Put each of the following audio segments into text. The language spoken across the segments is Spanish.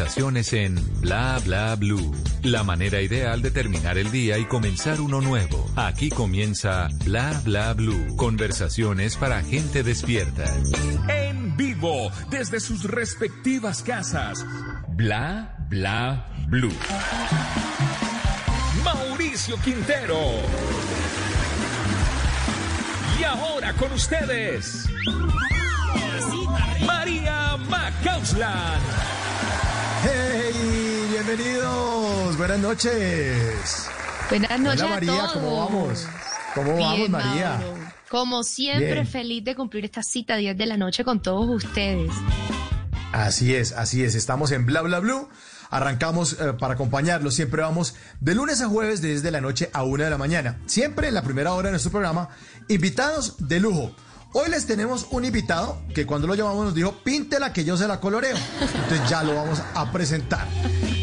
Conversaciones en Bla Bla Blue. La manera ideal de terminar el día y comenzar uno nuevo. Aquí comienza Bla Bla Blue. Conversaciones para gente despierta. En vivo, desde sus respectivas casas. Bla Bla Blue. Mauricio Quintero. Y ahora con ustedes. María Macausland. ¡Hey! Bienvenidos. Buenas noches. Buenas noches Hola María, a todos. ¿cómo vamos? ¿Cómo Bien, vamos, María? Mauro. Como siempre, Bien. feliz de cumplir esta cita 10 de la noche con todos ustedes. Así es, así es. Estamos en Bla Bla Blue. Arrancamos eh, para acompañarlos. Siempre vamos de lunes a jueves desde la noche a una de la mañana. Siempre en la primera hora de nuestro programa, invitados de lujo. Hoy les tenemos un invitado que cuando lo llamamos nos dijo, píntela que yo se la coloreo. Entonces ya lo vamos a presentar.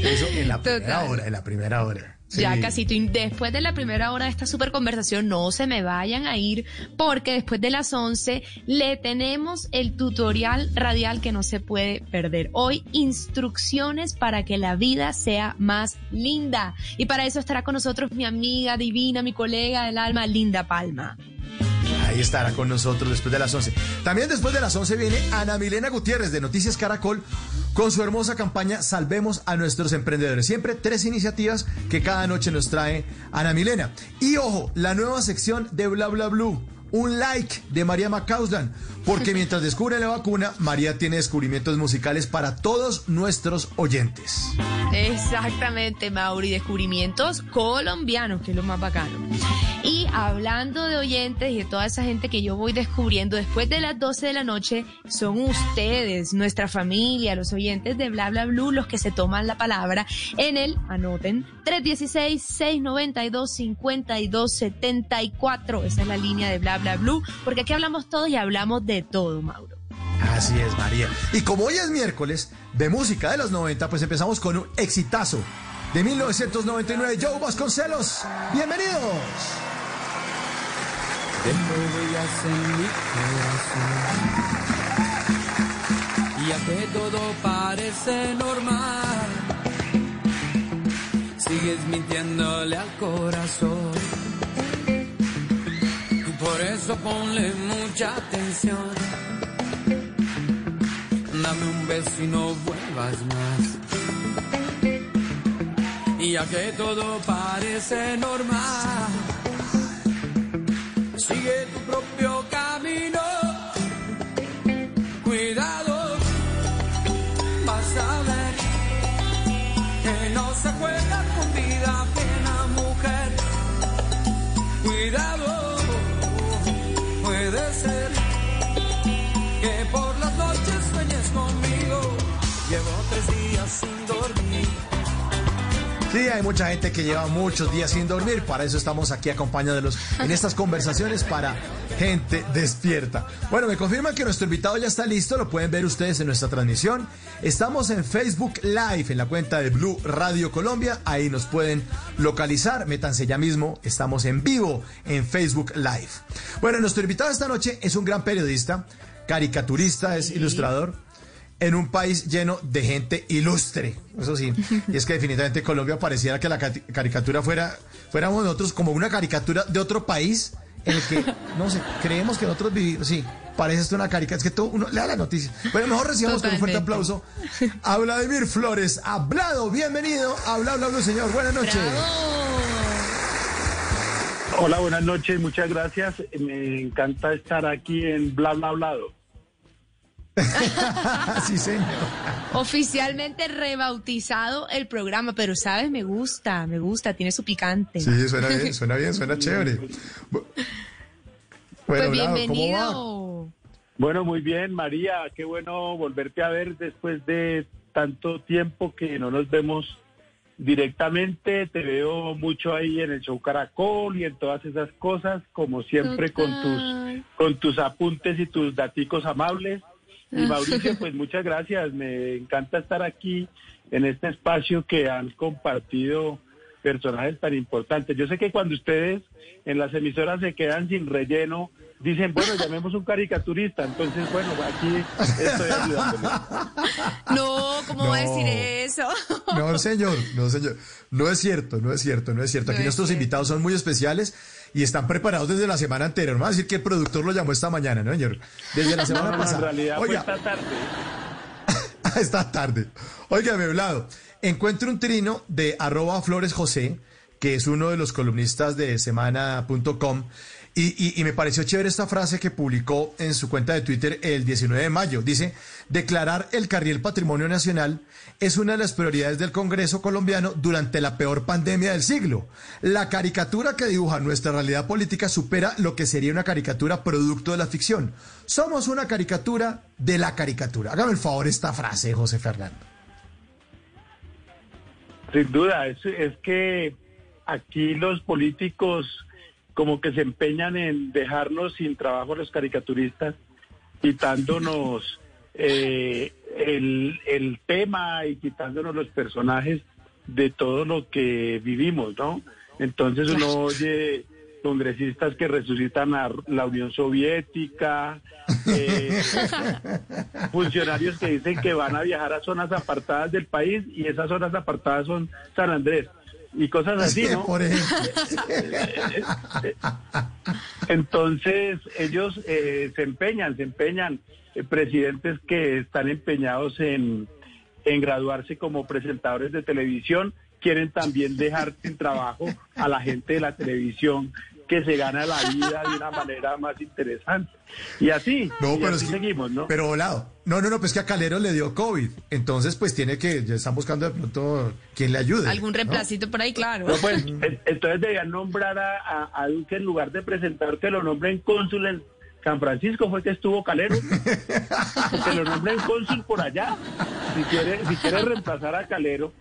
Eso en la primera Total. hora, en la primera hora. Ya casi, después de la primera hora de esta super conversación, no se me vayan a ir, porque después de las 11 le tenemos el tutorial radial que no se puede perder. Hoy, instrucciones para que la vida sea más linda. Y para eso estará con nosotros mi amiga divina, mi colega del alma, Linda Palma. Ahí estará con nosotros después de las 11. También después de las 11 viene Ana Milena Gutiérrez de Noticias Caracol con su hermosa campaña Salvemos a nuestros emprendedores. Siempre tres iniciativas que cada noche nos trae Ana Milena. Y ojo, la nueva sección de Bla Bla Blue. Un like de María Macauslan, porque mientras descubre la vacuna, María tiene descubrimientos musicales para todos nuestros oyentes. Exactamente, Mauri, descubrimientos colombianos, que es lo más bacano. Y hablando de oyentes y de toda esa gente que yo voy descubriendo después de las 12 de la noche, son ustedes, nuestra familia, los oyentes de Bla Bla Blue, los que se toman la palabra en el, anoten, 316-692-5274. Esa es la línea de Bla Bla Blue, porque aquí hablamos todos y hablamos de todo, Mauro. Así es, María. Y como hoy es miércoles de música de los 90, pues empezamos con un exitazo de 1999, Joe Vasconcelos. Bienvenidos. Tengo huellas en mi corazón. Ya que todo parece normal, sigues mintiéndole al corazón. Y por eso ponle mucha atención. Dame un beso y no vuelvas más. Y ya que todo parece normal. Sigue tu propio camino. Cuidado, vas a ver que no se juega pena mujer. Cuidado, puede ser que por las noches sueñes conmigo. Llevo tres días sin dormir. Sí, hay mucha gente que lleva muchos días sin dormir, para eso estamos aquí acompañándolos en estas conversaciones para gente despierta. Bueno, me confirman que nuestro invitado ya está listo, lo pueden ver ustedes en nuestra transmisión. Estamos en Facebook Live, en la cuenta de Blue Radio Colombia, ahí nos pueden localizar, métanse ya mismo, estamos en vivo en Facebook Live. Bueno, nuestro invitado esta noche es un gran periodista, caricaturista, es ilustrador en un país lleno de gente ilustre. Eso sí. Y es que definitivamente Colombia pareciera que la caricatura fuera, fuéramos nosotros como una caricatura de otro país en el que, no sé, creemos que nosotros vivimos, sí, parece esto una caricatura, es que todo uno lea la noticia. Bueno, mejor recibamos con un fuerte aplauso a Vladimir Flores. Hablado, bienvenido a Bla Bla Bla, señor. Buenas noches. Hola, buenas noches, muchas gracias. Me encanta estar aquí en Bla Bla Hablado. sí, señor. Oficialmente rebautizado el programa, pero sabes, me gusta, me gusta, tiene su picante. Sí, suena bien, suena bien, suena chévere. Bu- pues. Bueno, muy bien, María, qué bueno volverte a ver después de tanto tiempo que no nos vemos directamente. Te veo mucho ahí en el show Caracol y en todas esas cosas, como siempre con tus con tus apuntes y tus daticos amables. Y Mauricio, pues muchas gracias. Me encanta estar aquí en este espacio que han compartido personajes tan importantes. Yo sé que cuando ustedes en las emisoras se quedan sin relleno, dicen, bueno, llamemos un caricaturista. Entonces, bueno, aquí estoy ayudándole. No, ¿cómo va a decir eso? No, señor, no, señor. No es cierto, no es cierto, no es cierto. Aquí No nuestros cierto. invitados son muy especiales y están preparados desde la semana anterior. No va a decir que el productor lo llamó esta mañana, ¿no, señor? Desde la semana no, no, en pasada. realidad fue Oiga, esta tarde. esta tarde. Oiga, Blado, encuentro un trino de arroba Flores José, que es uno de los columnistas de semana.com, y, y- y me pareció chévere esta frase que publicó en su cuenta de Twitter el 19 de mayo. Dice, declarar el carril patrimonio nacional es una de las prioridades del Congreso colombiano durante la peor pandemia del siglo. La caricatura que dibuja nuestra realidad política supera lo que sería una caricatura producto de la ficción. Somos una caricatura de la caricatura. Hágame el favor esta frase, José Fernando. Sin duda, es, es que aquí los políticos como que se empeñan en dejarnos sin trabajo los caricaturistas, quitándonos eh, el, el tema y quitándonos los personajes de todo lo que vivimos, ¿no? Entonces uno oye congresistas que resucitan a la Unión Soviética, eh, funcionarios que dicen que van a viajar a zonas apartadas del país y esas zonas apartadas son San Andrés y cosas así, Sí, ¿no? por ejemplo. Entonces ellos eh, se empeñan, se empeñan, eh, presidentes que están empeñados en, en graduarse como presentadores de televisión, quieren también dejar sin trabajo a la gente de la televisión que se gana la vida de una manera más interesante. Y así, No, y pero así es que- seguimos, ¿no? Pero volado. No, no, no, pues que a Calero le dio COVID. Entonces, pues tiene que, ya están buscando de pronto quien le ayude. Algún ¿no? reemplacito por ahí, claro. No, pues, en- entonces deberían nombrar a, a, a Duque en lugar de presentar que lo nombren cónsul en San Francisco, fue que estuvo Calero. que lo nombren cónsul por allá. Si quiere, si quiere reemplazar a Calero.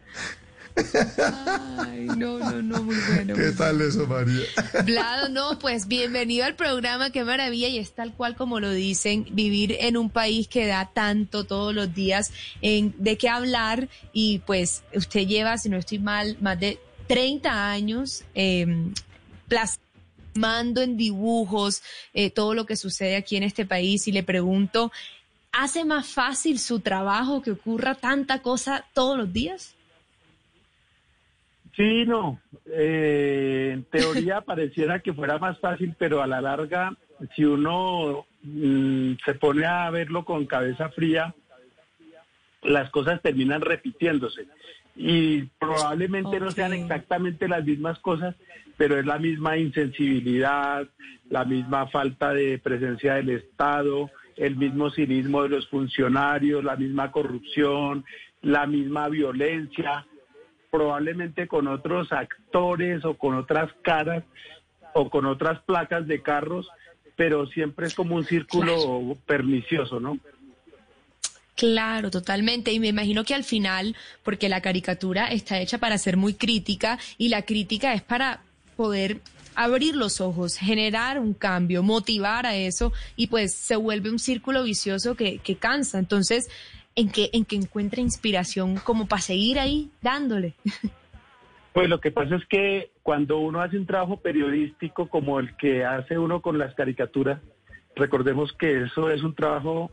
Ay, no, no, no, muy bueno. ¿Qué tal eso, María? Vlado, no, pues bienvenido al programa, qué maravilla, y es tal cual como lo dicen, vivir en un país que da tanto todos los días en, de qué hablar, y pues usted lleva, si no estoy mal, más de 30 años eh, plasmando en dibujos eh, todo lo que sucede aquí en este país, y le pregunto, ¿hace más fácil su trabajo que ocurra tanta cosa todos los días? Sí, no. Eh, en teoría pareciera que fuera más fácil, pero a la larga, si uno mm, se pone a verlo con cabeza fría, las cosas terminan repitiéndose. Y probablemente no sean exactamente las mismas cosas, pero es la misma insensibilidad, la misma falta de presencia del Estado, el mismo cinismo de los funcionarios, la misma corrupción, la misma violencia probablemente con otros actores o con otras caras o con otras placas de carros, pero siempre es como un círculo pernicioso, ¿no? Claro, totalmente. Y me imagino que al final, porque la caricatura está hecha para ser muy crítica y la crítica es para poder abrir los ojos, generar un cambio, motivar a eso y pues se vuelve un círculo vicioso que, que cansa. Entonces, en que, en que encuentre inspiración como para seguir ahí dándole. Pues lo que pasa es que cuando uno hace un trabajo periodístico como el que hace uno con las caricaturas, recordemos que eso es un trabajo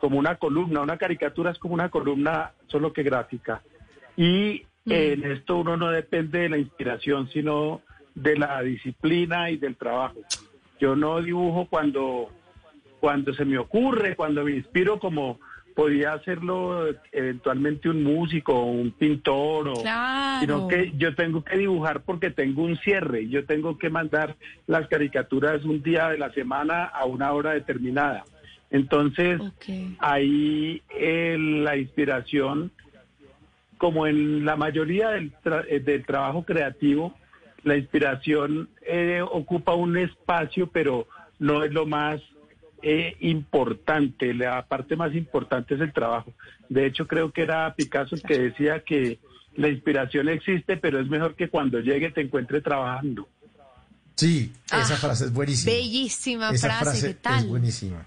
como una columna, una caricatura es como una columna solo que gráfica. Y en esto uno no depende de la inspiración, sino de la disciplina y del trabajo. Yo no dibujo cuando, cuando se me ocurre, cuando me inspiro como podía hacerlo eventualmente un músico o un pintor, o, Claro. sino que yo tengo que dibujar porque tengo un cierre, yo tengo que mandar las caricaturas un día de la semana a una hora determinada. Entonces, ahí eh, la inspiración, como en la mayoría del, tra- eh, del trabajo creativo, la inspiración eh, ocupa un espacio, pero no es lo más eh, importante. La parte más importante es el trabajo. De hecho, creo que era Picasso el que decía que la inspiración existe, pero es mejor que cuando llegue te encuentre trabajando. Sí, esa Ah, frase es buenísima. Bellísima Esa frase, frase ¿qué tal? es buenísima.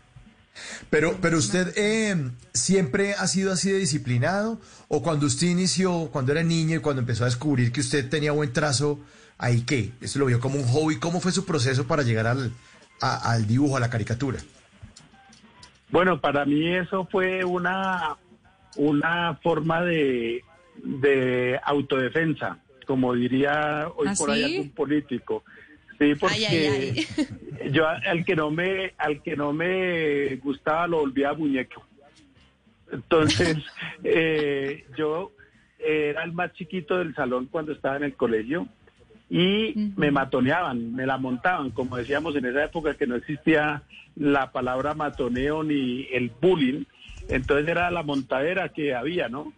Pero, pero usted eh, siempre ha sido así de disciplinado o cuando usted inició, cuando era niño y cuando empezó a descubrir que usted tenía buen trazo, ahí qué, eso lo vio como un hobby, ¿cómo fue su proceso para llegar al, a- al dibujo, a la caricatura? Bueno, para mí eso fue una, una forma de, de autodefensa, como diría hoy ¿Ah, por ahí sí? algún político. Sí, porque Ay, ay, yo al que no me al que no me gustaba lo volvía muñeco. Entonces, eh, yo era el más chiquito del salón cuando estaba en el colegio y me matoneaban, me la montaban, como decíamos en esa época que no existía la palabra matoneo ni el bullying, entonces era la montadera que había, ¿no?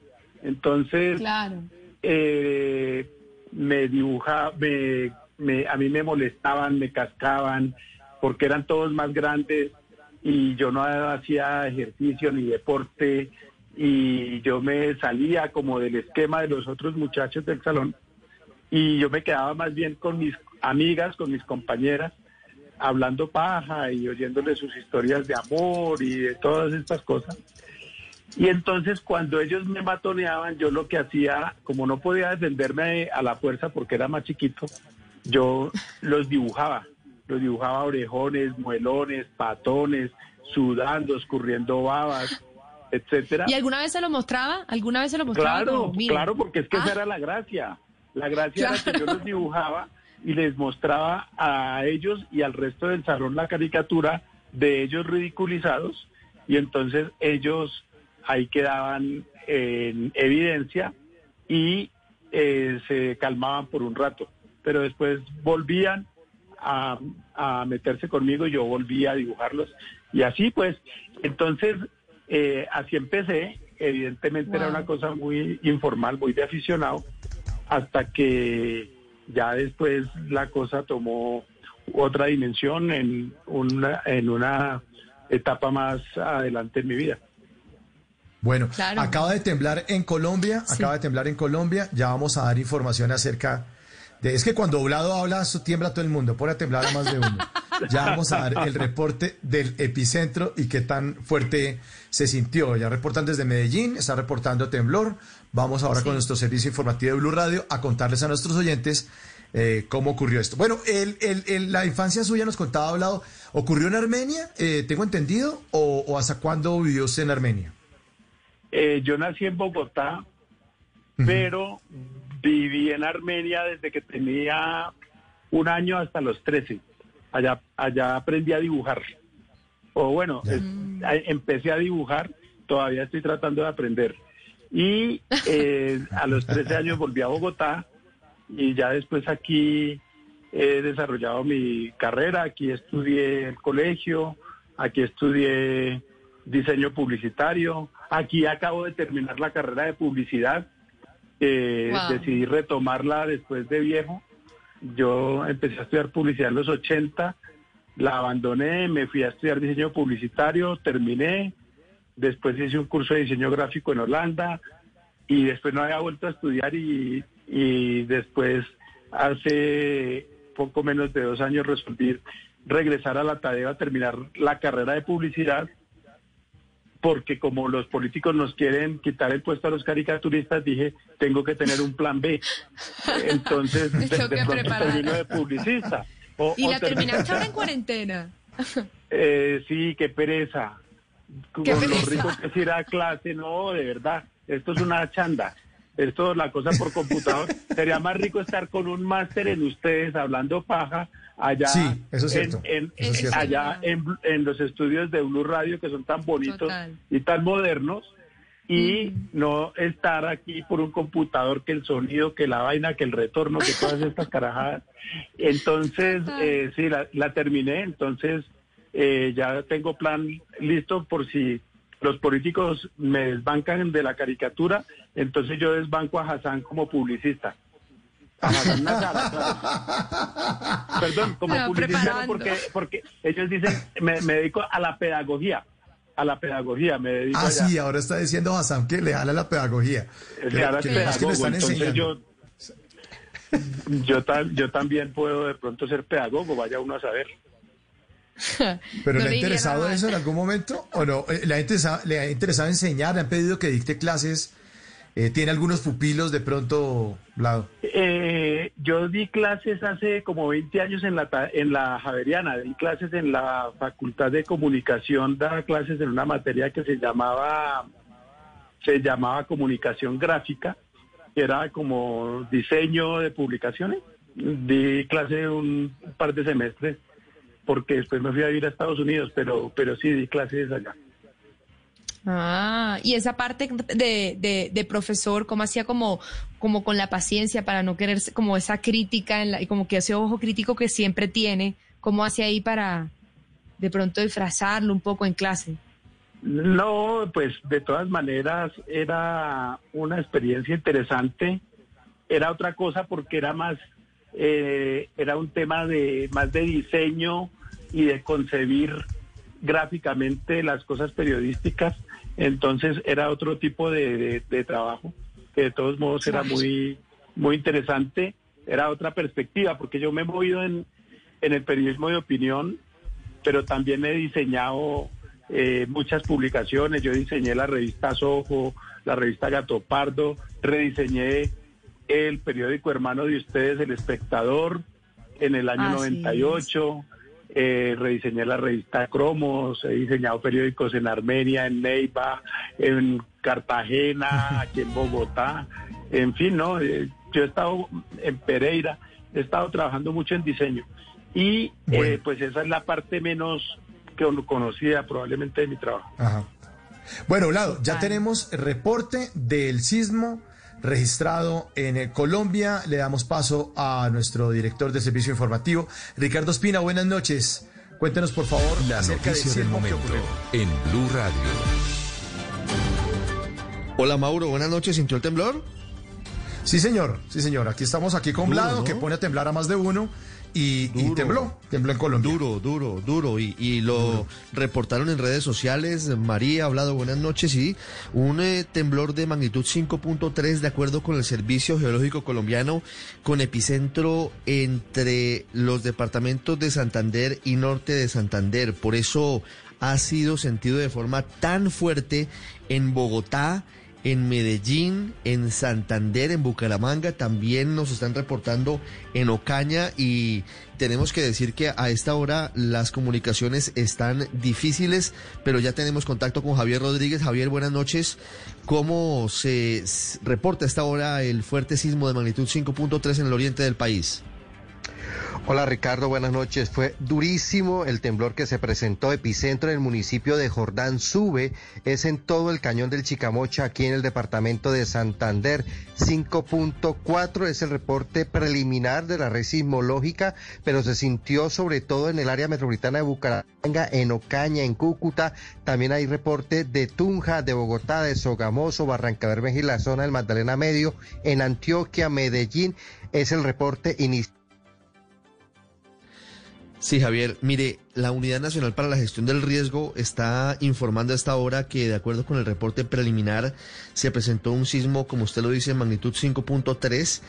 Entonces, Claro. eh, me dibujaba, me, me- a mí me molestaban, me cascaban, porque eran todos más grandes y yo no hacía ejercicio ni deporte y yo me salía como del esquema de los otros muchachos del salón y yo me quedaba más bien con mis amigas, con mis compañeras, hablando paja y oyéndoles sus historias de amor y de todas estas cosas. Y entonces cuando ellos me matoneaban, yo lo que hacía, como no podía defenderme a la fuerza porque era más chiquito, yo los dibujaba. Los dibujaba orejones, muelones, patones, sudando, escurriendo babas, etcétera. ¿Y alguna vez se lo mostraba? ¿Alguna vez se lo mostraba? Claro, claro, porque es que esa Ah. era la gracia. La gracia era que yo los dibujaba y les mostraba a ellos y al resto del salón la caricatura de ellos ridiculizados. Y entonces ellos ahí quedaban en evidencia y eh, se calmaban por un rato, pero después volvían a, a meterse conmigo yo volvía a dibujarlos. Y así pues, entonces eh, así empecé, evidentemente era una cosa muy informal, muy de aficionado, hasta que ya después la cosa tomó otra dimensión en una, en una etapa más adelante en mi vida. Bueno, Claro. acaba de temblar en Colombia, acaba de temblar en Colombia, ya vamos a dar información acerca de... Es que cuando Oblado habla, eso tiembla todo el mundo, pone a temblar a más de uno. Ya vamos a dar el reporte del epicentro y qué tan fuerte se sintió. Ya reportan desde Medellín, está reportando temblor. Vamos ahora con nuestro servicio informativo de Blue Radio a contarles a nuestros oyentes eh, cómo ocurrió esto. Bueno, el, el- el- la infancia suya nos contaba Oblado, ¿ocurrió en Armenia? Eh, ¿Tengo entendido? O, ¿O hasta cuándo vivió usted en Armenia? Eh, yo nací en Bogotá, pero viví en Armenia desde que tenía un año hasta los 13. Allá, allá aprendí a dibujar. O bueno, es- empecé a dibujar, todavía estoy tratando de aprender. Y eh, a los 13 años volví a Bogotá y ya después aquí he desarrollado mi carrera, aquí estudié el colegio, aquí estudié diseño publicitario, aquí acabo de terminar la carrera de publicidad, eh, Wow. decidí retomarla después de viejo, yo empecé a estudiar publicidad en los 80, la abandoné, me fui a estudiar diseño publicitario, terminé, después hice un curso de diseño gráfico en Holanda y después no había vuelto a estudiar y, y después hace poco menos de dos años resolví regresar a la Tadeo a terminar la carrera de publicidad porque como los políticos nos quieren quitar el puesto a los caricaturistas, dije, tengo que tener un plan B. Entonces, de, de pronto termino de publicista. O- ¿Y la terminaste ahora en cuarentena? Eh, sí, qué pereza. Qué Con lo pereza. rico que es ir a clase, no, de verdad, esto es una chanda. Esto la cosa por computador. Sería más rico estar con un máster en ustedes hablando paja allá Sí, eso es cierto, en, eso es cierto. allá en, en los estudios de Blue Radio que son tan bonitos Total. y tan modernos y no estar aquí por un computador que el sonido, que la vaina, que el retorno, que todas estas carajadas. Entonces, eh, sí, la, la terminé, entonces eh, ya tengo plan listo por si los políticos me desbancan de la caricatura, entonces yo desbanco a Hassan como publicista. A Hassan Nazara, claro. Perdón, como Pero publicista, no, preparando. porque, porque ellos dicen, me, me dedico a la pedagogía, a la pedagogía, me dedico Ah, allá. sí, ahora está diciendo Hassan que le jala la pedagogía. Que, Que ahora que es es que le están pedagogo, entonces enseñando. yo, yo, yo también puedo de pronto ser pedagogo, vaya uno a saber. ¿Pero No le ha interesado eso en algún momento? ¿O no? Eh, ¿Le ha interesado, le ha interesado enseñar? ¿Le han pedido que dicte clases? Eh, ¿Tiene algunos pupilos de pronto, Lado? Eh, yo di clases hace como 20 años en la, en la Javeriana, di clases en la Facultad de Comunicación, daba clases en una materia que se llamaba, se llamaba Comunicación Gráfica, que era como diseño de publicaciones. Di clase un par de semestres, porque después me fui a vivir a Estados Unidos, pero, pero sí di clases allá. Ah, y esa parte de, de, de profesor, ¿cómo hacía como, como con la paciencia para no querer como esa crítica en la- y como que ese ojo crítico que siempre tiene, ¿cómo hacía ahí para de pronto disfrazarlo un poco en clase? No, pues de todas maneras era una experiencia interesante. Era otra cosa porque era más, eh, era un tema de más de diseño y de concebir gráficamente las cosas periodísticas. Entonces era otro tipo de, de- de trabajo que de todos modos era muy, muy interesante. Era otra perspectiva porque yo me he movido en, en el periodismo de opinión pero también he diseñado eh, muchas publicaciones. Yo diseñé la revista Sojo, la revista Gato Pardo, rediseñé el periódico hermano de ustedes, El Espectador, en el año Así 98. Eh, rediseñé la revista Cromos, he diseñado periódicos en Armenia, en Neiva, en Cartagena, aquí en Bogotá. En fin, ¿no? Eh, yo he estado en Pereira, he estado trabajando mucho en diseño. Y Bueno. eh, pues esa es la parte menos que conocida probablemente de mi trabajo. Ajá. Bueno, Lado, ya tenemos reporte del sismo registrado en eh, Colombia. Le damos paso a nuestro director de servicio informativo, Ricardo Espina. Buenas noches. Cuéntenos, por favor, La acerca noticia del momento en Blue Radio. Hola Mauro, buenas noches. ¿Sintió el temblor? Sí, señor. Sí, señor. Aquí estamos aquí con Duro, Lado, ¿no? que pone a temblar a más de uno. Y, y tembló. Tembló en Colombia. Duro, duro, duro. Y, y lo reportaron en redes sociales. María ha hablado, buenas noches. Sí, un eh, temblor de magnitud 5.3 de acuerdo con el Servicio Geológico Colombiano, con epicentro entre los departamentos de Santander y norte de Santander. Por eso ha sido sentido de forma tan fuerte en Bogotá, en Medellín, en Santander, en Bucaramanga, también nos están reportando en Ocaña y tenemos que decir que a esta hora las comunicaciones están difíciles, pero ya tenemos contacto con Javier Rodríguez. Javier, buenas noches. ¿Cómo se reporta a esta hora el fuerte sismo de magnitud 5.3 en el oriente del país? Hola Ricardo, buenas noches. Fue durísimo el temblor que se presentó epicentro en el municipio de Jordán Sube, es en todo el cañón del Chicamocha, aquí en el departamento de Santander. 5.4 es el reporte preliminar de la red sismológica, pero se sintió sobre todo en el área metropolitana de Bucaramanga, en Ocaña, en Cúcuta. También hay reporte de Tunja, de Bogotá, de Sogamoso, Barranca Bermeja y la zona del Magdalena Medio, en Antioquia, Medellín. Es el reporte inicial. Sí, Javier, mire, la Unidad Nacional para la Gestión del Riesgo está informando a esta hora que, de acuerdo con el reporte preliminar, se presentó un sismo, como usted lo dice, en magnitud 5.3,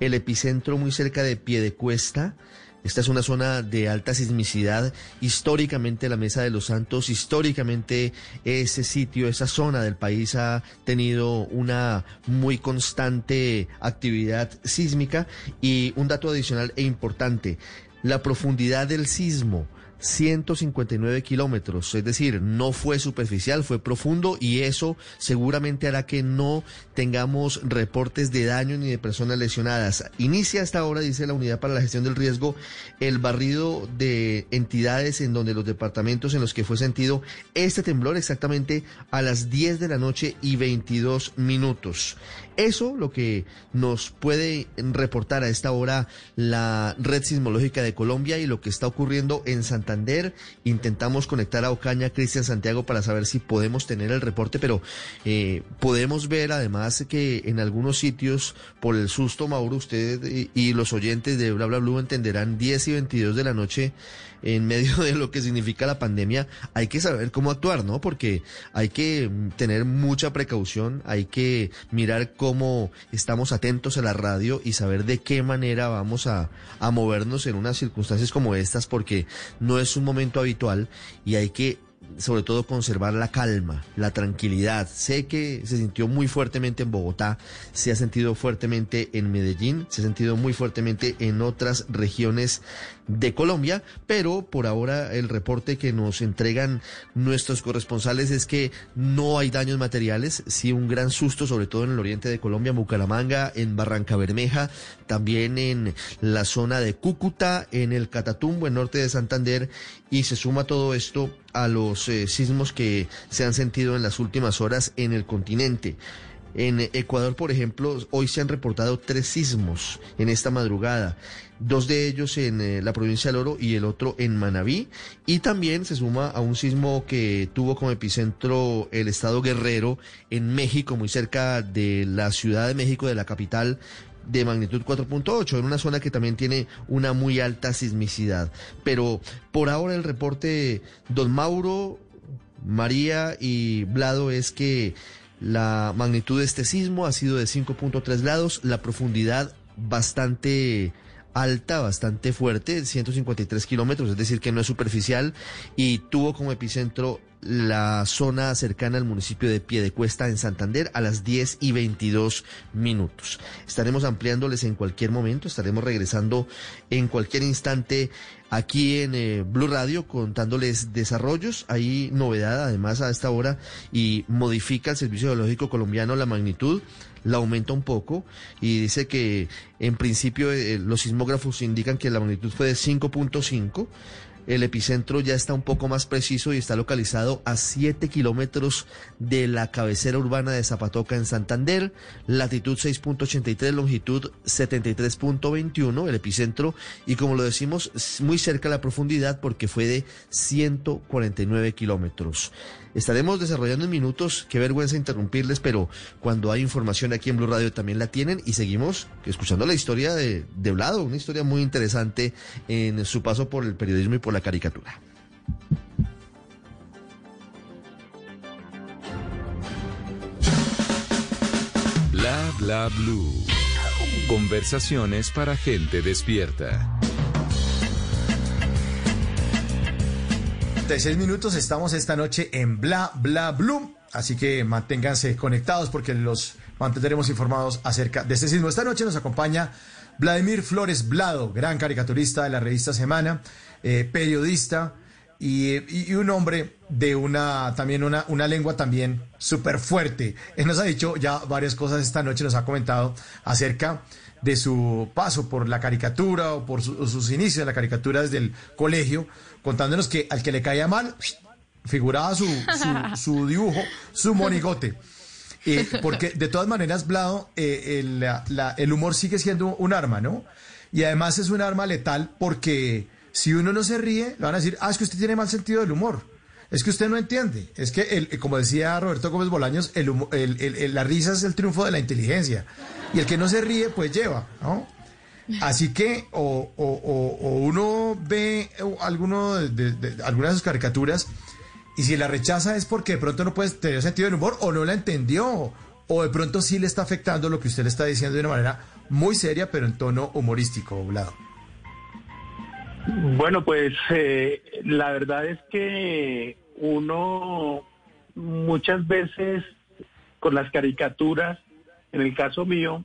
el epicentro muy cerca de Piedecuesta. Esta es una zona de alta sismicidad. Históricamente la Mesa de los Santos, históricamente ese sitio, esa zona del país ha tenido una muy constante actividad sísmica. Y un dato adicional e importante, la profundidad del sismo 159 kilómetros, es decir, no fue superficial, fue profundo y eso seguramente hará que no tengamos reportes de daño ni de personas lesionadas. Inicia hasta ahora, dice la Unidad para la Gestión del Riesgo, el barrido de entidades en donde los departamentos en los que fue sentido este temblor exactamente a las 10 de la noche y 22 minutos. Eso lo que nos puede reportar a esta hora la red sismológica de Colombia y lo que está ocurriendo en Santander. Intentamos conectar a Ocaña, Cristian Santiago, para saber si podemos tener el reporte, pero eh, podemos ver además que en algunos sitios, por el susto, Mauro, usted y, los oyentes de Bla Bla Blue entenderán 10 y 22 de la noche en medio de lo que significa la pandemia, hay que saber cómo actuar, ¿no? Porque hay que tener mucha precaución, hay que mirar cómo estamos atentos a la radio y saber de qué manera vamos a, a movernos en unas circunstancias como estas, porque no es un momento habitual y hay que sobre todo conservar la calma, la tranquilidad. Sé que se sintió muy fuertemente en Bogotá, se ha sentido fuertemente en Medellín, se ha sentido muy fuertemente en otras regiones de Colombia, pero por ahora el reporte que nos entregan nuestros corresponsales es que no hay daños materiales, sí un gran susto, sobre todo en el oriente de Colombia, en Bucaramanga, en Barranca Bermeja, también en la zona de Cúcuta, en el Catatumbo, en norte de Santander, y se suma todo esto a los eh, sismos que se han sentido en las últimas horas en el continente. En Ecuador, por ejemplo, hoy se han reportado tres sismos en esta madrugada, dos de ellos en eh, la provincia del Oro y el otro en Manabí, y también se suma a un sismo que tuvo como epicentro el estado Guerrero en México, muy cerca de la Ciudad de México, de la capital, de magnitud 4.8, en una zona que también tiene una muy alta sismicidad. Pero por ahora el reporte, don Mauro, María y Blado, es que la magnitud de este sismo ha sido de 5.3 grados, la profundidad bastante alta, bastante fuerte, 153 kilómetros, es decir, que no es superficial, y tuvo como epicentro la zona cercana al municipio de Piedecuesta en Santander a las 10 y 22 minutos. Estaremos ampliándoles en cualquier momento, estaremos regresando en cualquier instante aquí en eh, Blue Radio contándoles desarrollos. Hay novedad además a esta hora y modifica el Servicio Geológico Colombiano la magnitud la aumenta un poco y dice que en principio eh, los sismógrafos indican que la magnitud fue de 5.5. El epicentro ya está un poco más preciso y está localizado a 7 kilómetros de la cabecera urbana de Zapatoca en Santander, latitud 6.83, longitud 73.21, el epicentro, y como lo decimos, muy cerca a la profundidad porque fue de 149 kilómetros. Estaremos desarrollando en minutos, qué vergüenza interrumpirles, pero cuando hay información aquí en Blue Radio también la tienen y seguimos escuchando la historia de, de Vlado, una historia muy interesante en su paso por el periodismo y por la caricatura. Bla bla blue. Conversaciones para gente despierta. 36 minutos, estamos esta noche en Bla Bla Blue, así que manténganse conectados porque los mantendremos informados acerca de este sismo. Esta noche nos acompaña Vladimir Flores Blado, gran caricaturista de la revista Semana, eh, periodista y, un hombre de una también una, una lengua también súper fuerte. Él nos ha dicho ya varias cosas esta noche, nos ha comentado acerca de su paso por la caricatura o por su, sus inicios de la caricatura desde el colegio, contándonos que al que le caía mal, figuraba su, su, su dibujo, su monigote. Eh, porque de todas maneras, Blado, eh, el, la, el humor sigue siendo un arma, ¿no? Y además es un arma letal porque si uno no se ríe, le van a decir, ah, es que usted tiene mal sentido del humor. Es que usted no entiende. Es que, el, como decía Roberto Gómez Bolaños, el, la risa es el triunfo de la inteligencia. Y el que no se ríe, pues lleva, ¿no? Así que o, o, o, uno ve alguno de, de, de, algunas de sus caricaturas y si la rechaza es porque de pronto no puede tener sentido del humor o no la entendió o de pronto sí le está afectando lo que usted le está diciendo de una manera muy seria pero en tono humorístico, Vlado. Bueno, pues eh, la verdad es que uno muchas veces con las caricaturas, en el caso mío,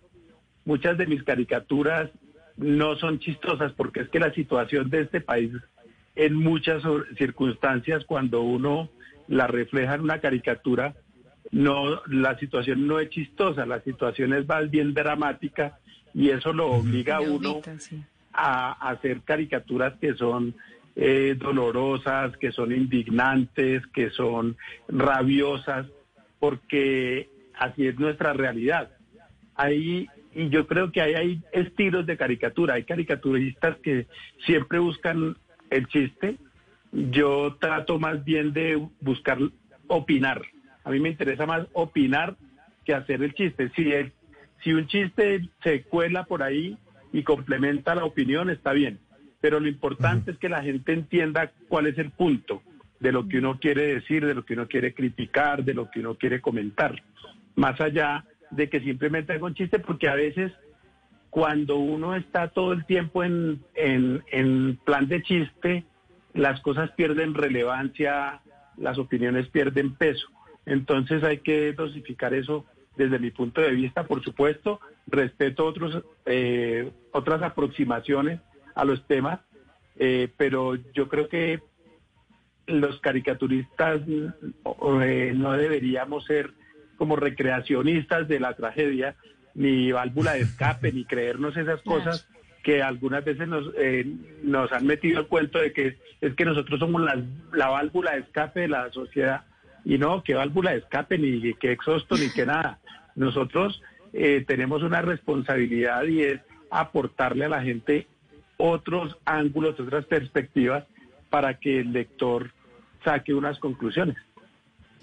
muchas de mis caricaturas no son chistosas porque es que la situación de este país en muchas circunstancias cuando uno la refleja en una caricatura, no, la situación no es chistosa, la situación es más bien dramática y eso lo obliga a uno a, hacer caricaturas que son eh, dolorosas, que son indignantes, que son rabiosas, porque así es nuestra realidad. Ahí, y yo creo que ahí hay estilos de caricatura, hay caricaturistas que siempre buscan el chiste, yo trato más bien de buscar opinar. A mí me interesa más opinar que hacer el chiste. Si, el, si un chiste se cuela por ahí y complementa la opinión, está bien. Pero lo importante es que la gente entienda cuál es el punto de lo que uno quiere decir, de lo que uno quiere criticar, de lo que uno quiere comentar. Más allá de que simplemente haga un chiste, porque a veces cuando uno está todo el tiempo en, en, en plan de chiste, las cosas pierden relevancia, las opiniones pierden peso. Entonces hay que dosificar eso desde mi punto de vista, por supuesto, respeto otros, eh, otras aproximaciones a los temas, eh, pero yo creo que los caricaturistas eh, no deberíamos ser como recreacionistas de la tragedia, ni válvula de escape, ni creernos esas cosas que algunas veces nos, eh, nos han metido el cuento de que es que nosotros somos la, la válvula de escape de la sociedad. Y no, que válvula de escape, ni que exhausto, ni que nada. Nosotros eh, tenemos una responsabilidad y es aportarle a la gente otros ángulos, otras perspectivas para que el lector saque unas conclusiones.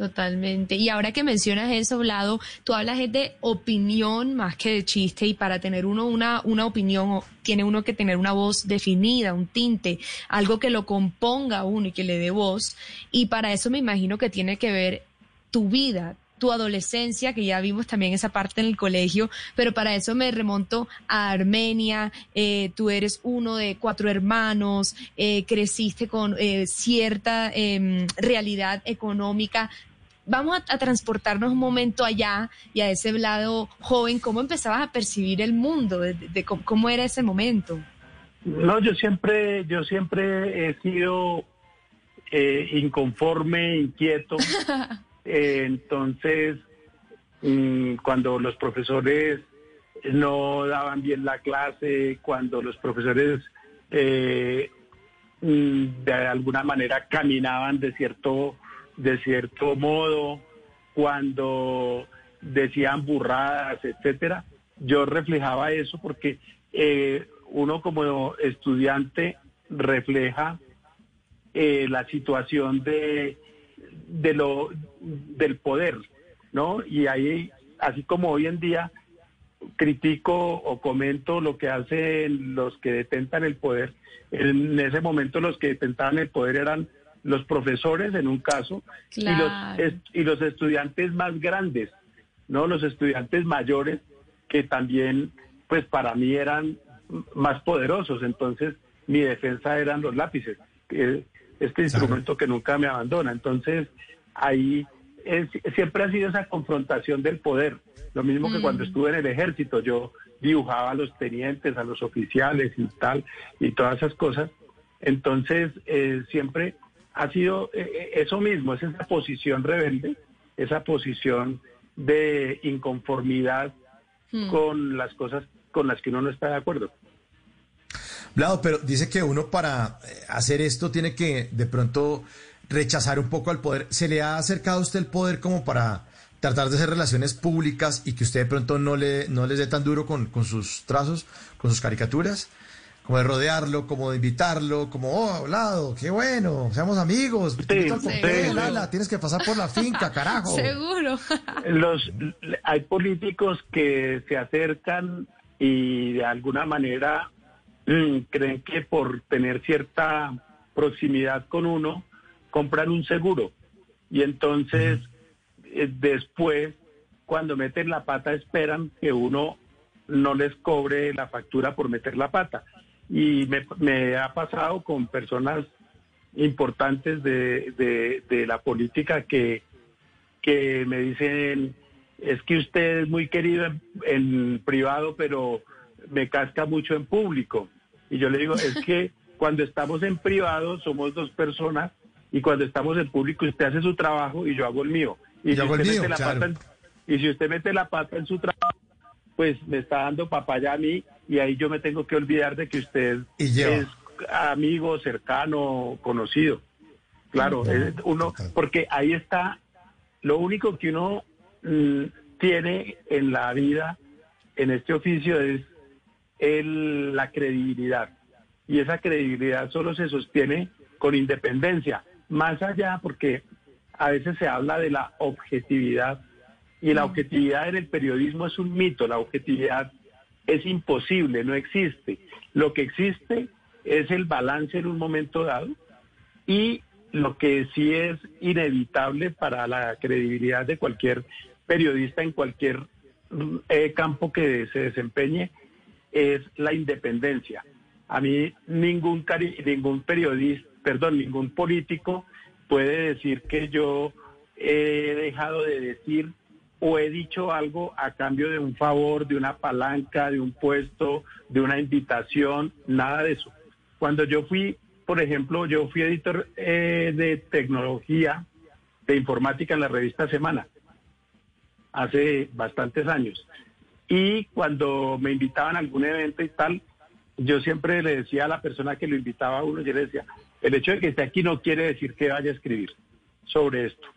Totalmente. Y ahora que mencionas eso, Vlado, tú hablas de opinión más que de chiste y para tener uno una, una opinión tiene uno que tener una voz definida, un tinte, algo que lo componga uno y que le dé voz. Y para eso me imagino que tiene que ver tu vida, tu adolescencia, que ya vimos también esa parte en el colegio, pero para eso me remonto a Armenia, eh, tú eres uno de cuatro hermanos, eh, creciste con eh, cierta em, realidad económica, vamos a, transportarnos un momento allá y a ese lado joven, ¿cómo empezabas a percibir el mundo? De, cómo, era ese momento? No, yo siempre, yo siempre he sido eh, inconforme, inquieto. Eh, entonces, mm, cuando los profesores no daban bien la clase, cuando los profesores eh, mm, de alguna manera caminaban de cierto de cierto modo, cuando decían burradas, etcétera, yo reflejaba eso porque eh, uno como estudiante refleja eh, la situación de, de lo del poder, ¿no? Y ahí, así como hoy en día critico o comento lo que hacen los que detentan el poder, en ese momento los que detentaban el poder eran los profesores en un caso y, los, y los estudiantes más grandes, ¿no? Los estudiantes mayores que también, pues para mí eran más poderosos. Entonces, mi defensa eran los lápices, este instrumento que nunca me abandona. Entonces, ahí siempre ha sido esa confrontación del poder. Lo mismo que cuando mm. estuve en el ejército, yo dibujaba a los tenientes, a los oficiales y tal, y todas esas cosas. Entonces, eh, siempre ha sido eh, eh, eso mismo, es esa posición rebelde, esa posición de inconformidad hmm. con las cosas con las que uno no está de acuerdo. Vlado, pero dice que uno para eh, hacer esto tiene que de pronto rechazar un poco al poder. ¿Se le ha acercado a usted el poder como para tratar de hacer relaciones públicas y que usted de pronto no le no les dé tan duro con, con sus trazos, con sus caricaturas? Como de rodearlo, como de invitarlo, como, oh, hablado, qué bueno, seamos amigos. tienes que pasar por la finca, carajo. Seguro. Los, hay políticos que se acercan y de alguna manera mm, creen que por tener cierta proximidad con uno, compran un seguro. Y entonces, eh, después, cuando meten la pata, esperan que uno no les cobre la factura por meter la pata y me, ha pasado con personas importantes de, de, la política que, que me dicen, es que usted es muy querido en, privado, pero me casca mucho en público. Y yo le digo, es que Cuando estamos en privado somos dos personas y cuando estamos en público usted hace su trabajo y yo hago el mío. Y, si usted mío, mete la claro. pata en- y si usted mete la pata en su trabajo, pues me está dando papaya a mí y ahí yo me tengo que olvidar de que usted es amigo, cercano, conocido. Claro, es uno, porque ahí está lo único que uno mm, tiene en la vida, en este oficio, es el- la credibilidad. Y esa credibilidad solo se sostiene con independencia. Más allá, porque a veces se habla de la objetividad. Y la objetividad en el periodismo es un mito. La objetividad es imposible, no existe. Lo que existe es el balance en un momento dado y lo que sí es inevitable para la credibilidad de cualquier periodista en cualquier eh, campo que se desempeñe es la independencia. A mí ningún ningún periodista, perdón, ningún político puede decir que yo he dejado de decir o he dicho algo a cambio de un favor, de una palanca, de un puesto, de una invitación, nada de eso. Cuando yo fui, por ejemplo, yo fui editor eh, de tecnología, de informática en la revista Semana, hace bastantes años. Y cuando me invitaban a algún evento y tal, yo siempre le decía a la persona que lo invitaba a uno, yo le decía, el hecho de que esté aquí no quiere decir que vaya a escribir sobre esto,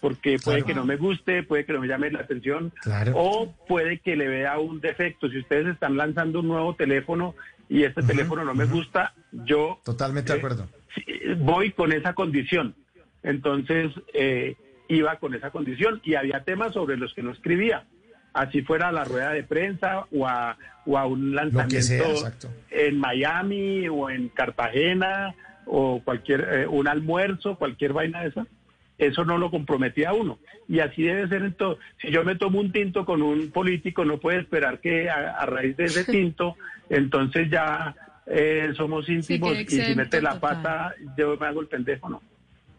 porque puede Claro. que no me guste, puede que no me llame la atención, Claro. o puede que le vea un defecto. Si ustedes están lanzando un nuevo teléfono y este teléfono no me gusta, yo Totalmente de eh, acuerdo. voy con esa condición. Entonces, eh, iba con esa condición y había temas sobre los que no escribía. Así fuera a la rueda de prensa o a, o a un lanzamiento sea, en Miami o en Cartagena o cualquier, eh, un almuerzo, cualquier vaina de esa. Eso no lo comprometía a uno. Y así debe ser en todo. Si yo me tomo un tinto con un político, no puede esperar que a, a raíz de ese tinto, entonces ya eh, somos íntimos y si mete la pata, yo me hago el pendejo, ¿no?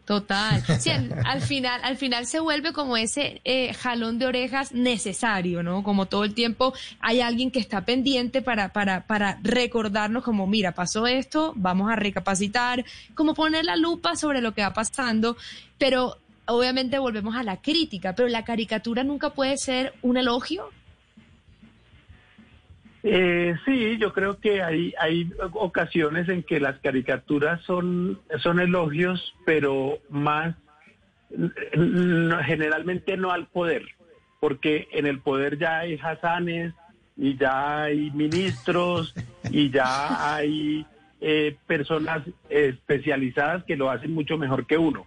Total. Sí, al, al final, al final se vuelve como ese eh, jalón de orejas necesario, ¿no? Como todo el tiempo hay alguien que está pendiente para, para, para recordarnos como, mira, pasó esto, vamos a recapacitar, como poner la lupa sobre lo que va pasando, pero obviamente volvemos a la crítica, pero la caricatura nunca puede ser un elogio. Eh, sí, yo creo que hay, hay ocasiones en que las caricaturas son, son elogios, pero más generalmente no al poder, porque en el poder ya hay hazanes y ya hay ministros y ya hay eh, personas especializadas que lo hacen mucho mejor que uno.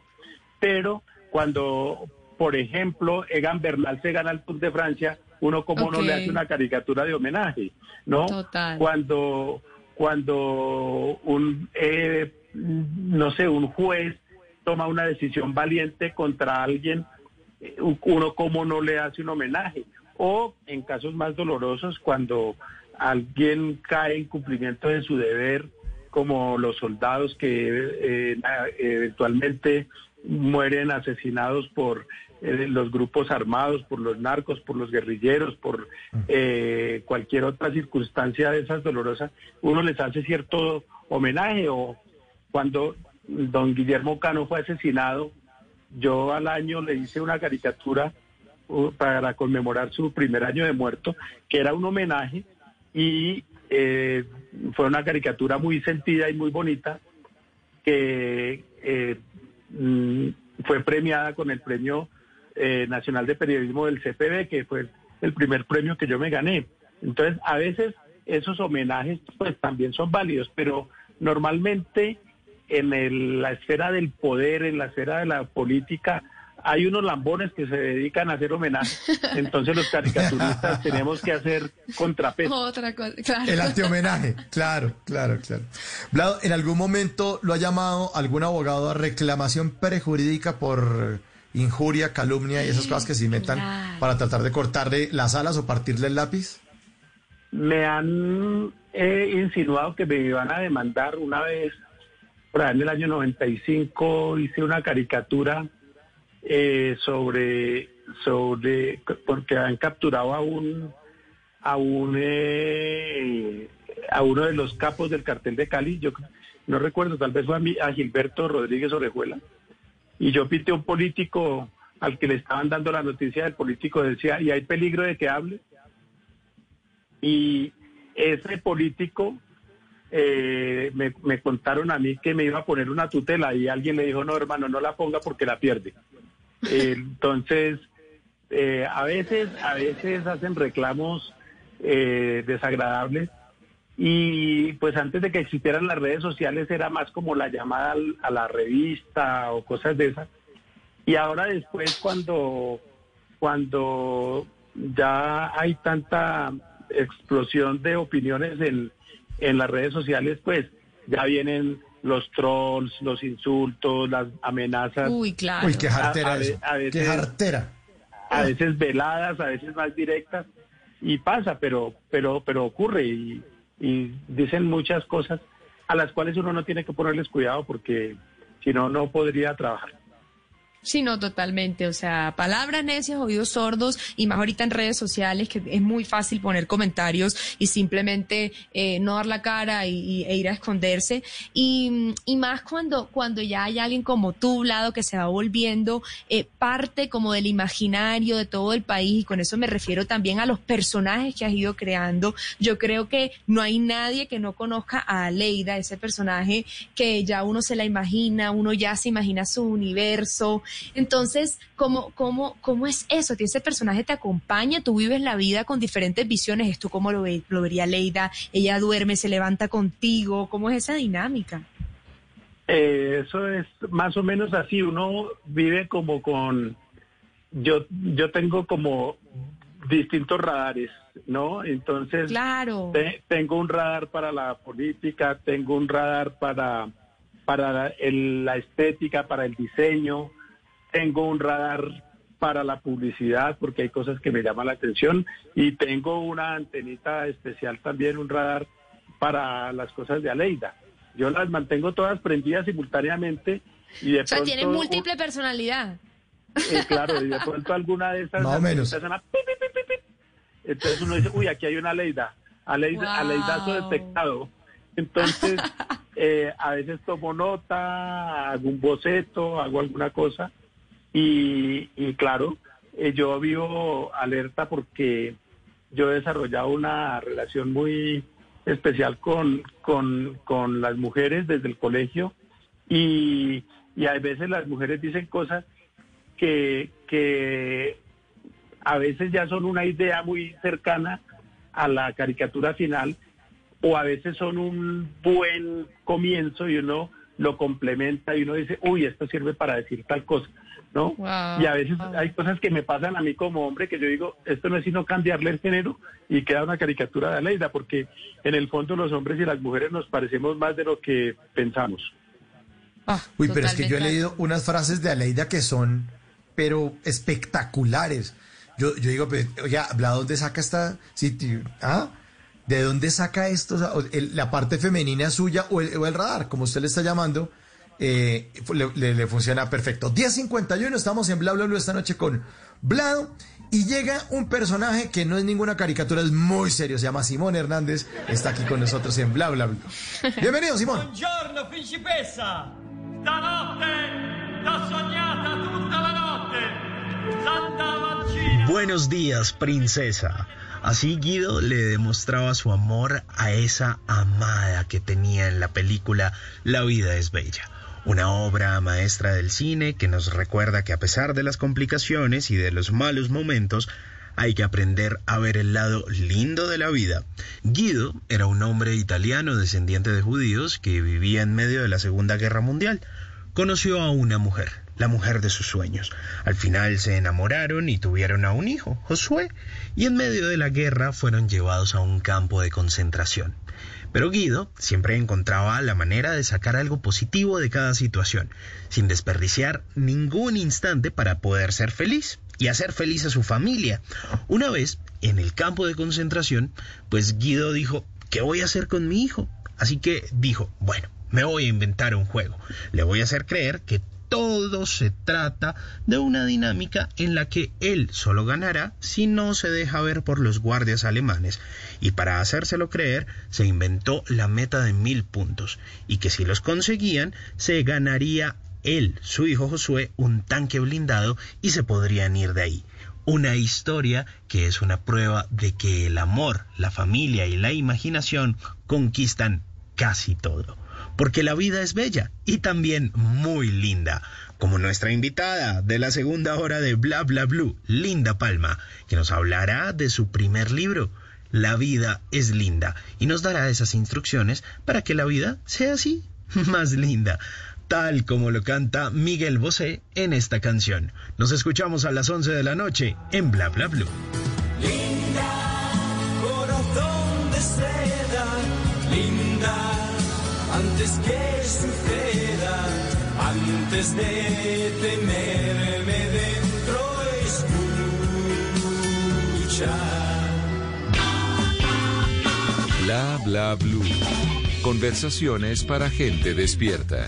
Pero cuando, por ejemplo, Egan Bernal se gana el Tour de Francia, uno como no le hace una caricatura de homenaje, ¿no? Total. Cuando, cuando un, eh, no sé, un juez toma una decisión valiente contra alguien, eh, uno como no le hace un homenaje. O en casos más dolorosos, cuando alguien cae en cumplimiento de su deber, como los soldados que eh, eventualmente mueren asesinados por eh, los grupos armados, por los narcos, por los guerrilleros, por eh, cualquier otra circunstancia de esas dolorosas, uno les hace cierto homenaje o cuando don Guillermo Cano fue asesinado, yo al año le hice una caricatura uh, para conmemorar su primer año de muerto, que era un homenaje y eh, fue una caricatura muy sentida y muy bonita que mm, fue premiada con el Premio eh, Nacional de Periodismo del CPB, que fue el primer premio que yo me gané. Entonces, a veces esos homenajes pues también son válidos, pero normalmente en la esfera del poder, en la esfera de la política, hay unos lambones que se dedican a hacer homenajes. Entonces los caricaturistas tenemos que hacer contrapeso. Otra cosa, claro. El antihomenaje, claro, claro, claro. Vlado, ¿en algún momento lo ha llamado algún abogado a reclamación prejurídica por injuria, calumnia y esas cosas que se inventan Claro. para tratar de cortarle las alas o partirle el lápiz? Me han eh, insinuado que me iban a demandar una vez, por ahí en el año 95, hice una caricatura eh, sobre, sobre, porque han capturado a un, a un, eh, a uno de los capos del cartel de Cali. Yo, no recuerdo, tal vez fue a, mí, a Gilberto Rodríguez Orejuela, y yo pité un político al que le estaban dando la noticia del político, decía, ¿y hay peligro de que hable? Y ese político eh, me, me, contaron a mí que me iba a poner una tutela y alguien le dijo, no, hermano, no la ponga porque la pierde. Entonces, eh, a veces, a veces hacen reclamos eh, desagradables y pues antes de que existieran las redes sociales era más como la llamada a la revista o cosas de esas. Y ahora después cuando, cuando ya hay tanta explosión de opiniones en, en las redes sociales, pues ya vienen los trolls, los insultos, las amenazas. Uy, claro. Uy, qué jartera A- a- eso. a veces- qué jartera. a veces veladas, a veces más directas y pasa, pero pero pero ocurre y, y dicen muchas cosas a las cuales uno no tiene que ponerles cuidado porque si no no podría trabajar. Sí, no, totalmente. O sea, palabras necias, oídos sordos, y más ahorita en redes sociales, que es muy fácil poner comentarios y simplemente eh, no dar la cara y, e ir a esconderse. Y, y más cuando, cuando ya hay alguien como tú, Vlado, que se va volviendo eh, parte como del imaginario de todo el país, y con eso me refiero también a los personajes que has ido creando. Yo creo que no hay nadie que no conozca a Aleida, ese personaje que ya uno se la imagina, uno ya se imagina su universo. Entonces, ¿cómo, cómo, cómo es eso? ¿Que ese personaje te acompaña? ¿Tú vives la vida con diferentes visiones? ¿Esto cómo lo, ve, lo vería Leida? ¿Ella duerme, se levanta contigo? ¿Cómo es esa dinámica? Eh, eso es más o menos así, uno vive como con yo yo tengo como distintos radares, ¿no? Entonces Claro. Te- tengo un radar para la política, tengo un radar para, para el- la estética, para el diseño, tengo un radar para la publicidad, porque hay cosas que me llaman la atención, y tengo una antenita especial también, un radar para las cosas de Aleida. Yo las mantengo todas prendidas simultáneamente y de O sea, pronto... tiene múltiple personalidad. Eh, claro, y de pronto alguna de esas Más o menos. pi. Entonces uno dice, uy, aquí hay una Aleida, Aleida, Wow. Aleidazo detectado. Entonces, eh, a veces tomo nota, hago un boceto, hago alguna cosa. Y, claro, eh, yo vivo alerta porque yo he desarrollado una relación muy especial con, con, con las mujeres desde el colegio. Y, y a veces las mujeres dicen cosas que, que a veces ya son una idea muy cercana a la caricatura final o a veces son un buen comienzo y uno lo complementa y uno dice, uy, esto sirve para decir tal cosa, ¿no? Wow. Y a veces hay cosas que me pasan a mí como hombre que yo digo, esto no es sino cambiarle el género y queda una caricatura de Aleida, porque en el fondo los hombres y las mujeres nos parecemos más de lo que pensamos. Uy, pero es que yo he leído unas frases de Aleida que son, pero espectaculares. Yo, yo digo, pero, oye, ¿habla dónde saca esta sitio? ¿Ah? ¿De dónde saca esto? O sea, o el- la parte femenina suya o el, o el radar, como usted le está llamando, eh, le, le- le funciona perfecto. 10.51, estamos en Bla Bla Bla esta noche con Blado. Y llega un personaje que no es ninguna caricatura, es muy serio, se llama Simón Hernández, está aquí con nosotros en Bla Bla Bla. Bienvenido, Simón. Buongiorno principessa! Stanotte t'ho sognata tutta la notte! Santa! Buenos días, princesa. Así Guido le demostraba su amor a esa amada que tenía en la película La vida es bella. Una obra maestra del cine que nos recuerda que a pesar de las complicaciones y de los malos momentos, hay que aprender a ver el lado lindo de la vida. Guido era un hombre italiano descendiente de judíos que vivía en medio de la Segunda Guerra Mundial. Conoció a una mujer, la mujer de sus sueños. Al final se enamoraron y tuvieron a un hijo, Josué, y en medio de la guerra fueron llevados a un campo de concentración. Pero Guido siempre encontraba la manera de sacar algo positivo de cada situación, sin desperdiciar ningún instante para poder ser feliz y hacer feliz a su familia. Una vez, en el campo de concentración, pues Guido dijo, ¿qué voy a hacer con mi hijo? Así que dijo, bueno, me voy a inventar un juego. Le voy a hacer creer que todo se trata de una dinámica en la que él solo ganará si no se deja ver por los guardias alemanes. Y para hacérselo creer, se inventó la meta de mil puntos, y que si los conseguían, se ganaría él, su hijo Josué, un tanque blindado y se podrían ir de ahí. Una historia que es una prueba de que el amor, la familia y la imaginación conquistan casi todo porque la vida es bella y también muy linda, como nuestra invitada de la segunda hora de Bla Bla Blue, Linda Palma, que nos hablará de su primer libro, La vida es linda, y nos dará esas instrucciones para que la vida sea así, más linda tal como lo canta Miguel Bosé en esta canción. Nos escuchamos a las 11 de la noche en Bla Bla suceda, antes de tenerme dentro, escucha. Bla bla blue. Conversaciones para gente despierta.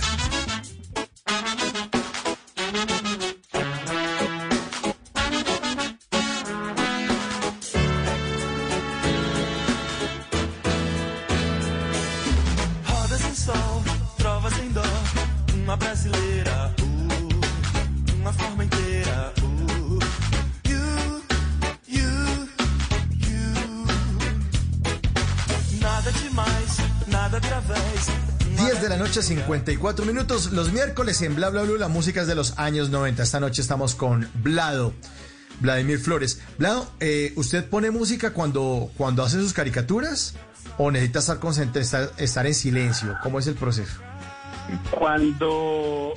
Noche, 54 minutos. Los miércoles en Bla Bla Blue, la música es de los años 90. Esta noche estamos con Vlado, Vladimir Flores. Vlado, eh, ¿usted pone música cuando, cuando hace sus caricaturas o necesita estar estar, estar en silencio? ¿Cómo es el proceso? Cuando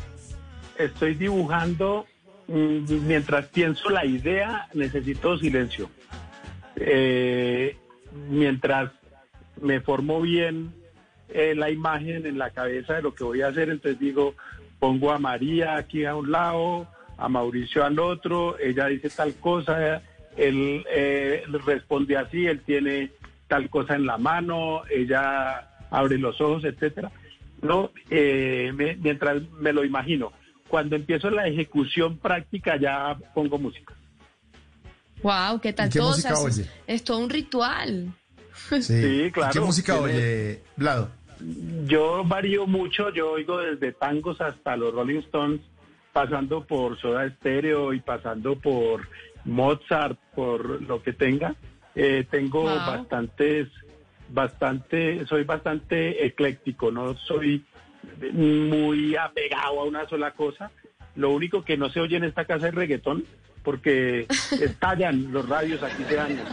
estoy dibujando, mm, mientras pienso la idea, necesito silencio. Eh, mientras me formo bien eh, la imagen en la cabeza de lo que voy a hacer, entonces digo, pongo a María aquí a un lado, a Mauricio al otro, ella dice tal cosa, él eh, responde así, él tiene tal cosa en la mano, ella abre los ojos, etcétera. No, eh, me- mientras me lo imagino. Cuando empiezo la ejecución práctica ya pongo música. Wow, ¿qué tal ¿Y qué todo? música O sea, es- oye? es todo un ritual. Sí, claro. ¿Qué música Tiene- oye, Vlado? Yo varío mucho, yo oigo desde tangos hasta los Rolling Stones, pasando por Soda Stereo y pasando por Mozart, por lo que tenga. Eh, tengo Wow. bastantes, bastante, soy bastante ecléctico, no soy muy apegado a una sola cosa. Lo único que no se oye en esta casa es reggaetón, porque estallan los radios aquí se dañan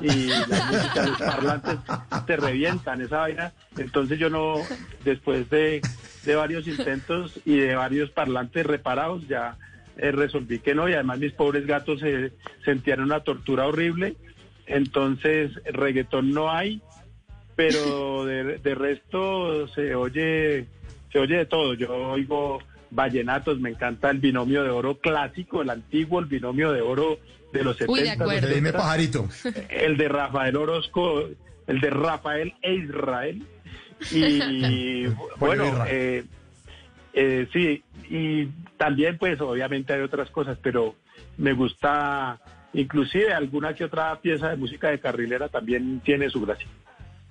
y la música, los parlantes te revientan esa vaina. Entonces yo no, después de, de varios intentos y de varios parlantes reparados, ya eh, resolví que no y además mis pobres gatos se sentían una tortura horrible. Entonces reggaetón no hay, pero de, de resto se oye, se oye de todo. Yo oigo vallenatos, me encanta el binomio de oro clásico, el antiguo, el binomio de oro de los 70. Uy, de los acuerdo. Dime 70. pajarito. El de Rafael Orozco, el de Rafael e Israel. Y bueno, eh, eh, sí, y también pues obviamente hay otras cosas, pero me gusta, inclusive alguna que otra pieza de música de carrilera también tiene su gracia.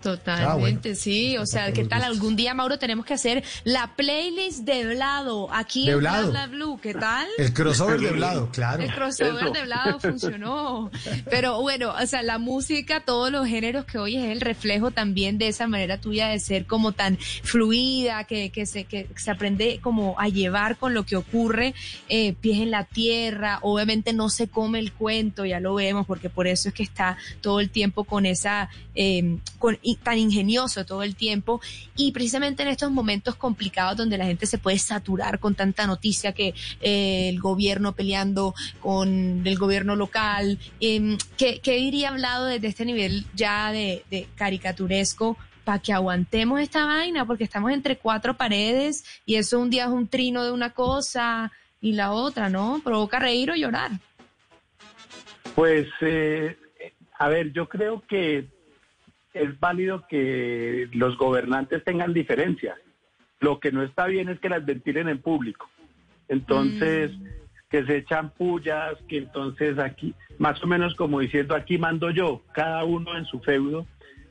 Totalmente, sí. O sea, ¿qué tal? Algún día, Mauro, tenemos que hacer la playlist de Vlado aquí De en Vlado. Bla Bla Blue. ¿Qué tal? El crossover de Vlado, claro. El crossover Eso. de Vlado funcionó. Pero bueno, o sea, la música, todos los géneros que oyes es el reflejo también de esa manera tuya de ser como tan fluida, que, que, se, que se aprende como a llevar con lo que ocurre, eh, pies en la tierra. Obviamente no se come el cuento, ya lo vemos, porque por eso es que está todo el tiempo con esa, eh, con, y tan ingenioso todo el tiempo. Y precisamente en estos momentos complicados donde la gente se puede saturar con tanta noticia que eh, el gobierno peleando con el gobierno local, eh, ¿qué, diría hablado desde este nivel ya de, de caricaturesco? para que aguantemos esta vaina, porque estamos entre cuatro paredes y eso un día es un trino de una cosa y la otra, ¿no? Provoca reír o llorar. Pues, eh, a ver, yo creo que es válido que los gobernantes tengan diferencias. Lo que no está bien es que las ventilen en público. entonces que se echan pullas, que entonces aquí, más o menos como diciendo, aquí mando yo, cada uno en su feudo,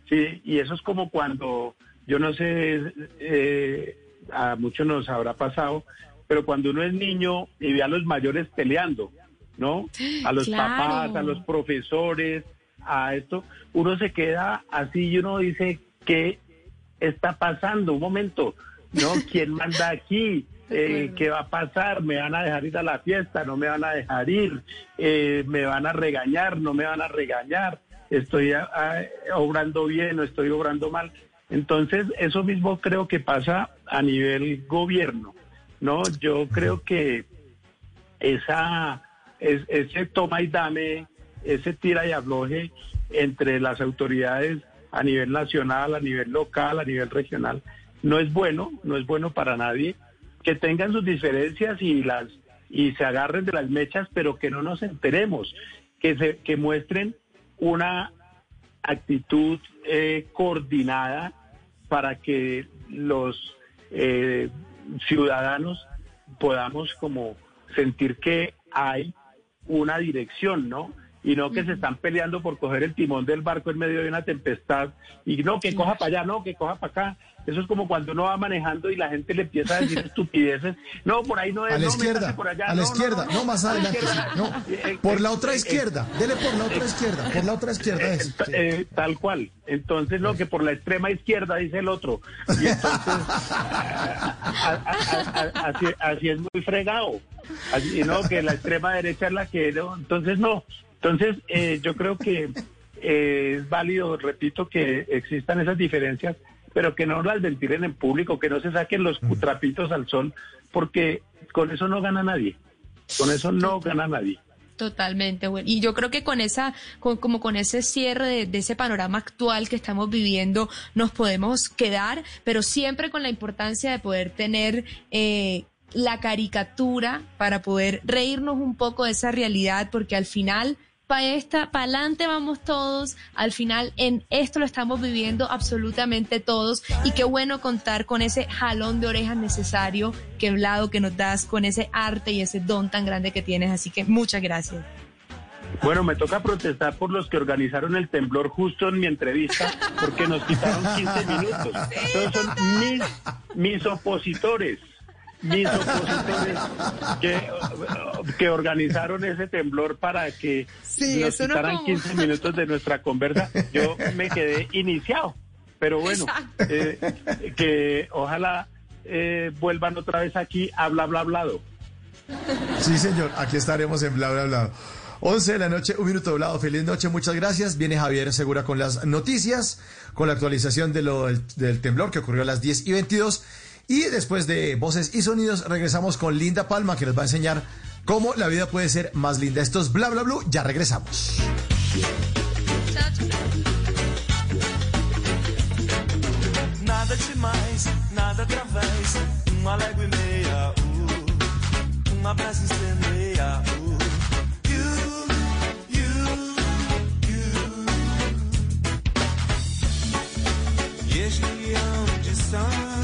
¿sí? Y eso es como cuando, yo no sé, eh, a muchos nos habrá pasado, pero cuando uno es niño y ve a los mayores peleando, ¿no? A los Claro. papás, a los profesores, a esto, uno se queda así y uno dice, ¿qué está pasando? Un momento, ¿no? ¿Quién manda aquí? Eh, ¿Qué va a pasar? ¿Me van a dejar ir a la fiesta? ¿No me van a dejar ir? Eh, ¿Me van a regañar? ¿No me van a regañar? ¿Estoy obrando bien o estoy obrando mal? Entonces, eso mismo creo que pasa a nivel gobierno, ¿no? Yo creo que esa, es- ese toma y dame, ese tira y afloje entre las autoridades a nivel nacional, a nivel local, a nivel regional, no es bueno, no es bueno para nadie. Que tengan sus diferencias y las y se agarren de las mechas, pero que no nos enteremos, que se que muestren una actitud eh, coordinada para que los eh, ciudadanos podamos como sentir que hay una dirección, ¿no? Y no que se están peleando por coger el timón del barco en medio de una tempestad y no, que coja para allá, no, que coja para acá. Eso es como cuando uno va manejando y la gente le empieza a decir estupideces. No, por ahí no es. A la no, izquierda, métase por allá. a la no, izquierda, no, más adelante, no. Eh, eh, Por la eh, otra eh, izquierda, dele por la otra izquierda, por la otra izquierda es. eh, eh, tal cual. Entonces, no, que por la extrema izquierda dice el otro. Y entonces, a- a- a- así, así es muy fregado. Así, no, que la extrema derecha es la que. entonces, no. Entonces, eh, yo creo que eh, es válido, repito, que existan esas diferencias, pero que no las ventilen en público, que no se saquen los trapitos al sol, porque con eso no gana nadie. Con eso no gana nadie. Totalmente, bueno. Y yo creo que con esa, con, como con ese cierre de, de ese panorama actual que estamos viviendo, nos podemos quedar, pero siempre con la importancia de poder tener eh, la caricatura para poder reírnos un poco de esa realidad, porque al final para esta, para adelante vamos todos, al final en esto lo estamos viviendo absolutamente todos. Y qué bueno contar con ese jalón de orejas necesario que Vlado que nos das con ese arte y ese don tan grande que tienes, así que muchas gracias. Bueno, me toca protestar por los que organizaron el temblor justo en mi entrevista, porque nos quitaron 15 minutos. Entonces son mis, mis opositores, mis opositores que, que organizaron ese temblor para que Sí, nos no quitaran como- 15 minutos de nuestra conversa. Yo me quedé iniciado, pero bueno, eh, que ojalá eh, vuelvan otra vez aquí a bla bla hablado. Sí, señor, aquí estaremos en bla, bla, bla. 11 de la noche, un minuto doblado. Feliz noche, muchas gracias. Viene Javier Segura con las noticias, con la actualización de lo, del, del temblor que ocurrió a las 10 y 22. Y después de voces y sonidos, regresamos con Linda Palma, que nos va a enseñar cómo la vida puede ser más linda. Esto es Bla, Bla, Blue. Ya regresamos. Nada demais, nada através. Meia, um hei de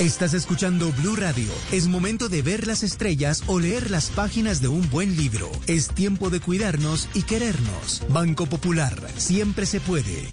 Estás escuchando Blue Radio. Es momento de ver las estrellas o leer las páginas de un buen libro. Es tiempo de cuidarnos y querernos. Banco Popular. Siempre se puede.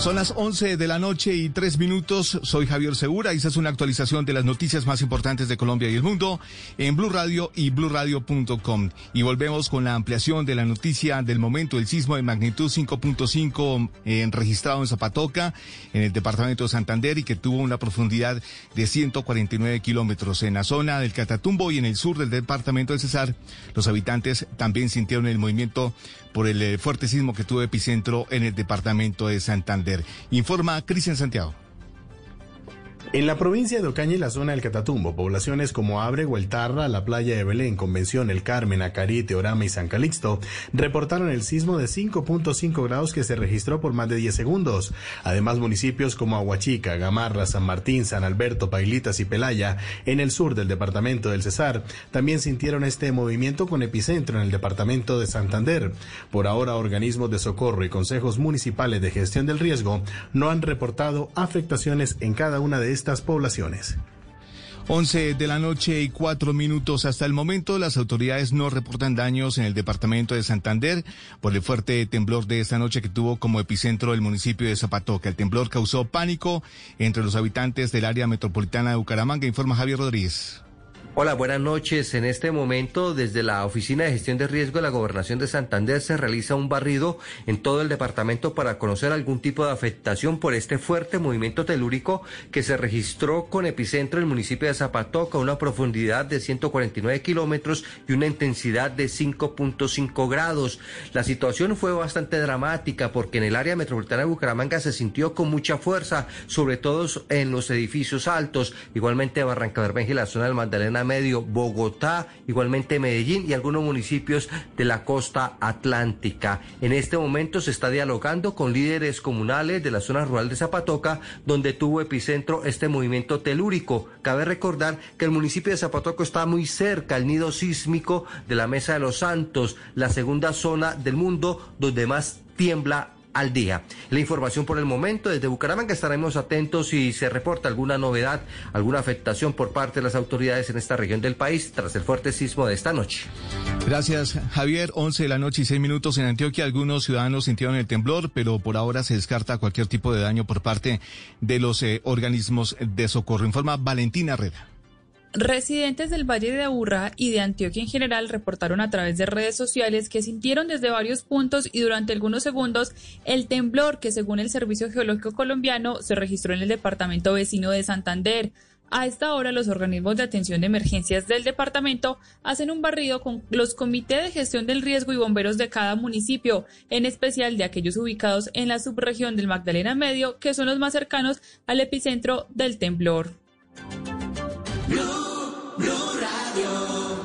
Son las 11 de la noche y tres minutos. Soy Javier Segura y esta es una actualización de las noticias más importantes de Colombia y el mundo en Blue Radio y bluradio.com. Y volvemos con la ampliación de la noticia del momento del sismo de magnitud 5.5 eh, registrado en Zapatoca, en el departamento de Santander y que tuvo una profundidad de 149 kilómetros. En la zona del Catatumbo y en el sur del departamento de Cesar, los habitantes también sintieron el movimiento por el eh, fuerte sismo que tuvo epicentro en el departamento de Santander. Informa Cristian Santiago. En la provincia de Ocaña y la zona del Catatumbo, poblaciones como Abre, Hueltarra, la playa de Belén, Convención, El Carmen, Acarite, Orama y San Calixto reportaron el sismo de 5.5 grados que se registró por más de 10 segundos. Además, municipios como Aguachica, Gamarra, San Martín, San Alberto, Pailitas y Pelaya, en el sur del departamento del Cesar, también sintieron este movimiento con epicentro en el departamento de Santander. Por ahora, organismos de socorro y consejos municipales de gestión del riesgo no han reportado afectaciones en cada una de estas poblaciones. 11 de la noche y cuatro minutos hasta el momento, las autoridades no reportan daños en el departamento de Santander por el fuerte temblor de esta noche que tuvo como epicentro el municipio de Zapatoca. El temblor causó pánico entre los habitantes del área metropolitana de Bucaramanga, informa Javier Rodríguez. Hola, buenas noches. En este momento, desde la Oficina de Gestión de Riesgo de la Gobernación de Santander se realiza un barrido en todo el departamento para conocer algún tipo de afectación por este fuerte movimiento telúrico que se registró con epicentro en el municipio de Zapatoca, una profundidad de 149 kilómetros y una intensidad de 5.5 grados. La situación fue bastante dramática porque en el área metropolitana de Bucaramanga se sintió con mucha fuerza, sobre todo en los edificios altos, igualmente Barranca Bermeja y la zona del Magdalena Medio, Bogotá, igualmente Medellín y algunos municipios de la costa atlántica. En este momento se está dialogando con líderes comunales de la zona rural de Zapatoca, donde tuvo epicentro este movimiento telúrico. Cabe recordar que el municipio de Zapatoca está muy cerca al nido sísmico de la Mesa de los Santos, la segunda zona del mundo donde más tiembla al día. La información por el momento desde Bucaramanga estaremos atentos si se reporta alguna novedad, alguna afectación por parte de las autoridades en esta región del país tras el fuerte sismo de esta noche. Gracias, Javier. 11 de la noche y 6 minutos en Antioquia. Algunos ciudadanos sintieron el temblor, pero por ahora se descarta cualquier tipo de daño por parte de los eh, organismos de socorro. Informa Valentina Reda. Residentes del Valle de Aburrá y de Antioquia en general reportaron a través de redes sociales que sintieron desde varios puntos y durante algunos segundos el temblor que según el Servicio Geológico Colombiano se registró en el departamento vecino de Santander. A esta hora los organismos de atención de emergencias del departamento hacen un barrido con los comités de gestión del riesgo y bomberos de cada municipio, en especial de aquellos ubicados en la subregión del Magdalena Medio, que son los más cercanos al epicentro del temblor. Blue Radio.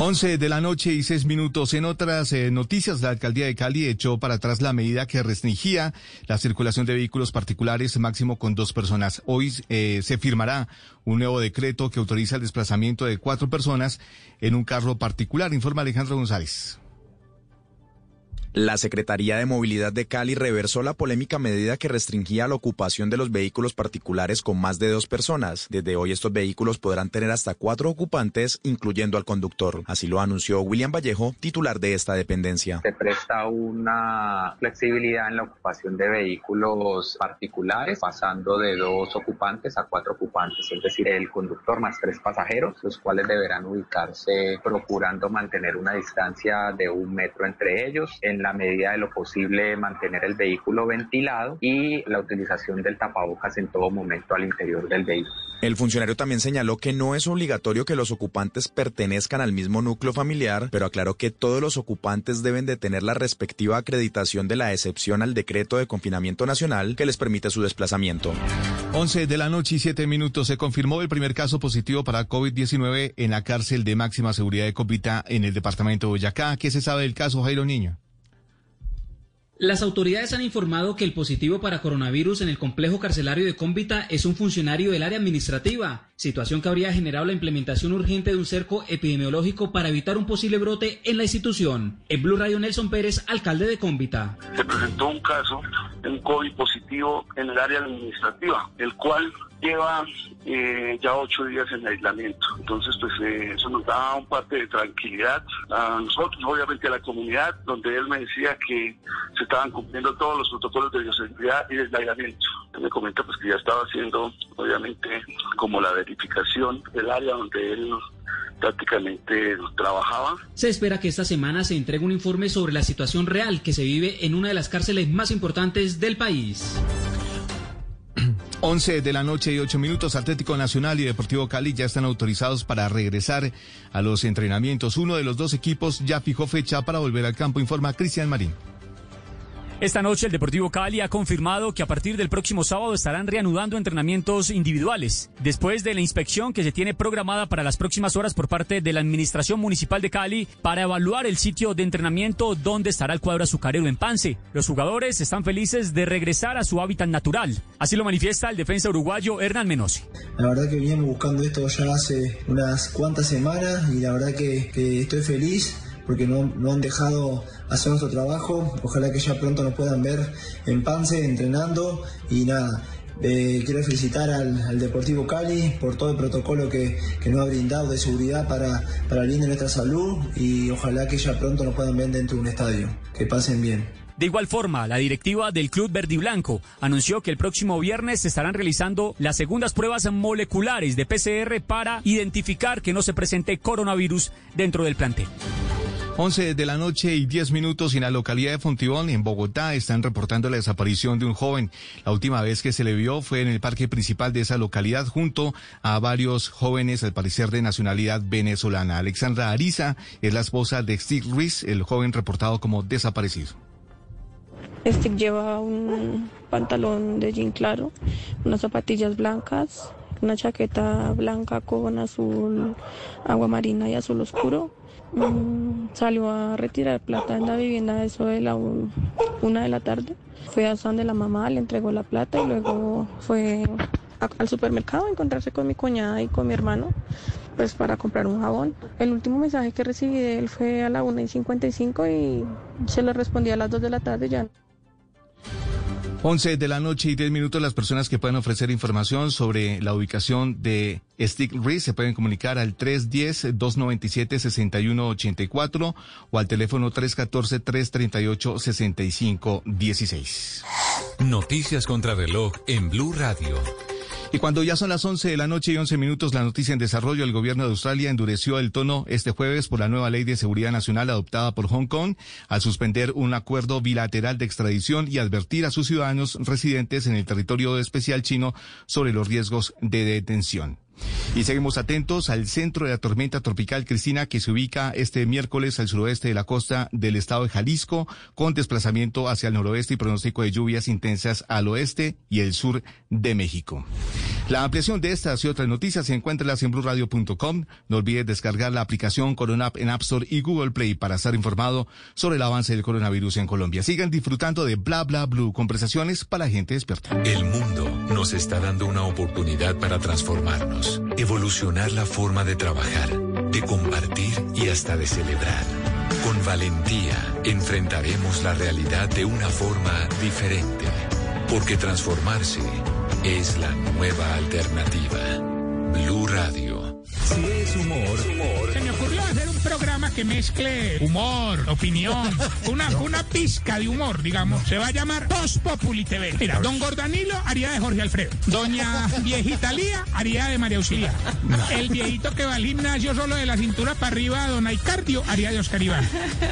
11 de la noche y 6 minutos. En otras eh, noticias, la alcaldía de Cali echó para atrás la medida que restringía la circulación de vehículos particulares máximo con dos personas. Hoy eh, se firmará un nuevo decreto que autoriza el desplazamiento de cuatro personas en un carro particular, informa Alejandro González. La Secretaría de Movilidad de Cali reversó la polémica medida que restringía la ocupación de los vehículos particulares con más de dos personas. Desde hoy estos vehículos podrán tener hasta cuatro ocupantes, incluyendo al conductor. Así lo anunció William Vallejo, titular de esta dependencia. Se presta una flexibilidad en la ocupación de vehículos particulares, pasando de dos ocupantes a cuatro ocupantes, es decir, el conductor más tres pasajeros, los cuales deberán ubicarse procurando mantener una distancia de un metro entre ellos. En la medida de lo posible mantener el vehículo ventilado y la utilización del tapabocas en todo momento al interior del vehículo. El funcionario también señaló que no es obligatorio que los ocupantes pertenezcan al mismo núcleo familiar, pero aclaró que todos los ocupantes deben de tener la respectiva acreditación de la excepción al decreto de confinamiento nacional que les permite su desplazamiento. 11 de la noche y 7 minutos se confirmó el primer caso positivo para COVID-19 en la cárcel de máxima seguridad de Copita en el departamento de Boyacá. ¿Qué se sabe del caso, Jairo Niño? Las autoridades han informado que el positivo para coronavirus en el complejo carcelario de Cómbita es un funcionario del área administrativa, situación que habría generado la implementación urgente de un cerco epidemiológico para evitar un posible brote en la institución. En Blue Radio Nelson Pérez, alcalde de Cómbita. Se presentó un caso un COVID positivo en el área administrativa, el cual lleva eh, ya ocho días en aislamiento. Entonces, pues eh, eso nos da un parte de tranquilidad a nosotros, obviamente a la comunidad, donde él me decía que se estaban cumpliendo todos los protocolos de bioseguridad y de aislamiento. Él me comenta pues que ya estaba haciendo, obviamente, como la verificación del área donde él prácticamente trabajaba. Se espera que esta semana se entregue un informe sobre la situación real que se vive en una de las cárceles más importantes del país. 11 de la noche y 8 minutos, Atlético Nacional y Deportivo Cali ya están autorizados para regresar a los entrenamientos. Uno de los dos equipos ya fijó fecha para volver al campo, informa Cristian Marín. Esta noche el Deportivo Cali ha confirmado que a partir del próximo sábado estarán reanudando entrenamientos individuales, después de la inspección que se tiene programada para las próximas horas por parte de la Administración Municipal de Cali para evaluar el sitio de entrenamiento donde estará el cuadro azucarero en Pance. Los jugadores están felices de regresar a su hábitat natural. Así lo manifiesta el defensa uruguayo Hernán Menosi. La verdad que veníamos buscando esto ya hace unas cuantas semanas y la verdad que, que estoy feliz porque no, no, han dejado hacer nuestro trabajo. Ojalá que ya pronto nos puedan ver en Pance entrenando y nada. Eh, quiero felicitar al, Deportivo Cali por todo el protocolo que, que, nos ha brindado de seguridad para, para el bien de nuestra salud y ojalá que ya pronto nos puedan ver dentro de un estadio. Que pasen bien. De igual forma, la directiva del Club Verde y Blanco anunció que el próximo viernes se estarán realizando las segundas pruebas moleculares de PCR para identificar que no se presente coronavirus dentro del plantel. 11 de la noche y 10 minutos en la localidad de Fontibón, en Bogotá, están reportando la desaparición de un joven. La última vez que se le vio fue en el parque principal de esa localidad junto a varios jóvenes, al parecer de nacionalidad venezolana. Alexandra Ariza es la esposa de Steve Ruiz, el joven reportado como desaparecido. Steve lleva un pantalón de jean claro, unas zapatillas blancas, una chaqueta blanca con azul agua marina y azul oscuro. Mm, salió a retirar plata en la vivienda eso de la un, una de la tarde. Fue a donde la mamá, le entregó la plata y luego fue al supermercado a encontrarse con mi cuñada y con mi hermano pues para comprar un jabón. El último mensaje que recibí de él fue a la 1 y 55 y se lo respondí a las 2 de la tarde ya. 11 de la noche y 10 minutos. Las personas que pueden ofrecer información sobre la ubicación de Stick Reese se pueden comunicar al 310-297-6184 o al teléfono 314-338-6516. Noticias contra reloj en Blue Radio. Y cuando ya son las 11 de la noche y 11 minutos, la noticia en desarrollo, el gobierno de Australia endureció el tono este jueves por la nueva ley de seguridad nacional adoptada por Hong Kong al suspender un acuerdo bilateral de extradición y advertir a sus ciudadanos residentes en el territorio especial chino sobre los riesgos de detención. Y seguimos atentos al centro de la tormenta tropical Cristina que se ubica este miércoles al suroeste de la costa del estado de Jalisco con desplazamiento hacia el noroeste y pronóstico de lluvias intensas al oeste y el sur de México. La ampliación de estas y otras noticias se encuentra en blurradio.com. No olvides descargar la aplicación Corona en App Store y Google Play para estar informado sobre el avance del coronavirus en Colombia. Sigan disfrutando de Bla Bla Blue, conversaciones para gente despierta. El mundo nos está dando una oportunidad para transformarnos, evolucionar la forma de trabajar, de compartir y hasta de celebrar. Con valentía enfrentaremos la realidad de una forma diferente, porque transformarse es la nueva alternativa. Blue Radio. Si es humor, humor. Programa que mezcle humor, opinión, una, una pizca de humor, digamos. Se va a llamar Post Populi TV. Mira, don Gordanilo haría de Jorge Alfredo. Doña Viejita Lía haría de María Auxilia. El viejito que va al gimnasio solo de la cintura para arriba, don Aicardio, haría de Oscar Iván.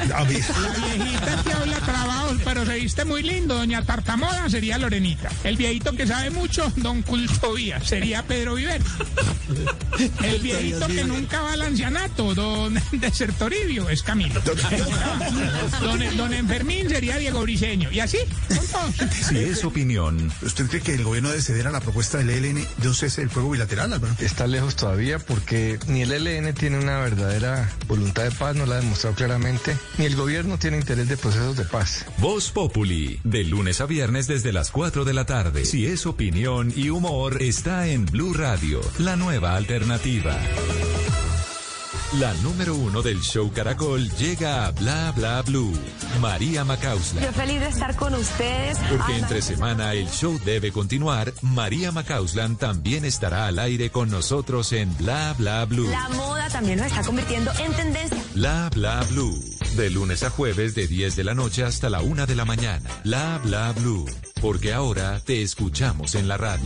La viejita que habla trabajos, pero se viste muy lindo, doña Tartamoda, sería Lorenita. El viejito que sabe mucho, don Cultovía, sería Pedro Viver. El viejito que nunca va al ancianato, don Desertoría, Toribio es Camilo. Don, don Enfermín sería Diego Briseño. Y así, con todos. Si es opinión, ¿usted cree que el gobierno debe ceder a la propuesta del ELN de un cese del fuego bilateral, Álvaro? Está lejos todavía porque ni el ELN tiene una verdadera voluntad de paz, no la ha demostrado claramente, ni el gobierno tiene interés de procesos de paz. Voz Populi, de lunes a viernes desde las 4 de la tarde. Si es opinión y humor, está en Blue Radio, la nueva alternativa. La número uno del show Caracol llega a Bla Bla Blue. María Macausla. Yo feliz de estar con ustedes. Porque Ay, entre semana el show debe continuar, María Macauslan también estará al aire con nosotros en Bla Bla Blue. La moda también nos está convirtiendo en tendencia. Bla Bla Blue. De lunes a jueves de 10 de la noche hasta la 1 de la mañana. Bla Bla Blue. Porque ahora te escuchamos en la radio.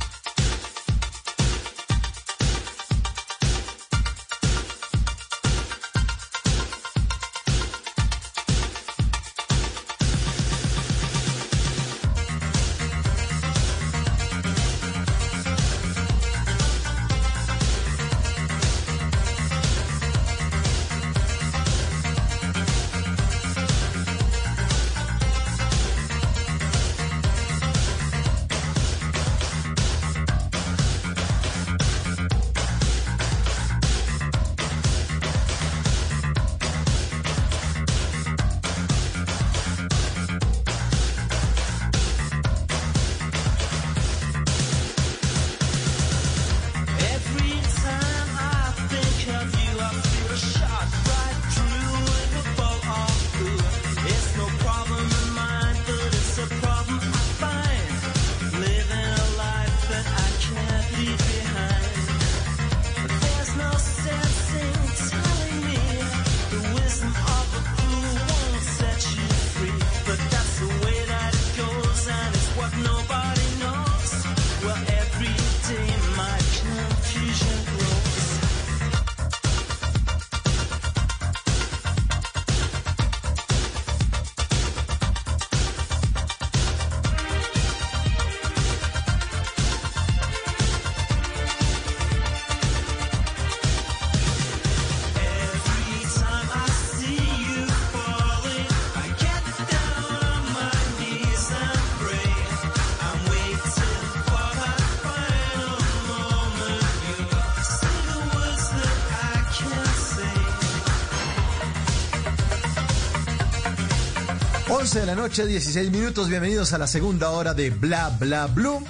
11 de la noche, 16 minutos. Bienvenidos a la segunda hora de Bla Bla Blue.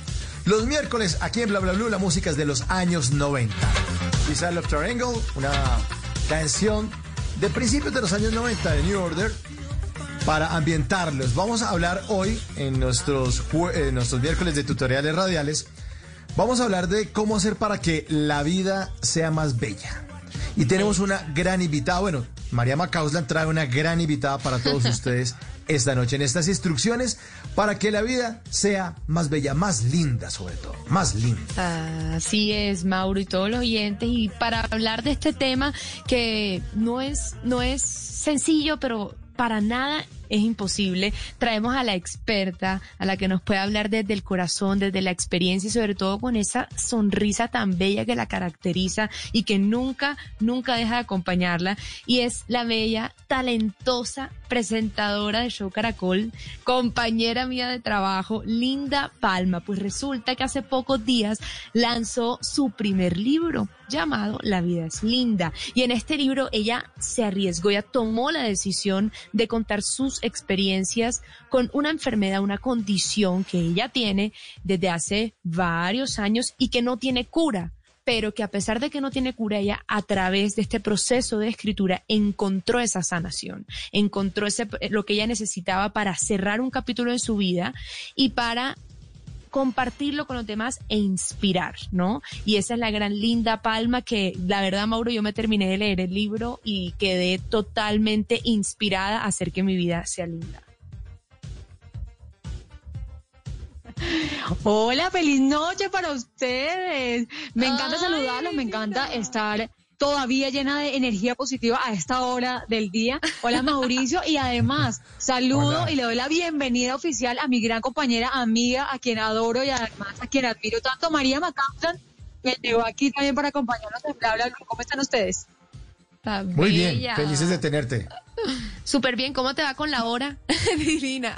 Los miércoles aquí en Bla Bla Blue la música es de los años 90. Desire of Triangle, una canción de principios de los años 90 de New Order para ambientarlos. Vamos a hablar hoy en nuestros, en nuestros miércoles de tutoriales radiales. Vamos a hablar de cómo hacer para que la vida sea más bella. Y tenemos una gran invitada. Bueno, María Macauslan trae una gran invitada para todos ustedes esta noche en estas instrucciones para que la vida sea más bella, más linda sobre todo, más linda. Así es, Mauro y todos los oyentes. Y para hablar de este tema que no es, no es sencillo, pero para nada es imposible, traemos a la experta, a la que nos puede hablar desde el corazón, desde la experiencia y sobre todo con esa sonrisa tan bella que la caracteriza y que nunca, nunca deja de acompañarla. Y es la bella, talentosa presentadora de Show Caracol, compañera mía de trabajo, Linda Palma. Pues resulta que hace pocos días lanzó su primer libro llamado La vida es linda. Y en este libro ella se arriesgó, ella tomó la decisión de contar sus experiencias con una enfermedad, una condición que ella tiene desde hace varios años y que no tiene cura pero que a pesar de que no tiene cura, ella a través de este proceso de escritura encontró esa sanación, encontró ese, lo que ella necesitaba para cerrar un capítulo en su vida y para compartirlo con los demás e inspirar, ¿no? Y esa es la gran linda palma que la verdad, Mauro, yo me terminé de leer el libro y quedé totalmente inspirada a hacer que mi vida sea linda. Hola, feliz noche para ustedes. Me encanta Ay, saludarlos, me encanta estar todavía llena de energía positiva a esta hora del día. Hola Mauricio y además saludo Hola. y le doy la bienvenida oficial a mi gran compañera, amiga, a quien adoro y además a quien admiro tanto, María Macausan, que llegó aquí también para acompañarnos en Bla Bla Bla. ¿Cómo están ustedes? Muy bien, felices de tenerte. Súper bien, ¿cómo te va con la hora? Divina.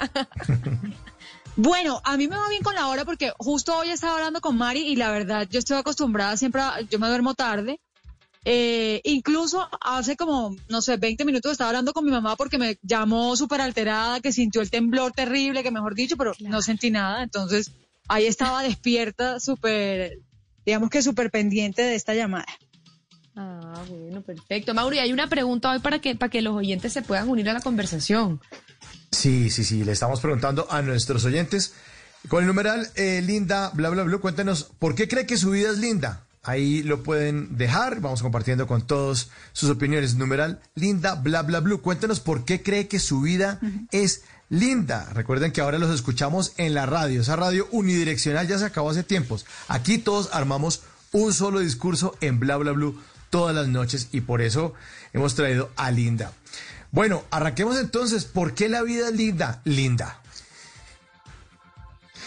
Bueno, a mí me va bien con la hora porque justo hoy estaba hablando con Mari y la verdad yo estoy acostumbrada siempre, a, yo me duermo tarde. Eh, incluso hace como, no sé, 20 minutos estaba hablando con mi mamá porque me llamó súper alterada, que sintió el temblor terrible, que mejor dicho, pero no sentí nada. Entonces ahí estaba despierta, súper, digamos que súper pendiente de esta llamada. Ah, bueno, perfecto. Mauro, y hay una pregunta hoy para que, para que los oyentes se puedan unir a la conversación. Sí, sí, sí, le estamos preguntando a nuestros oyentes. Con el numeral eh, Linda, bla, bla, bla, cuéntenos, ¿por qué cree que su vida es linda? Ahí lo pueden dejar, vamos compartiendo con todos sus opiniones. Numeral Linda, bla, bla, bla, cuéntenos por qué cree que su vida es linda. Recuerden que ahora los escuchamos en la radio, esa radio unidireccional ya se acabó hace tiempos. Aquí todos armamos un solo discurso en bla, bla, bla todas las noches y por eso hemos traído a Linda. Bueno, arranquemos entonces. ¿Por qué la vida es linda? Linda.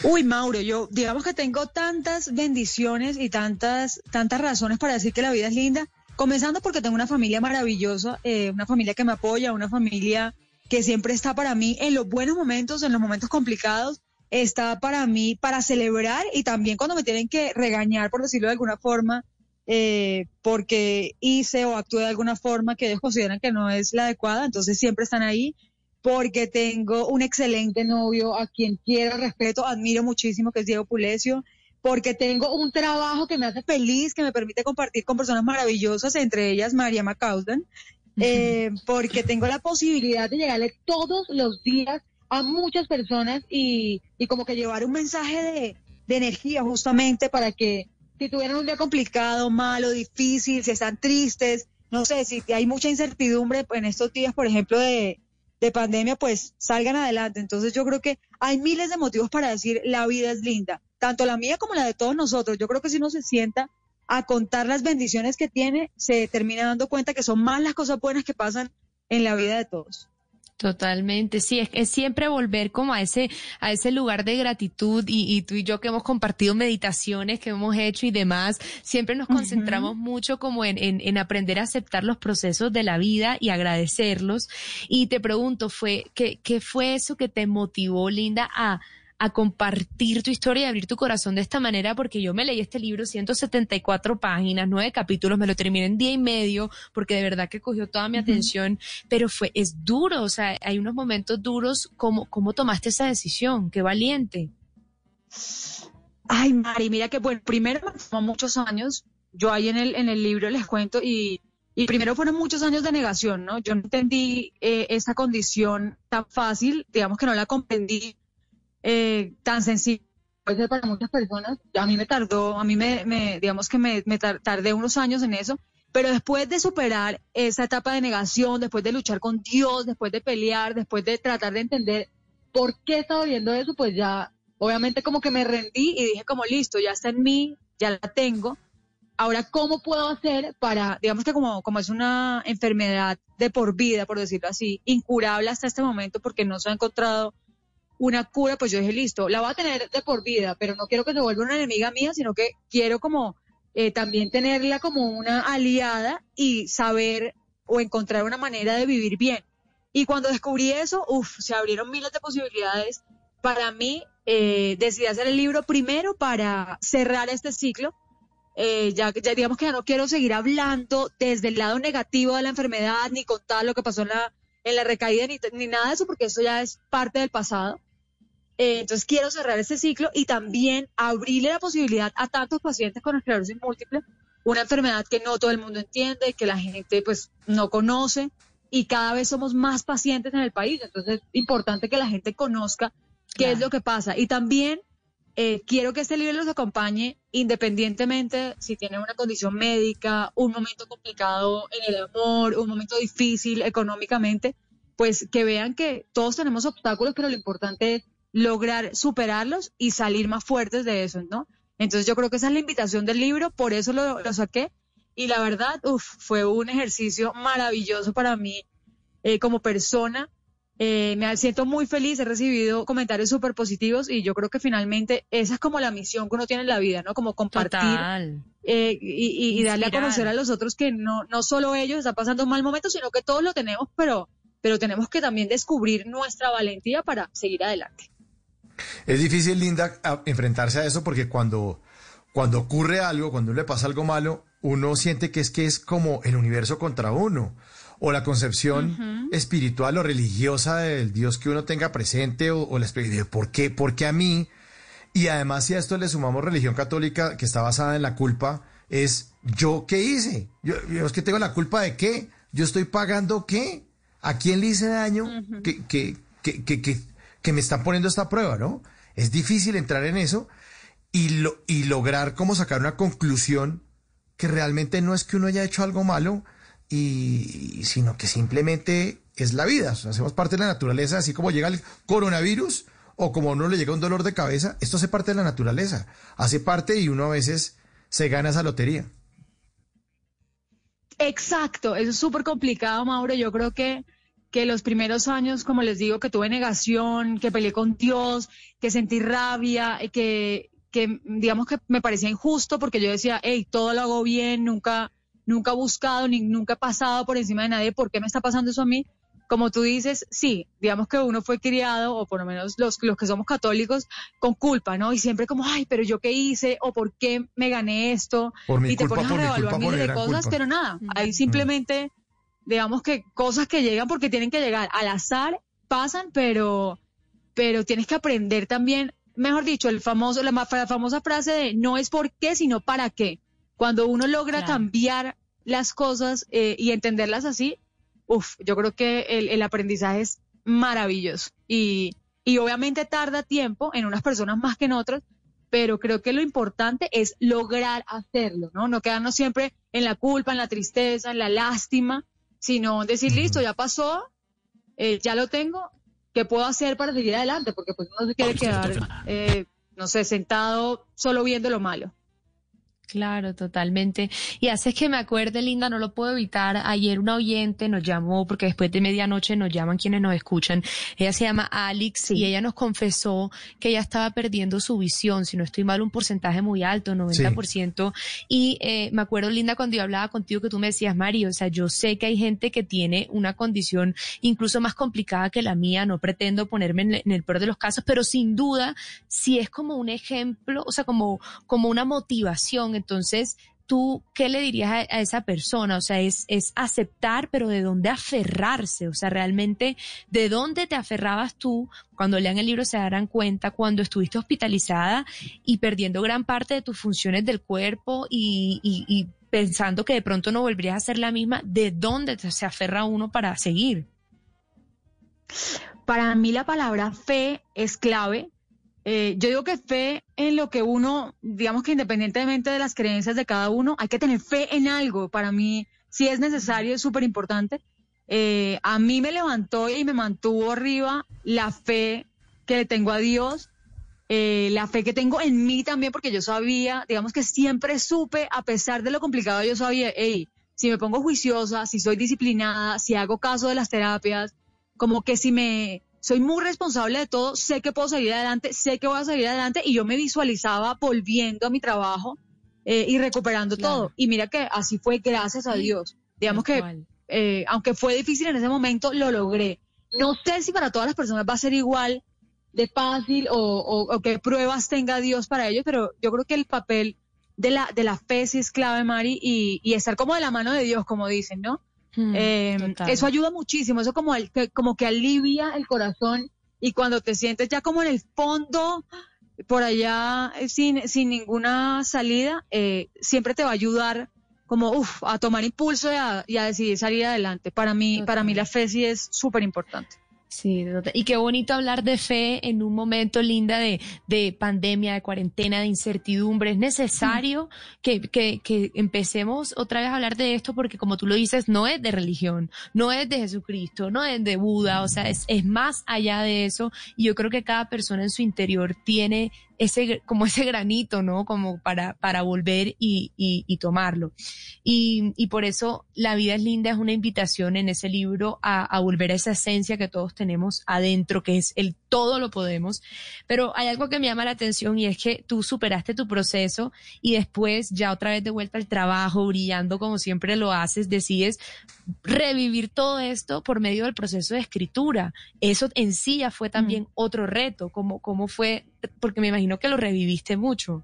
Uy, Mauro, yo digamos que tengo tantas bendiciones y tantas, tantas razones para decir que la vida es linda. Comenzando porque tengo una familia maravillosa, eh, una familia que me apoya, una familia que siempre está para mí en los buenos momentos, en los momentos complicados, está para mí para celebrar y también cuando me tienen que regañar, por decirlo de alguna forma, eh, porque hice o actué de alguna forma que ellos consideran que no es la adecuada, entonces siempre están ahí porque tengo un excelente novio a quien quiero, respeto, admiro muchísimo, que es Diego Pulecio, porque tengo un trabajo que me hace feliz, que me permite compartir con personas maravillosas, entre ellas María Macaudan, eh, porque tengo la posibilidad de llegarle todos los días a muchas personas y, y como que llevar un mensaje de, de energía justamente para que si tuvieran un día complicado, malo, difícil, si están tristes, no sé, si hay mucha incertidumbre en estos días, por ejemplo, de, de pandemia, pues salgan adelante. Entonces yo creo que hay miles de motivos para decir la vida es linda, tanto la mía como la de todos nosotros. Yo creo que si uno se sienta a contar las bendiciones que tiene, se termina dando cuenta que son más las cosas buenas que pasan en la vida de todos. Totalmente, sí, es, es siempre volver como a ese, a ese lugar de gratitud y, y tú y yo que hemos compartido meditaciones que hemos hecho y demás, siempre nos concentramos mucho como en, en, en aprender a aceptar los procesos de la vida y agradecerlos. Y te pregunto, fue, ¿qué, qué fue eso que te motivó, Linda, a, a compartir tu historia y abrir tu corazón de esta manera, porque yo me leí este libro, 174 páginas, nueve capítulos, me lo terminé en día y medio, porque de verdad que cogió toda mi atención, pero fue, es duro, o sea, hay unos momentos duros, ¿cómo, cómo tomaste esa decisión? Qué valiente. Ay, Mari, mira que bueno, primero fueron muchos años, yo ahí en el, en el libro les cuento, y, y primero fueron muchos años de negación, ¿no? Yo no entendí eh, esa condición tan fácil, digamos que no la comprendí eh, tan sencillo para muchas personas. A mí me tardó, a mí me, digamos que me, me tar- tardé unos años en eso, pero después de superar esa etapa de negación, después de luchar con Dios, después de pelear, después de tratar de entender por qué estaba viendo eso, pues ya, obviamente como que me rendí y dije como listo, ya está en mí, ya la tengo. Ahora, ¿cómo puedo hacer para, digamos que como, como es una enfermedad de por vida, por decirlo así, incurable hasta este momento porque no se ha encontrado una cura, pues yo dije, listo, la voy a tener de por vida, pero no quiero que se vuelva una enemiga mía, sino que quiero como eh, también tenerla como una aliada y saber o encontrar una manera de vivir bien. Y cuando descubrí eso, uff, se abrieron miles de posibilidades. Para mí, eh, decidí hacer el libro primero para cerrar este ciclo. Eh, ya, ya digamos que ya no quiero seguir hablando desde el lado negativo de la enfermedad, ni contar lo que pasó en la, en la recaída, ni, ni nada de eso, porque eso ya es parte del pasado. Eh, entonces quiero cerrar este ciclo y también abrirle la posibilidad a tantos pacientes con esclerosis múltiple, una enfermedad que no todo el mundo entiende, que la gente pues no conoce y cada vez somos más pacientes en el país. Entonces es importante que la gente conozca qué es lo que pasa. Y también eh, quiero que este libro los acompañe independientemente si tienen una condición médica, un momento complicado en el amor, un momento difícil económicamente, pues que vean que todos tenemos obstáculos, pero lo importante es lograr superarlos y salir más fuertes de eso, ¿no? Entonces yo creo que esa es la invitación del libro, por eso lo, lo saqué. Y la verdad, uf, fue un ejercicio maravilloso para mí eh, como persona. Eh, me siento muy feliz, he recibido comentarios súper positivos y yo creo que finalmente esa es como la misión que uno tiene en la vida, ¿no? Como compartir eh, y, darle a conocer a los otros que no, no solo ellos están pasando un mal momento, sino que todos lo tenemos, pero, pero tenemos que también descubrir nuestra valentía para seguir adelante. Es difícil, Linda, enfrentarse a eso porque cuando, cuando ocurre algo, cuando le pasa algo malo, uno siente que es que es como el universo contra uno. O la concepción espiritual o religiosa del Dios que uno tenga presente, o, o la ¿por qué? ¿Por qué a mí? Y además, si a esto le sumamos religión católica que está basada en la culpa, es ¿yo qué hice? Yo, yo es que tengo la culpa de qué? ¿Yo estoy pagando qué? ¿A quién le hice daño que, que, que, que, que, que me están poniendo esta prueba, no? Es difícil entrar en eso y, lo, y lograr como sacar una conclusión que realmente no es que uno haya hecho algo malo, y, sino que simplemente es la vida. O hacemos parte de la naturaleza, así como llega el coronavirus o como a uno le llega un dolor de cabeza, esto hace parte de la naturaleza, hace parte y uno a veces se gana esa lotería. Exacto, eso es súper complicado, Mauro. Yo creo que, que los primeros años, como les digo, que tuve negación, que peleé con Dios, que sentí rabia, eh, que, que digamos que me parecía injusto porque yo decía, hey, todo lo hago bien, nunca, nunca he buscado, ni nunca he pasado por encima de nadie, ¿por qué me está pasando eso a mí? Como tú dices, sí, digamos que uno fue criado, o por lo menos los, los que somos católicos, con culpa, ¿no? Y siempre como, ay, pero yo qué hice, o por qué me gané esto, Por mi y te culpa, pones a reevaluar miles de cosas, culpa. pero nada, hay simplemente, digamos que cosas que llegan porque tienen que llegar al azar, pasan, pero, pero tienes que aprender también, mejor dicho, el famoso, la, famosa frase de no es por qué, sino para qué. Cuando uno logra Claro. cambiar las cosas eh, y entenderlas así, uf, yo creo que el, el aprendizaje es maravilloso. Y, y obviamente tarda tiempo en unas personas más que en otras, pero creo que lo importante es lograr hacerlo, ¿no? No quedarnos siempre en la culpa, en la tristeza, en la lástima, sino decir, listo, ya pasó, eh, ya lo tengo, ¿qué puedo hacer para seguir adelante? Porque pues uno no se quiere quedar, eh, no sé, sentado solo viendo lo malo. Claro, totalmente. Y haces que me acuerde, Linda, no lo puedo evitar. Ayer una oyente nos llamó, porque después de medianoche nos llaman quienes nos escuchan. Ella se llama Alex y ella nos confesó que ella estaba perdiendo su visión, si no estoy mal, un porcentaje muy alto, 90%. Y eh, me acuerdo, Linda, cuando yo hablaba contigo que tú me decías, Mario, o sea, yo sé que hay gente que tiene una condición incluso más complicada que la mía, no pretendo ponerme en, en el peor de los casos, pero sin duda, si es como un ejemplo, o sea, como, como una motivación, entonces, ¿tú qué le dirías a, esa persona? O sea, es, aceptar, pero ¿de dónde aferrarse? O sea, realmente, ¿de dónde te aferrabas tú? Cuando lean el libro se darán cuenta cuando estuviste hospitalizada y perdiendo gran parte de tus funciones del cuerpo y, y- pensando que de pronto no volverías a ser la misma, ¿de dónde se aferra uno para seguir? Para mí la palabra fe es clave. Eh, yo digo que fe en lo que uno, digamos que independientemente de las creencias de cada uno, hay que tener fe en algo. Para mí, si es necesario, es súper importante. Eh, a mí me levantó y me mantuvo arriba la fe que tengo a Dios, eh, la fe que tengo en mí también, porque yo sabía, digamos que siempre supe, a pesar de lo complicado, yo sabía, hey, si me pongo juiciosa, si soy disciplinada, si hago caso de las terapias, como que si me soy muy responsable de todo, sé que puedo salir adelante, sé que voy a salir adelante y yo me visualizaba volviendo a mi trabajo eh, y recuperando todo. Y mira que así fue gracias a Dios. Digamos que eh, aunque fue difícil en ese momento, lo logré. No sé si para todas las personas va a ser igual de fácil o, o- o qué pruebas tenga Dios para ellos, pero yo creo que el papel de la, de la fe sí es clave, Mari, y, y estar como de la mano de Dios, como dicen, ¿no? Eh, total. eso ayuda muchísimo, eso como, el- que, como que alivia el corazón y cuando te sientes ya como en el fondo, por allá eh, sin, sin ninguna salida, eh, siempre te va a ayudar como uf, a tomar impulso y a, y a decidir salir adelante. Para mí, para mí la fe sí es súper importante. Sí, y qué bonito hablar de fe en un momento linda de, de pandemia, de cuarentena, de incertidumbre. Es necesario que, que, que empecemos otra vez a hablar de esto porque como tú lo dices, no es de religión, no es de Jesucristo, no es de Buda, o sea, es, es más allá de eso. Y yo creo que cada persona en su interior tiene ese, como ese granito, ¿no? Como para, para volver y, y, y tomarlo. Y, y por eso La vida es linda es una invitación en ese libro a, a volver a esa esencia que todos tenemos adentro, que es el todo lo podemos. Pero hay algo que me llama la atención y es que tú superaste tu proceso y después ya otra vez de vuelta al trabajo, brillando como siempre lo haces, decides revivir todo esto por medio del proceso de escritura. Eso en sí ya fue también otro reto, como, cómo fue, porque me imagino que lo reviviste mucho.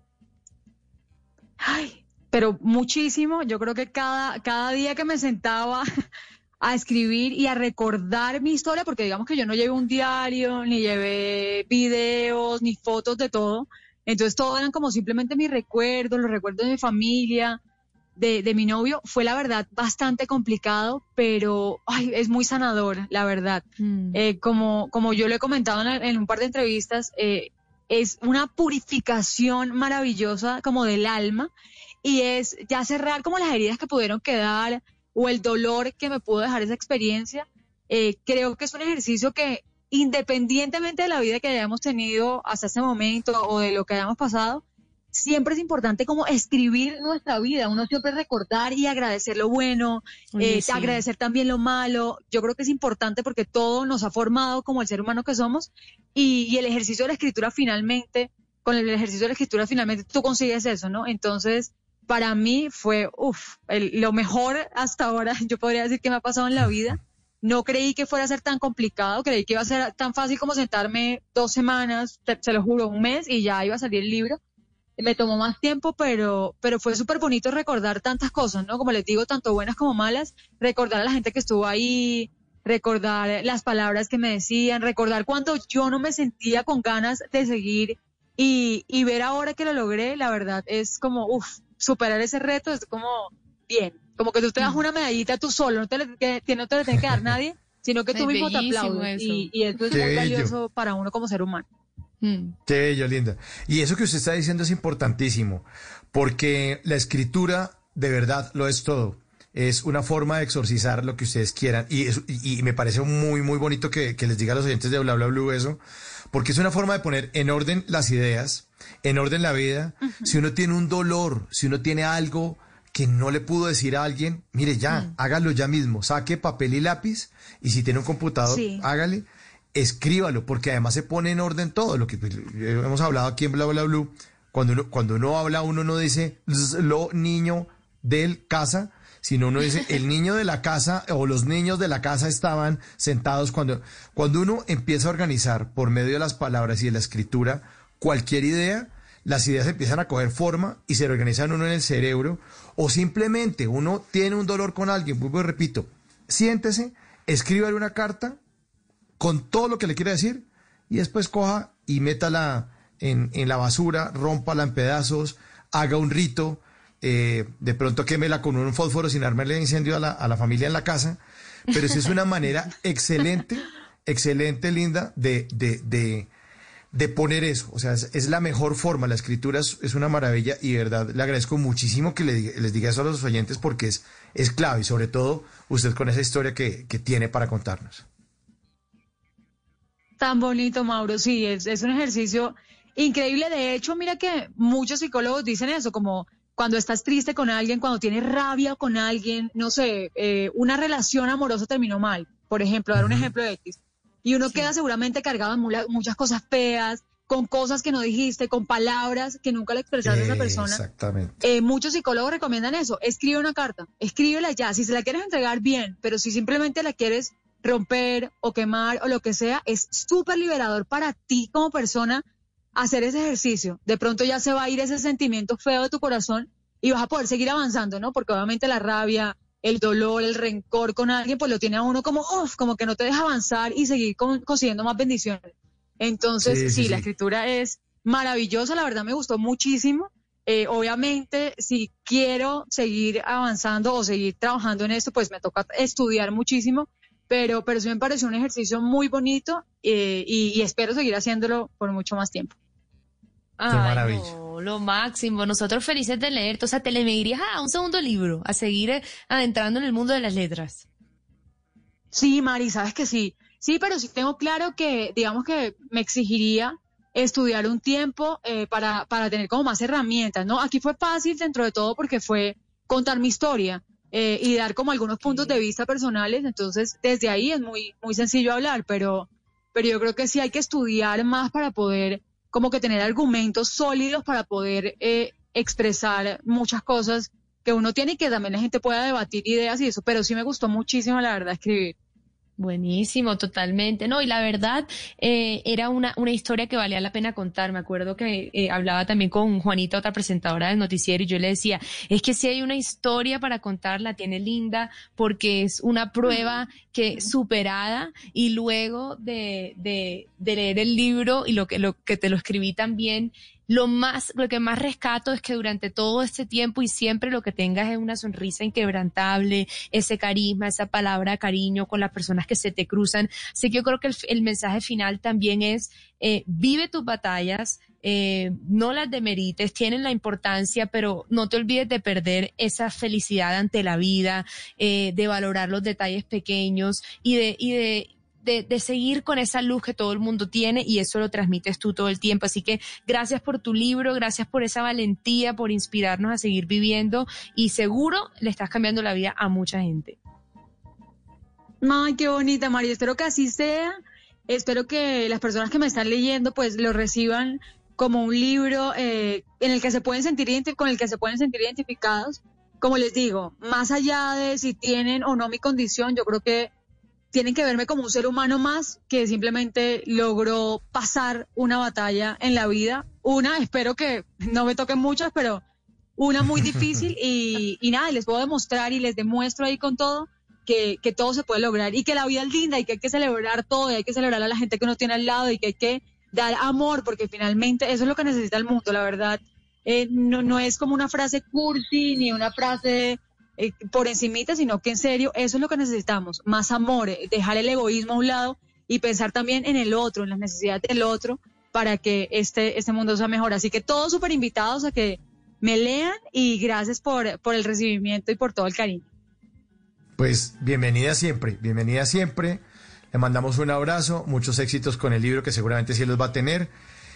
Ay, pero muchísimo. Yo creo que cada, cada día que me sentaba a escribir y a recordar mi historia, porque digamos que yo no llevé un diario, ni llevé videos, ni fotos de todo. Entonces todo eran como simplemente mis recuerdos, los recuerdos de mi familia, de, de mi novio. Fue la verdad bastante complicado, pero ay, es muy sanador, la verdad. Eh, como, como yo lo he comentado en, en un par de entrevistas, eh, es una purificación maravillosa como del alma y es ya cerrar como las heridas que pudieron quedar o el dolor que me pudo dejar esa experiencia. Eh, creo que es un ejercicio que independientemente de la vida que hayamos tenido hasta ese momento o de lo que hayamos pasado, siempre es importante como escribir nuestra vida, uno siempre recordar y agradecer lo bueno, Oye, eh, sí. agradecer también lo malo. Yo creo que es importante porque todo nos ha formado como el ser humano que somos y, y el ejercicio de la escritura finalmente, con el ejercicio de la escritura finalmente tú consigues eso, ¿no? Entonces, para mí fue, uff, lo mejor hasta ahora, yo podría decir que me ha pasado en la vida. No creí que fuera a ser tan complicado, creí que iba a ser tan fácil como sentarme dos semanas, te- se lo juro, un mes y ya iba a salir el libro. Me tomó más tiempo, pero, pero fue súper bonito recordar tantas cosas, ¿no? Como les digo, tanto buenas como malas, recordar a la gente que estuvo ahí, recordar las palabras que me decían, recordar cuando yo no me sentía con ganas de seguir y, y ver ahora que lo logré, la verdad, es como, uff, superar ese reto es como bien, como que tú te das una medallita tú solo, no te, le- que, no te le tiene que dar nadie, sino que tú Es mismo te aplaudes eso. y, y eso es Qué muy bello. valioso para uno como ser humano. Qué bello, linda. Y eso que usted está diciendo es importantísimo, porque la escritura de verdad lo es todo. Es una forma de exorcizar lo que ustedes quieran. Y, es- y, y me parece muy, muy bonito que, que les diga a los oyentes de Bla Bla Blue eso, porque es una forma de poner en orden las ideas, en orden la vida. Si uno tiene un dolor, si uno tiene algo que no le pudo decir a alguien, mire ya, hágalo ya mismo, saque papel y lápiz, y si tiene un computador, Sí. hágale escríbalo, porque además se pone en orden todo lo que pues, hemos hablado aquí en Bla Blue. Cuando uno, cuando uno habla, uno no dice "Z- lo niño del casa, sino uno dice el niño de la casa o los niños de la casa estaban sentados cuando, cuando uno empieza a organizar por medio de las palabras y de la escritura cualquier idea, las ideas empiezan a coger forma y se organizan uno en el cerebro, o simplemente uno tiene un dolor con alguien, vuelvo y repito, siéntese, escríbale una carta con todo lo que le quiere decir y después coja y métala en, en la basura, rómpala en pedazos, haga un rito, eh, de pronto quémela con un fósforo sin armarle incendio a la, a la familia en la casa, pero sí es una manera excelente, excelente, linda, de, de, de, de poner eso. O sea, es, es la mejor forma, la escritura es, es una maravilla y de verdad le agradezco muchísimo que le diga- les diga eso a los oyentes porque es, es clave y sobre todo usted con esa historia que, que tiene para contarnos. Tan bonito, Mauro. Sí, es, es un ejercicio increíble. De hecho, mira que muchos psicólogos dicen eso, como cuando estás triste con alguien, cuando tienes rabia con alguien, no sé, eh, una relación amorosa terminó mal, por ejemplo, dar un ejemplo de X. Y uno queda seguramente cargado mula- muchas cosas feas, con cosas que no dijiste, con palabras que nunca le expresaste a esa persona. Exactamente. Eh, muchos psicólogos recomiendan eso. Escribe una carta, escríbela ya. Si se la quieres entregar, bien, pero si simplemente la quieres romper o quemar o lo que sea, es súper liberador para ti como persona hacer ese ejercicio. De pronto ya se va a ir ese sentimiento feo de tu corazón y vas a poder seguir avanzando, ¿no? Porque obviamente la rabia, el dolor, el rencor con alguien, pues lo tiene a uno como, uff, como que no te deja avanzar y seguir con- consiguiendo más bendiciones. Entonces, Sí, sí, sí, la escritura es maravillosa, la verdad me gustó muchísimo. Eh, obviamente, si quiero seguir avanzando o seguir trabajando en esto, pues me toca estudiar muchísimo, pero, pero sí me pareció un ejercicio muy bonito eh, y, y espero seguir haciéndolo por mucho más tiempo. Ay, maravilla. no, lo máximo. Nosotros felices de leerte. O sea, te le me irías a un segundo libro, a seguir eh, adentrando en el mundo de las letras. Sí, Mari, sabes que sí. Sí, pero sí tengo claro que, digamos que me exigiría estudiar un tiempo eh, para, para tener como más herramientas, ¿no? Aquí fue fácil dentro de todo porque fue contar mi historia eh, y dar como algunos puntos de vista personales, entonces desde ahí es muy, muy sencillo hablar, pero, pero yo creo que sí hay que estudiar más para poder como que tener argumentos sólidos para poder eh, expresar muchas cosas que uno tiene y que también la gente pueda debatir ideas y eso, pero sí me gustó muchísimo, la verdad, escribir. Buenísimo, totalmente. No, y la verdad, eh, era una, una historia que valía la pena contar. Me acuerdo que eh, hablaba también con Juanita, otra presentadora del noticiero, y yo le decía, es que si hay una historia para contar, la tiene linda, porque es una prueba que superada, y luego de, de, de leer el libro y lo que, lo que te lo escribí también, lo más, lo que más rescato es que durante todo este tiempo y siempre lo que tengas es una sonrisa inquebrantable, ese carisma, esa palabra cariño con las personas que se te cruzan. Así que yo creo que el, el mensaje final también es, eh, vive tus batallas, eh, no las demerites, tienen la importancia, pero no te olvides de perder esa felicidad ante la vida, eh, de valorar los detalles pequeños y de, y de, de, seguir con esa luz que todo el mundo tiene y eso lo transmites tú todo el tiempo. Así que gracias por tu libro, gracias por esa valentía, por inspirarnos a seguir viviendo y seguro le estás cambiando la vida a mucha gente. Ay, qué bonita, María. Espero que así sea. Espero que las personas que me están leyendo pues lo reciban como un libro eh, en el que se pueden sentir con el que se pueden sentir identificados. Como les digo, más allá de si tienen o no mi condición, yo creo que tienen que verme como un ser humano más que simplemente logró pasar una batalla en la vida. Una, espero que no me toquen muchas, pero una muy difícil y, y nada, les puedo demostrar y les demuestro ahí con todo que, que, todo se puede lograr y que la vida es linda y que hay que celebrar todo y hay que celebrar a la gente que uno tiene al lado y que hay que dar amor porque finalmente eso es lo que necesita el mundo, la verdad. Eh, no, no es como una frase cursi ni una frase eh, por encimita, sino que en serio eso es lo que necesitamos, más amor, eh, dejar el egoísmo a un lado y pensar también en el otro, en las necesidades del otro para que este, este mundo sea mejor. Así que todos súper invitados a que me lean y gracias por, por el recibimiento y por todo el cariño. Pues bienvenida siempre, bienvenida siempre. Le mandamos un abrazo, muchos éxitos con el libro que seguramente sí los va a tener.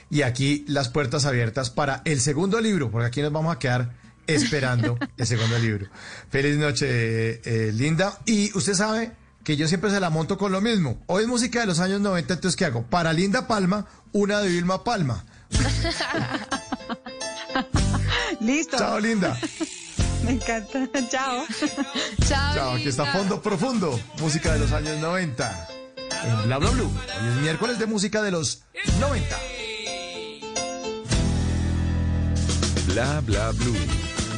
Y aquí las puertas abiertas para el segundo libro, porque aquí nos vamos a quedar esperando el segundo libro. Feliz noche, eh, Linda. Y usted sabe que yo siempre se la monto con lo mismo. Hoy es música de los años 90, entonces ¿qué hago? Para Linda Palma, una de Vilma Palma. Listo. Chao, Linda. Me encanta. Chao. Chao. Chao, aquí está Fondo Profundo, música de los años 90. En Bla Bla Blue. Hoy es miércoles de música de los 90. Bla Bla Blue.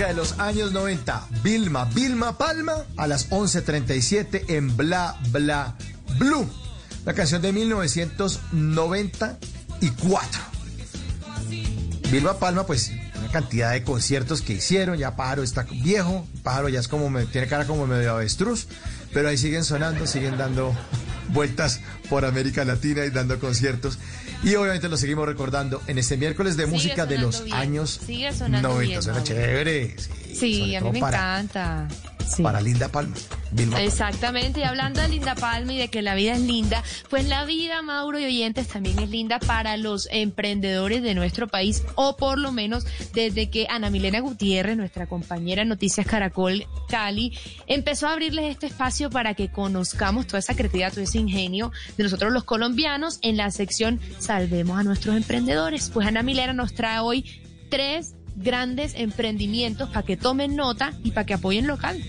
De los años 90. Vilma, Vilma Palma a las 11.37 en Bla Bla Blue. La canción de 1994. Vilma Palma, pues, una cantidad de conciertos que hicieron. Ya Pájaro está viejo, Pájaro ya es como, tiene cara como medio avestruz, pero ahí siguen sonando, siguen dando vueltas por América Latina y dando conciertos. Y obviamente lo seguimos recordando en este miércoles de Sigue música de los bien, años sigue sonando 90. bien, Suena chévere. Sí, a mí me para- encanta. Sí. Para Linda Palma. Exactamente, y hablando de Linda Palma y de que la vida es linda, pues la vida, Mauro y oyentes, también es linda para los emprendedores de nuestro país, o por lo menos desde que Ana Milena Gutiérrez, nuestra compañera Noticias Caracol Cali, empezó a abrirles este espacio para que conozcamos toda esa creatividad, todo ese ingenio de nosotros los colombianos en la sección Salvemos a nuestros emprendedores. Pues Ana Milena nos trae hoy tres grandes emprendimientos para que tomen nota y para que apoyen local.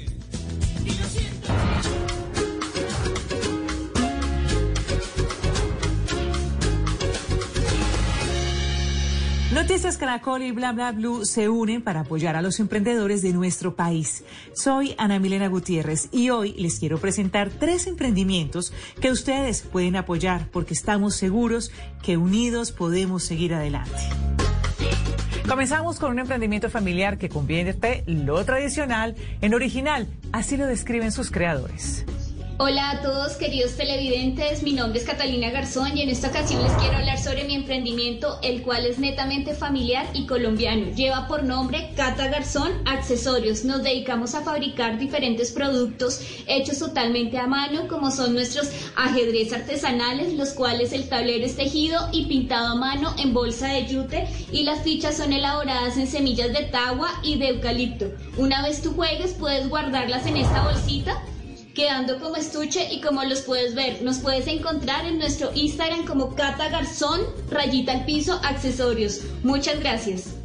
Noticias Caracol y Bla Bla Blue se unen para apoyar a los emprendedores de nuestro país. Soy Ana Milena Gutiérrez y hoy les quiero presentar tres emprendimientos que ustedes pueden apoyar porque estamos seguros que unidos podemos seguir adelante. Comenzamos con un emprendimiento familiar que convierte lo tradicional en original, así lo describen sus creadores. Hola a todos queridos televidentes, mi nombre es Catalina Garzón y en esta ocasión les quiero hablar sobre mi emprendimiento, el cual es netamente familiar y colombiano. Lleva por nombre Cata Garzón Accesorios. Nos dedicamos a fabricar diferentes productos hechos totalmente a mano, como son nuestros ajedrez artesanales, los cuales el tablero es tejido y pintado a mano en bolsa de yute y las fichas son elaboradas en semillas de tagua y de eucalipto. Una vez tú juegues puedes guardarlas en esta bolsita quedando como estuche y como los puedes ver, nos puedes encontrar en nuestro Instagram como Cata Garzón, rayita al piso, accesorios. Muchas gracias.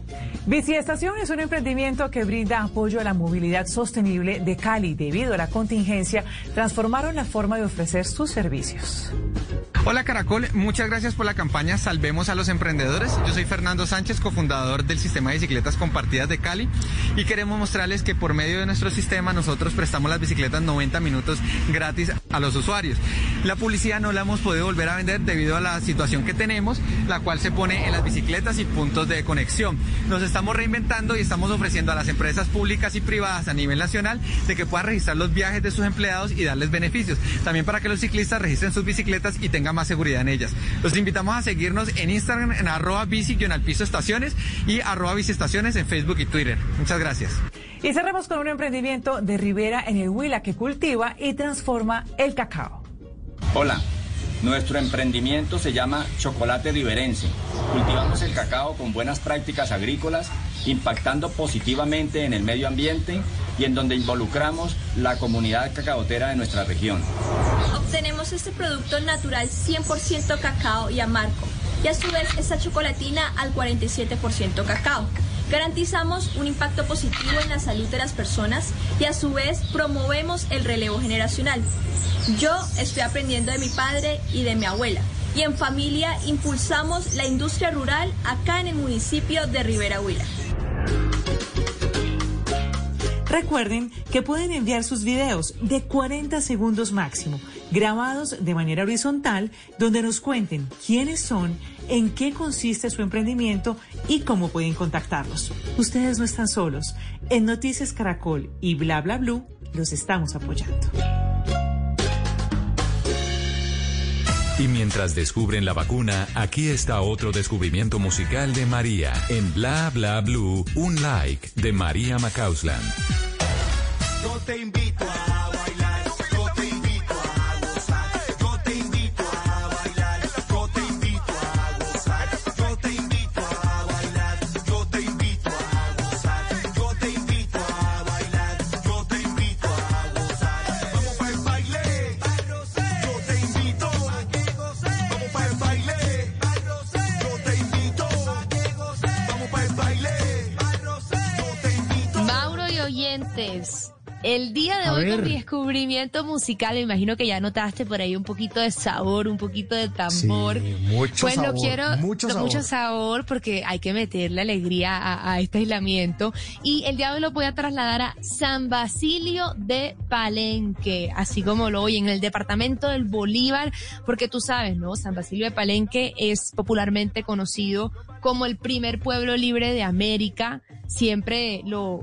Biciestación es un emprendimiento que brinda apoyo a la movilidad sostenible de Cali. Debido a la contingencia, transformaron la forma de ofrecer sus servicios. Hola Caracol, muchas gracias por la campaña Salvemos a los Emprendedores. Yo soy Fernando Sánchez, cofundador del sistema de bicicletas compartidas de Cali y queremos mostrarles que por medio de nuestro sistema nosotros prestamos las bicicletas 90 minutos gratis a los usuarios. La publicidad no la hemos podido volver a vender debido a la situación que tenemos, la cual se pone en las bicicletas y puntos de conexión. Estamos reinventando y estamos ofreciendo a las empresas públicas y privadas a nivel nacional de que puedan registrar los viajes de sus empleados y darles beneficios. También para que los ciclistas registren sus bicicletas y tengan más seguridad en ellas. Los invitamos a seguirnos en Instagram en arroba bici al piso estaciones y arroba biciestaciones en Facebook y Twitter. Muchas gracias. Y cerramos con un emprendimiento de Rivera en el Huila que cultiva y transforma el cacao. Hola, nuestro emprendimiento se llama Chocolate Riverense. Cultivamos el cacao con buenas prácticas agrícolas, impactando positivamente en el medio ambiente y en donde involucramos la comunidad cacaotera de nuestra región. Obtenemos este producto natural 100% cacao y amargo y a su vez esta chocolatina al 47% cacao. Garantizamos un impacto positivo en la salud de las personas y a su vez promovemos el relevo generacional. Yo estoy aprendiendo de mi padre y de mi abuela y en familia impulsamos la industria rural acá en el municipio de Rivera Huila. Recuerden que pueden enviar sus videos de 40 segundos máximo, grabados de manera horizontal, donde nos cuenten quiénes son, en qué consiste su emprendimiento y cómo pueden contactarlos. Ustedes no están solos. En Noticias Caracol y Bla Bla Blue los estamos apoyando. Y mientras descubren la vacuna, aquí está otro descubrimiento musical de María. En Bla Bla Blue, un like de María Macausland. Yo te invito a El día de A hoy con mi descubrimiento musical, me imagino que ya notaste por ahí un poquito de sabor, un poquito de tambor. Sí, mucho pues sabor, lo quiero, mucho sabor. mucho sabor porque hay que meterle alegría a, a este aislamiento. Y el día de hoy lo voy a trasladar a San Basilio de Palenque, así como lo oyen, en el departamento del Bolívar, porque tú sabes, ¿no? San Basilio de Palenque es popularmente conocido como el primer pueblo libre de América. Siempre lo,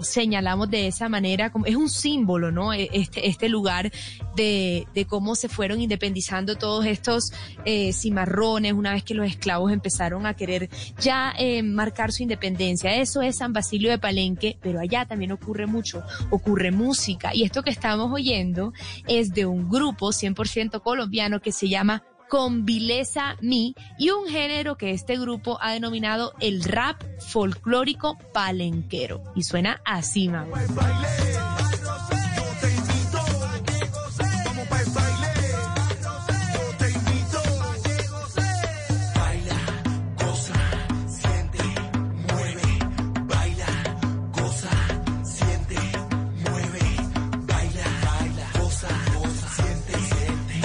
señalamos de esa manera, como es un símbolo, ¿no? E- Este, este lugar de, de cómo se fueron independizando todos estos eh, cimarrones una vez que los esclavos empezaron a querer ya eh, marcar su independencia. Eso es San Basilio de Palenque, pero allá también ocurre mucho, ocurre música. Y esto que estamos oyendo es de un grupo 100% colombiano que se llama con Vileza Mi y un género que este grupo ha denominado el rap folclórico palenquero. Y suena así, Mau.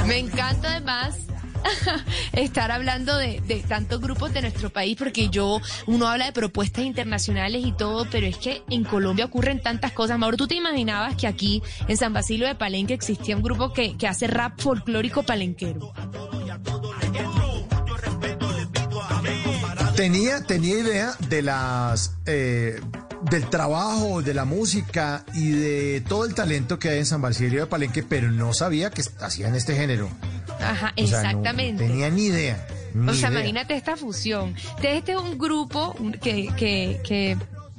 Me encanta además estar hablando de, tantos grupos de nuestro país, porque yo, uno habla de propuestas internacionales y todo, pero es que en Colombia ocurren tantas cosas. Mauro, ¿tú te imaginabas que aquí en San Basilio de Palenque existía un grupo que, que hace rap folclórico palenquero? Tenía, tenía idea de las eh, del trabajo, de la música y de todo el talento que hay en San Basilio de Palenque, pero no sabía que hacían este género. Ajá, O sea, no exactamente. tenía ni idea. ni O sea, idea. imagínate esta fusión. Este es un grupo que, que, que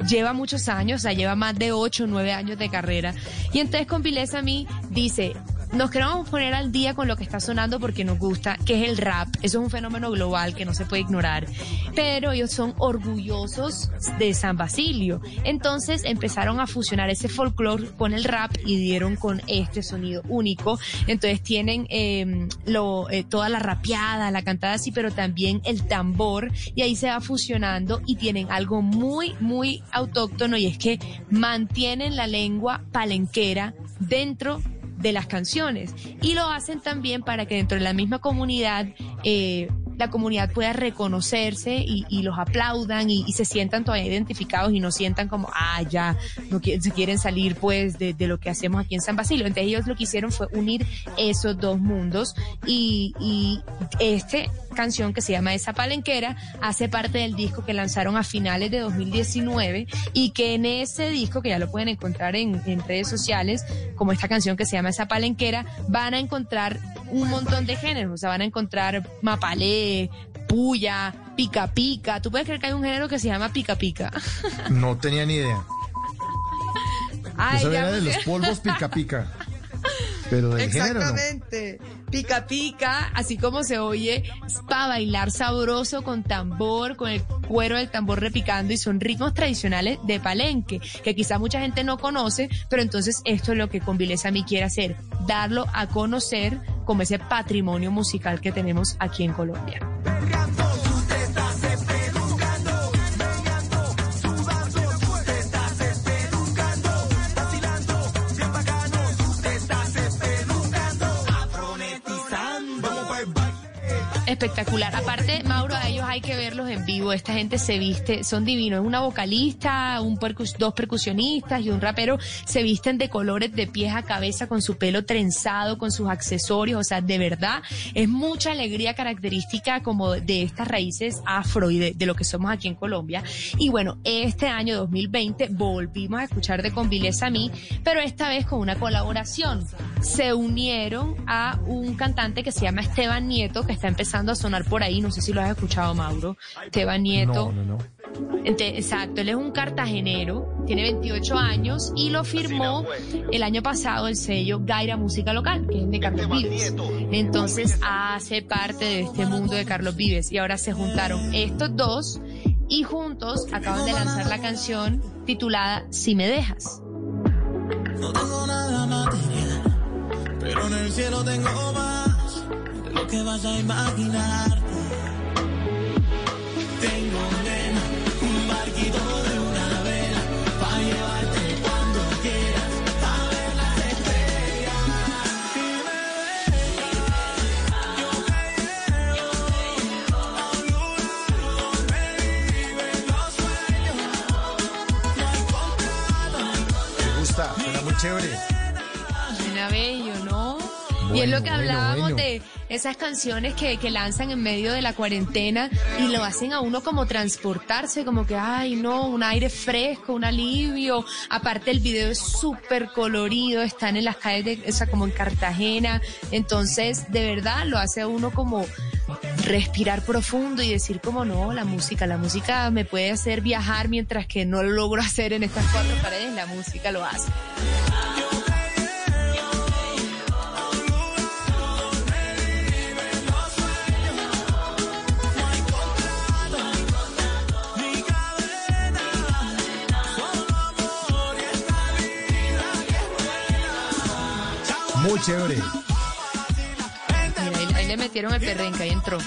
lleva muchos años, o sea, lleva más de 8 o 9 años de carrera. Y entonces con Vilesa a mí dice, nos queremos poner al día con lo que está sonando porque nos gusta, que es el rap. Eso es un fenómeno global que no se puede ignorar. Pero ellos son orgullosos de San Basilio. Entonces empezaron a fusionar ese folclore con el rap y dieron con este sonido único. Entonces tienen eh, lo, eh, toda la rapeada, la cantada así, pero también el tambor y ahí se va fusionando y tienen algo muy, muy autóctono y es que mantienen la lengua palenquera dentro de las canciones. Y lo hacen también para que dentro de la misma comunidad eh, la comunidad pueda reconocerse y, los aplaudan y, se sientan todavía identificados y no sientan como, ah, ya, no qui- se quieren salir pues de, lo que hacemos aquí en San Basilio. Entonces ellos lo que hicieron fue unir esos dos mundos y, y este canción que se llama Esa Palenquera hace parte del disco que lanzaron a finales de 2019 y que en ese disco, que ya lo pueden encontrar en, en redes sociales, como esta canción que se llama Esa Palenquera, van a encontrar un montón de géneros, o sea, van a encontrar mapalé, puya, pica pica. ¿Tú puedes creer que hay un género que se llama pica pica? No tenía ni idea. Ay, Eso ya era de los polvos pica pica. Pero del género. Exactamente. Pica pica, así como se oye, para bailar sabroso con tambor, con el cuero del tambor repicando y son ritmos tradicionales de Palenque, que quizá mucha gente no conoce, pero entonces esto es lo que Convileza mí quiere hacer, darlo a conocer como ese patrimonio musical que tenemos aquí en Colombia. Espectacular. Aparte, Mauro, a ellos hay que verlos en vivo. Esta gente se viste, son divinos. Es una vocalista, un dos percusionistas y un rapero. Se visten de colores de pies a cabeza con su pelo trenzado, con sus accesorios. O sea, de verdad, es mucha alegría característica como de estas raíces afro y de, de lo que somos aquí en Colombia. Y bueno, este año 2020 volvimos a escuchar de Convileza a mí, pero esta vez con una colaboración. Se unieron a un cantante que se llama Esteban Nieto, que está empezando a sonar por ahí. No sé si lo has escuchado, Mauro. Esteban Nieto. No, no, no. Ente- Exacto, él es un cartagenero, tiene 28 años y lo firmó el año pasado el sello Gaira Música Local, que es de Carlos Vives. Entonces hace parte de este mundo de Carlos Vives y ahora se juntaron estos dos y juntos acaban de lanzar la canción titulada Si me dejas. No tengo nada material, pero en el cielo tengo más lo que vas a imaginarte. Tengo nena, un barquito de una vela para llevarte cuando quieras a ver las estrellas. Si me dejas, yo te llevo a un lugar donde viven los sueños. No hay contrato. Me gusta, suena muy chévere. Suena bello, ¿no? Y es lo que bueno, hablábamos bueno. de esas canciones que, que lanzan en medio de la cuarentena y lo hacen a uno como transportarse, como que, ay, no, un aire fresco, un alivio. Aparte el video es súper colorido, están en las calles de, o sea, como en Cartagena. Entonces, de verdad, lo hace a uno como respirar profundo y decir como no, la música, la música me puede hacer viajar mientras que no lo logro hacer en estas cuatro paredes, la música lo hace. Muy chévere. Mira, ahí, ahí le metieron el perrenque, ahí entró.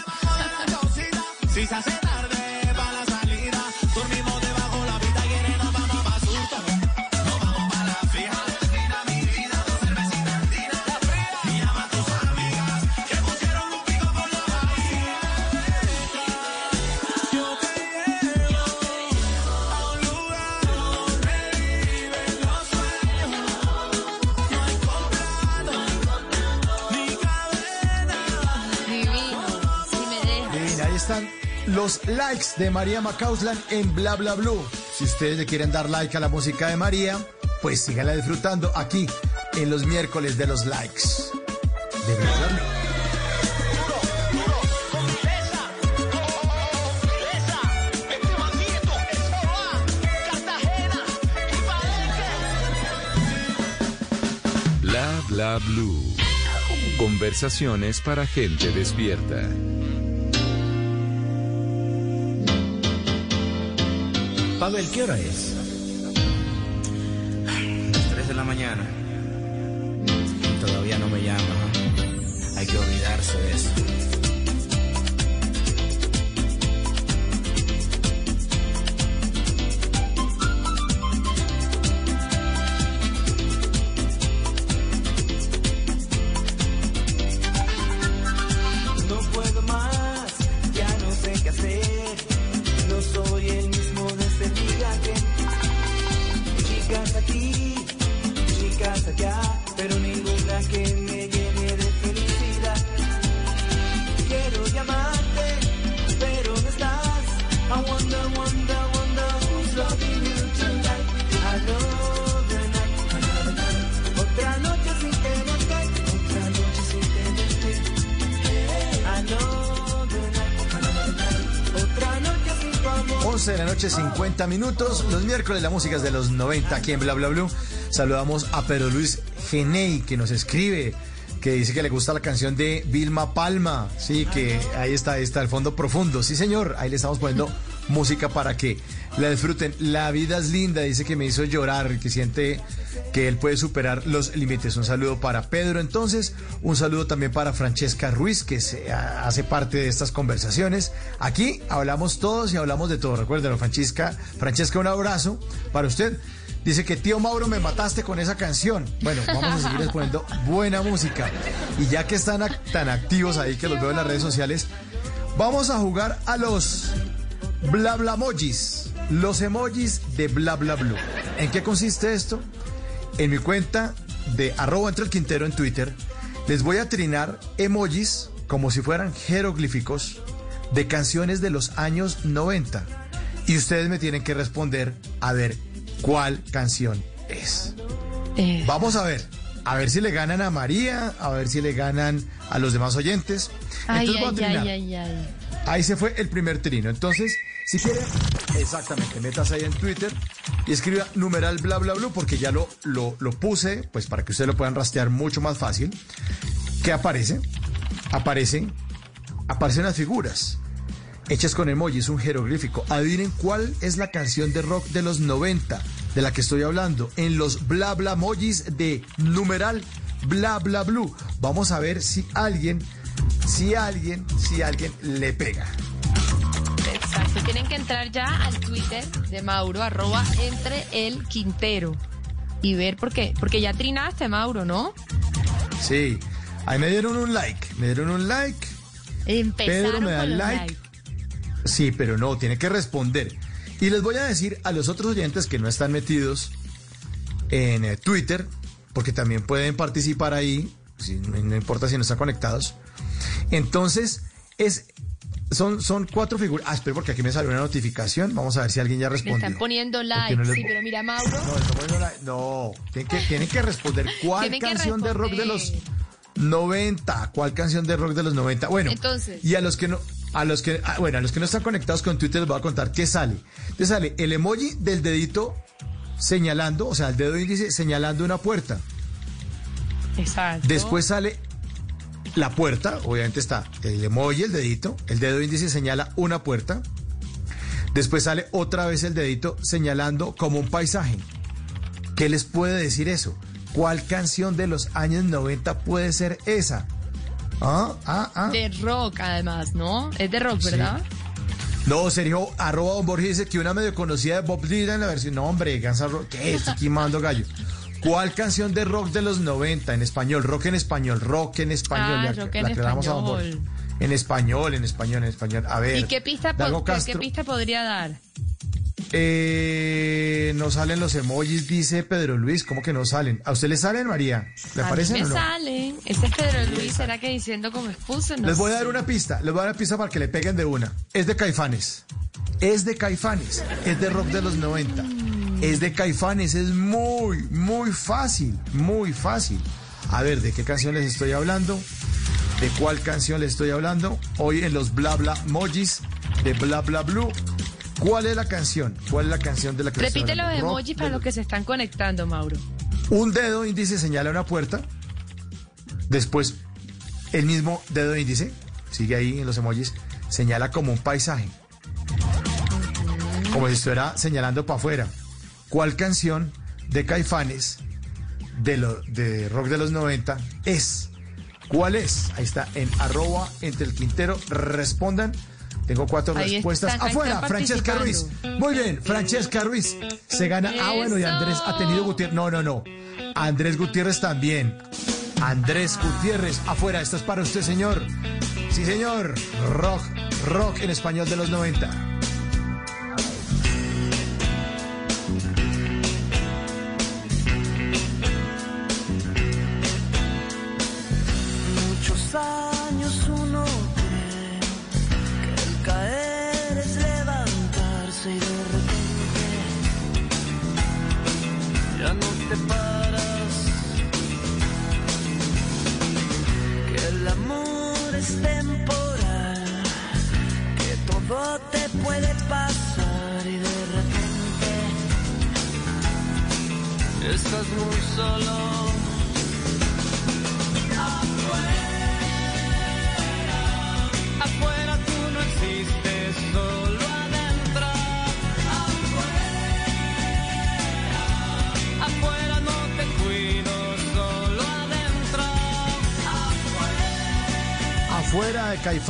Los likes de María Macauslan en Bla Bla Blue. Si ustedes le quieren dar like a la música de María, pues síganla disfrutando aquí en los miércoles de los likes. De Bla Bla Blue. Bla blue. Conversaciones para gente despierta. Pavel, ¿qué hora es? Las 3 de la mañana. Y todavía no me llama. Hay que olvidarse de eso. Minutos. Los miércoles, la música es de los 90 aquí en Bla Bla Blue. Saludamos a Pedro Luis Genei, que nos escribe, que dice que le gusta la canción de Vilma Palma. Sí, que ahí está, ahí está el fondo profundo. Sí, señor, ahí le estamos poniendo música para que la disfruten. La vida es linda, dice que me hizo llorar, que siente que él puede superar los límites. Un saludo para Pedro entonces, un saludo también para Francesca Ruiz, que se, hace parte de estas conversaciones. Aquí hablamos todos y hablamos de todo. Recuérdenlo, Francesca, Francesca, un abrazo para usted. Dice que tío Mauro me mataste con esa canción. Bueno, vamos a seguir poniendo buena música. Y ya que están tan activos ahí que los veo en las redes sociales, vamos a jugar a los bla bla emojis, los emojis de bla bla blue. ¿En qué consiste esto? En mi cuenta de arroba entre el quintero en Twitter, les voy a trinar emojis como si fueran jeroglíficos de canciones de los años 90. Y ustedes me tienen que responder a ver cuál canción es. Vamos a ver. A ver si le ganan a María, a ver si le ganan a los demás oyentes. Ay, Entonces voy a trinar. ay. Ahí se fue el primer trino. Entonces, si quiere, exactamente, metas ahí en Twitter y escriba numeral bla bla bla, porque ya lo, lo, lo puse, pues para que ustedes lo puedan rastrear mucho más fácil. ¿Qué aparece? Aparecen, aparecen las figuras hechas con emojis, un jeroglífico. Adivinen cuál es la canción de rock de los 90 de la que estoy hablando. En los bla bla emojis de numeral bla bla blue. Vamos a ver si alguien, si alguien, si alguien le pega. Exacto, tienen que entrar ya al Twitter de Mauro, arroba entre el Quintero. Y ver por qué, porque ya trinaste, Mauro, ¿no? Sí, ahí me dieron un like, me dieron un like. Empezaron Pedro me da con like. Sí, pero no, tiene que responder. Y les voy a decir a los otros oyentes que no están metidos en eh, Twitter, porque también pueden participar ahí, si- no importa si no están conectados. Entonces, es, son, son cuatro figuras. Ah, espera, porque aquí me salió una notificación. Vamos a ver si alguien ya Le respondió. están poniendo like. no les- Sí, pero mira, Mauro. No, están poniendo la- no, tienen que, tienen que responder. ¿Cuál que canción de rock de los responder. 90? ¿Cuál canción de rock de los 90? Bueno, Entonces. y a los que no, a los que, ah, bueno, a los que no están conectados con Twitter les voy a contar qué sale. Te sale el emoji del dedito señalando, o sea, el dedo índice señalando una puerta. Exacto. Después sale la puerta, obviamente está el emoji, el dedito, el dedo índice señala una puerta. Después sale otra vez el dedito señalando como un paisaje. ¿Qué les puede decir eso? ¿Cuál canción de los años 90 puede ser esa? Ah, ah, ah. De rock, además, ¿no? Es de rock, ¿verdad? No, Sergio, arroba Don Borges dice que una medio conocida de Bob Dylan en la versión. No, hombre, Guns N' Roses, ¿qué? Estoy aquí mandando gallo. ¿Cuál canción de rock de los 90 en español? Rock en español, rock en español. Ah, Le- rock en aclaramos a Don Borges. español. En español, en español, en español. A ver. ¿Y qué pista, po- qué- podría dar? Eh, no salen los emojis, dice Pedro Luis. ¿Cómo que no salen? ¿A usted le salen, María? ¿Le a mí aparecen me o no? salen. Ese es Pedro Luis, ¿será que diciendo como expuso? No Les voy a dar una pista, les voy a dar una pista para que le peguen de una. Es de Caifanes. Es de Caifanes. Es de rock de los 90. Es de Caifanes. Es muy, muy fácil. Muy fácil. A ver, ¿de qué canción les estoy hablando? ¿De cuál canción les estoy hablando? Hoy en los Bla Bla Mojis de Bla Bla Blue. ¿Cuál es la canción? ¿Cuál es la canción de la que Repite los emojis para los que se están conectando, Mauro. un dedo índice señala una puerta. Después, el mismo dedo índice, sigue ahí en los emojis, señala como un paisaje. Como si estuviera señalando para afuera. ¿Cuál canción de Caifanes de, lo, de rock de los 90 es? ¿Cuál es? Ahí está, en arroba entre el Quintero. Respondan. Tengo cuatro Ahí respuestas. están, Afuera, Francesca Ruiz. Muy bien, Francesca Ruiz. Se gana. Ah, bueno, y Andrés ha tenido Gutiérrez. No, no, no. Andrés Gutiérrez también. Andrés Gutiérrez. Afuera, esto es para usted, señor. Sí, señor. Rock, rock en español de los 90.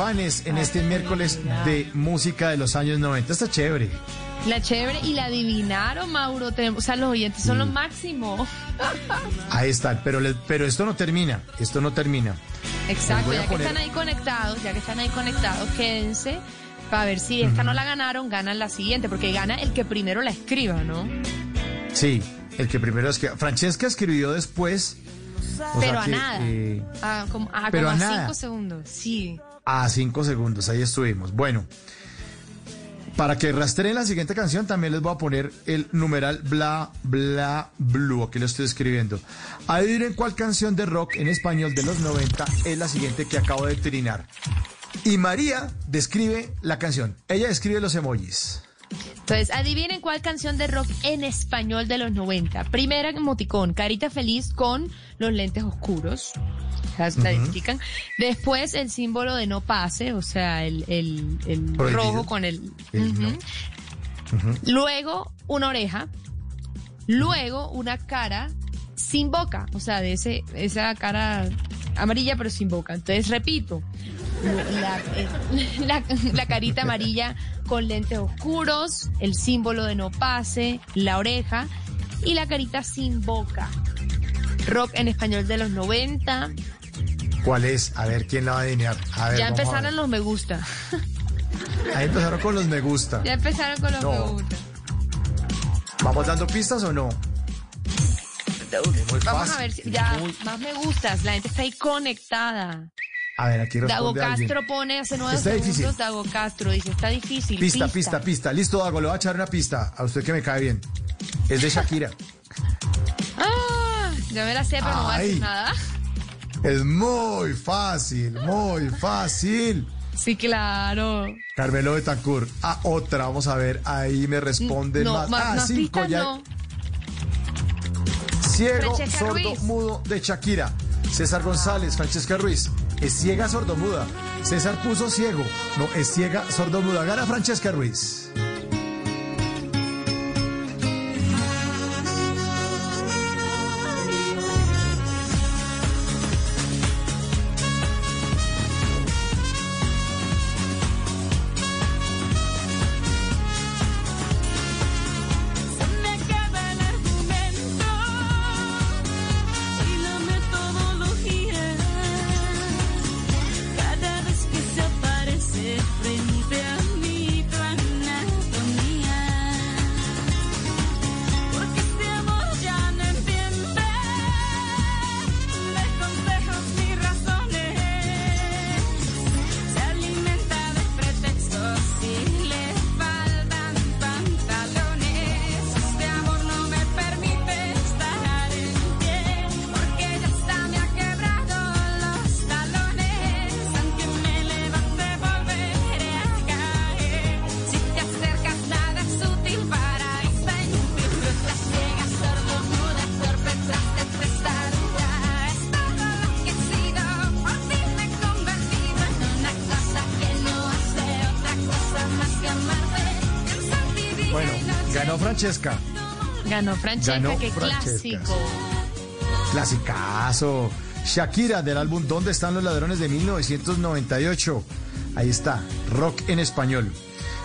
Caifanes en este miércoles de música de los años 90. Está chévere. La chévere y la adivinaron, Mauro. O sea, los oyentes son los máximos. Ahí está. Pero, le- pero esto no termina. Esto no termina. Exacto, ya que están ahí conectados, ya que están ahí conectados, quédense para ver si esta no la ganaron, ganan la siguiente, porque gana el que primero la escriba, ¿no? Sí, el que primero es que. Francesca escribió después. Pero a nada. como, pero a cinco segundos, sí. A cinco segundos, ahí estuvimos. Bueno, para que rastreen la siguiente canción, también les voy a poner el numeral bla bla blue. Aquí lo estoy escribiendo. Adivinen cuál canción de rock en español de los 90 es la siguiente que acabo de trinar. Y María describe la canción. Ella describe los emojis. Entonces, adivinen cuál canción de rock en español de los 90. Primera emoticón, carita feliz con los lentes oscuros. La, identifican. Después el símbolo de no pase, o sea, el, el- el Prohibido. rojo con el... El Ujú. no. Luego una oreja. Luego una cara sin boca, o sea, de ese, esa cara amarilla pero sin boca. Entonces, repito, la, eh, la- la carita amarilla con lentes oscuros, el símbolo de no pase, la oreja y la carita sin boca. Rock en español de los 90. ¿Cuál es? A ver quién la va a adivinar. A ver, ya a empezaron los me gusta. Ahí empezaron con los me gusta. Ya empezaron con los No. me gusta. ¿Vamos dando pistas o no? Vamos a ver si ya muy- más me gustas. La gente está ahí conectada. A ver, aquí Dago responde alguien. Castro pone hace nueve Está segundos. difícil. Dago Castro dice está difícil. Pista, pista, pista. Listo, Dago, le voy a echar una pista. A usted que me cae bien. Es de Shakira. Ah, ya me la sé, pero no voy a Ay. decir nada. es muy fácil, muy fácil. Sí, claro. Carmelo Betancourt. Ah, otra, vamos a ver. Ahí me responden No, más. más, ah, más cinco pistas ya. no. Ciego, Francesca sordo, Ruiz. mudo de Shakira. César González, Francesca Ruiz. Es ciega, sordomuda. César puso ciego. No, es ciega, sordomuda. Gana Francesca Ruiz. Francesca. Ganó Francesca, Ganó qué Francesca. clásico. Clasicazo. Shakira del álbum ¿Dónde están los ladrones de 1998? Ahí está, rock en español.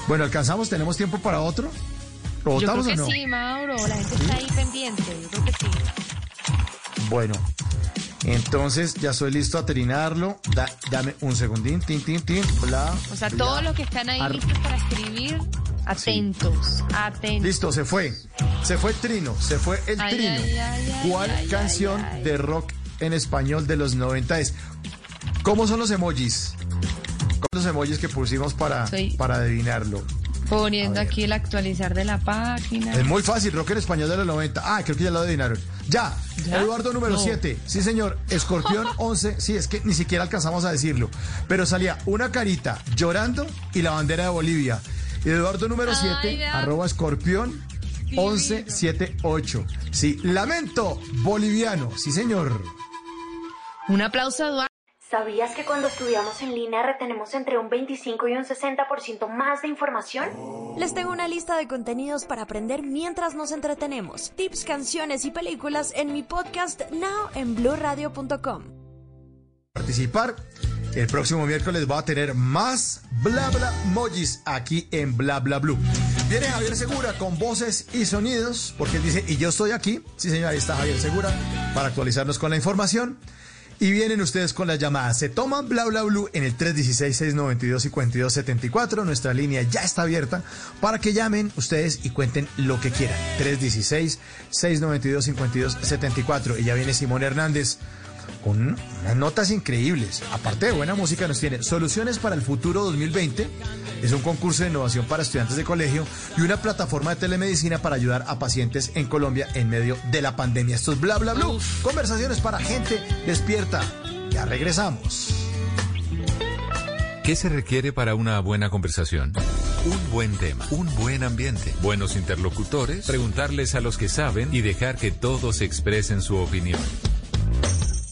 Bueno, ¿alcanzamos? ¿Tenemos tiempo para otro? ¿Lo Yo creo votamos que o no? sí, Mauro. La gente está ahí pendiente. Yo creo que sí. Bueno, entonces ya soy listo a terminarlo. Da- dame un segundín, tin, tin, tin, bla. O sea, bla. todos los que están ahí listos para escribir, atentos, atentos. Listo, se fue. Se fue Trino, se fue el Ay, Trino. ay, ay, ay, ¿Cuál canción de rock en español de los 90 es? ¿Cómo son los emojis? ¿Cómo son los emojis que pusimos para, Soy- para adivinarlo? Poniendo aquí el actualizar de la página. Es muy fácil, rock en español de los 90. Ah, creo que ya lo adivinaron. Ya, ¿Ya? Eduardo número No. 7. Sí, señor. Escorpión 11. Sí, es que ni siquiera alcanzamos a decirlo. Pero salía una carita llorando y la bandera de Bolivia. Y Eduardo número Ay, 7, vea. arroba escorpión 1178. Sí, lamento boliviano. Sí, señor. Un aplauso Eduardo. ¿Sabías que cuando estudiamos en línea retenemos entre un 25 y un 60% más de información? Les tengo una lista de contenidos para aprender mientras nos entretenemos. Tips, canciones y películas en mi podcast Now en bluradio.com. Participar. El próximo miércoles va a tener más bla bla mojis aquí en Bla Bla Blue. Viene Javier Segura con voces y sonidos, porque él dice, y yo estoy aquí. Sí, señor, ahí está Javier Segura para actualizarnos con la información. Y vienen ustedes con las llamadas. Se toman Bla Bla Blue en el 316-692-5274. Nuestra línea ya está abierta para que llamen ustedes y cuenten lo que quieran. 316-692-5274. Y ya viene Simón Hernández con unas notas increíbles. Aparte de buena música, nos tiene Soluciones para el Futuro 2020. Es un concurso de innovación para estudiantes de colegio y una plataforma de telemedicina para ayudar a pacientes en Colombia en medio de la pandemia. Esto es Bla Bla Blue. Conversaciones para gente despierta. Ya regresamos. ¿Qué se requiere para una buena conversación? Un buen tema, un buen ambiente, buenos interlocutores, preguntarles a los que saben y dejar que todos expresen su opinión.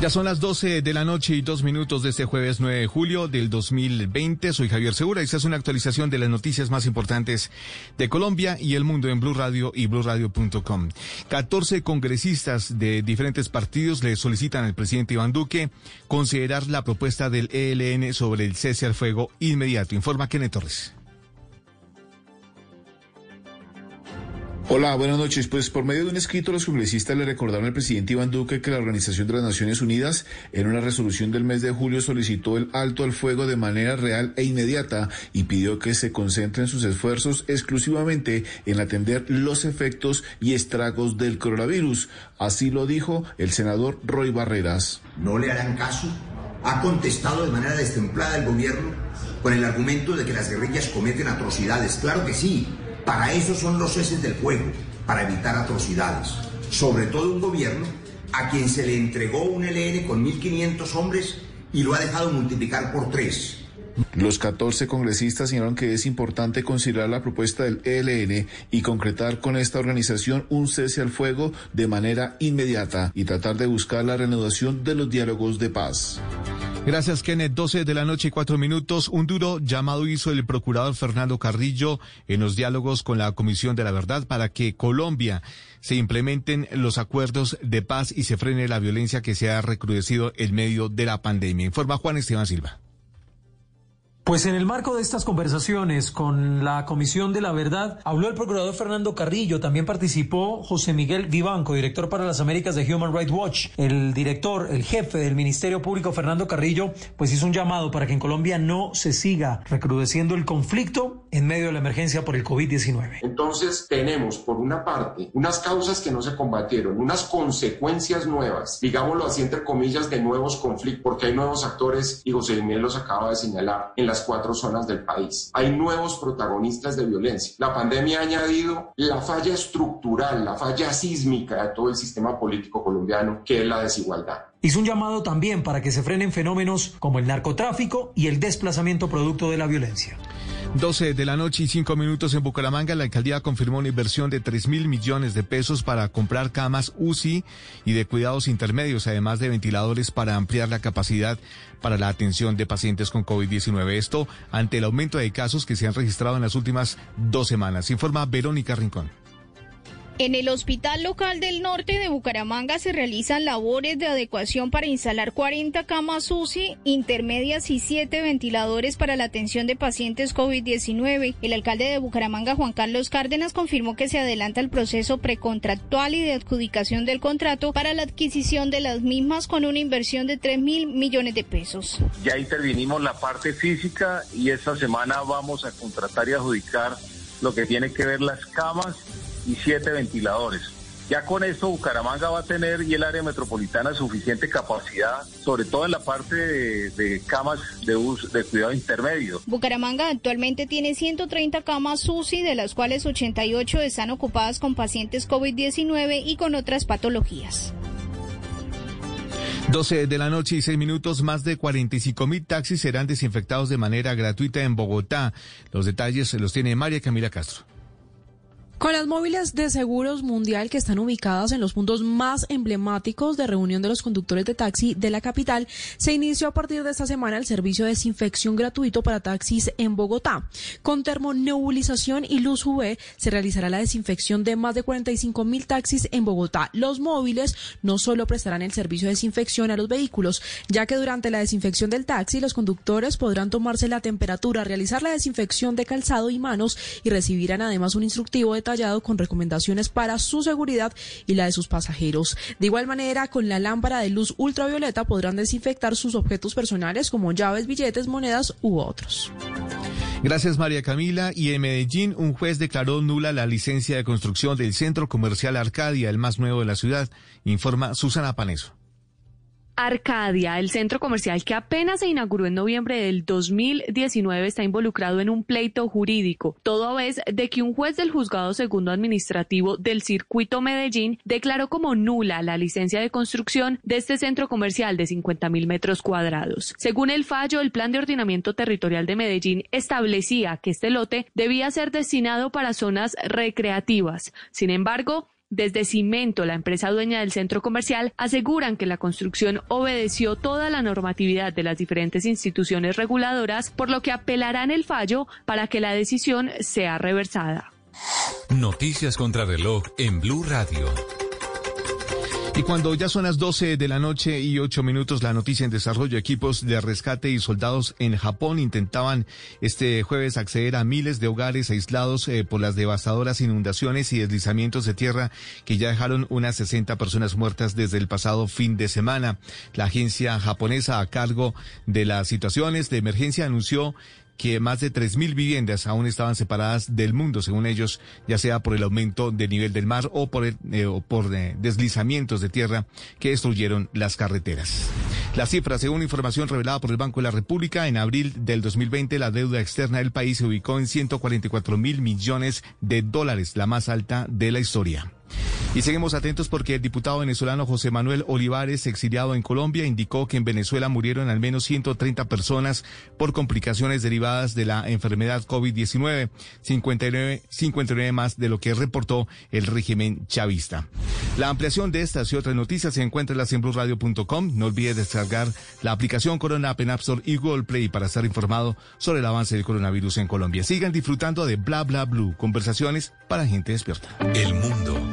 Ya son las 12 de la noche y dos minutos de este jueves 9 de julio del 2020. Soy Javier Segura y esta es una actualización de las noticias más importantes de Colombia y el mundo en Blue Radio y BlueRadio.com. 14 congresistas de diferentes partidos le solicitan al presidente Iván Duque considerar la propuesta del ELN sobre el cese al fuego inmediato. Informa Kenneth Torres. Hola, buenas noches. Pues por medio de un escrito, los congresistas le recordaron al presidente Iván Duque que la Organización de las Naciones Unidas, en una resolución del mes de julio, solicitó el alto al fuego de manera real e inmediata y pidió que se concentren sus esfuerzos exclusivamente en atender los efectos y estragos del coronavirus. Así lo dijo el senador Roy Barreras. No le harán caso. Ha contestado de manera destemplada el gobierno con el argumento de que las guerrillas cometen atrocidades. Claro que sí, para eso son los ceses del fuego, para evitar atrocidades. Sobre todo un gobierno a quien se le entregó un LN con 1.500 hombres y lo ha dejado multiplicar por tres. Los 14 congresistas señalaron que es importante considerar la propuesta del ELN y concretar con esta organización un cese al fuego de manera inmediata y tratar de buscar la reanudación de los diálogos de paz. Gracias, Kenneth. 12 de la noche y cuatro minutos. Un duro llamado hizo el procurador Fernando Carrillo en los diálogos con la Comisión de la Verdad para que Colombia se implementen los acuerdos de paz y se frene la violencia que se ha recrudecido en medio de la pandemia. Informa Juan Esteban Silva. Pues en el marco de estas conversaciones con la Comisión de la Verdad, habló el procurador Fernando Carrillo, también participó José Miguel Vivanco, director para las Américas de Human Rights Watch. El director, el jefe del Ministerio Público, Fernando Carrillo, pues hizo un llamado para que en Colombia no se siga recrudeciendo el conflicto en medio de la emergencia por el COVID-19. Entonces tenemos, por una parte, unas causas que no se combatieron, unas consecuencias nuevas, digámoslo así entre comillas, de nuevos conflictos, porque hay nuevos actores, y José Miguel los acaba de señalar, en las cuatro zonas del país. Hay nuevos protagonistas de violencia. La pandemia ha añadido la falla estructural, la falla sísmica de todo el sistema político colombiano, que es la desigualdad. Hizo un llamado también para que se frenen fenómenos como el narcotráfico y el desplazamiento producto de la violencia. 12 de la noche y 5 minutos en Bucaramanga, la alcaldía confirmó una inversión de 3 mil millones de pesos para comprar camas UCI y de cuidados intermedios, además de ventiladores para ampliar la capacidad para la atención de pacientes con COVID-19. Esto ante el aumento de casos que se han registrado en las últimas dos semanas, informa Verónica Rincón. En el Hospital Local del Norte de Bucaramanga se realizan labores de adecuación para instalar 40 camas UCI intermedias y 7 ventiladores para la atención de pacientes COVID-19. El alcalde de Bucaramanga, Juan Carlos Cárdenas, confirmó que se adelanta el proceso precontractual y de adjudicación del contrato para la adquisición de las mismas con una inversión de 3 mil millones de pesos. Ya intervinimos la parte física y esta semana vamos a contratar y adjudicar lo que tiene que ver las camas y siete ventiladores. Ya con esto Bucaramanga va a tener y el área metropolitana suficiente capacidad, sobre todo en la parte de, de camas de, uso, de cuidado intermedio. Bucaramanga actualmente tiene 130 camas UCI, de las cuales 88 están ocupadas con pacientes COVID-19 y con otras patologías. 12 de la noche y 6 minutos, más de 45 mil taxis serán desinfectados de manera gratuita en Bogotá. Los detalles los tiene María Camila Castro. Con las móviles de Seguros Mundial que están ubicadas en los puntos más emblemáticos de reunión de los conductores de taxi de la capital, se inició a partir de esta semana el servicio de desinfección gratuito para taxis en Bogotá. Con termonebulización y luz UV se realizará la desinfección de más de 45 mil taxis en Bogotá. Los móviles no solo prestarán el servicio de desinfección a los vehículos, ya que durante la desinfección del taxi los conductores podrán tomarse la temperatura, realizar la desinfección de calzado y manos y recibirán además un instructivo de detallado con recomendaciones para su seguridad y la de sus pasajeros. De igual manera, con la lámpara de luz ultravioleta podrán desinfectar sus objetos personales como llaves, billetes, monedas u otros. Gracias María Camila. Y en Medellín, un juez declaró nula la licencia de construcción del centro comercial Arcadia, el más nuevo de la ciudad, informa Susana Paneso. Arcadia, el centro comercial que apenas se inauguró en noviembre del 2019, está involucrado en un pleito jurídico, todo a vez de que un juez del juzgado segundo administrativo del circuito Medellín declaró como nula la licencia de construcción de este centro comercial de 50 mil metros cuadrados. Según el fallo, el plan de ordenamiento territorial de Medellín establecía que este lote debía ser destinado para zonas recreativas. Sin embargo, Desde Cimento, la empresa dueña del centro comercial, aseguran que la construcción obedeció toda la normatividad de las diferentes instituciones reguladoras, por lo que apelarán el fallo para que la decisión sea reversada. Noticias contra reloj en Blue Radio. Y cuando ya son las 12 de la noche y 8 minutos, la noticia en desarrollo, equipos de rescate y soldados en Japón intentaban este jueves acceder a miles de hogares aislados eh, por las devastadoras inundaciones y deslizamientos de tierra que ya dejaron unas 60 personas muertas desde el pasado fin de semana. La agencia japonesa a cargo de las situaciones de emergencia anunció que más de 3.000 viviendas aún estaban separadas del mundo, según ellos, ya sea por el aumento del nivel del mar o por, eh, eh, deslizamientos de tierra que destruyeron las carreteras. La cifra, según información revelada por el Banco de la República, en abril del 2020 la deuda externa del país se ubicó en 144 mil millones de dólares, la más alta de la historia. Y seguimos atentos porque el diputado venezolano José Manuel Olivares, exiliado en Colombia, indicó que en Venezuela murieron al menos 130 personas por complicaciones derivadas de la enfermedad COVID-19, 59, 59 más de lo que reportó el régimen chavista. La ampliación de estas y otras noticias se encuentra en la en blueradio.com. No olvide descargar la aplicación Corona App en App Store y Google Play para estar informado sobre el avance del coronavirus en Colombia. Sigan disfrutando de Bla Bla Blue, conversaciones para gente despierta. El mundo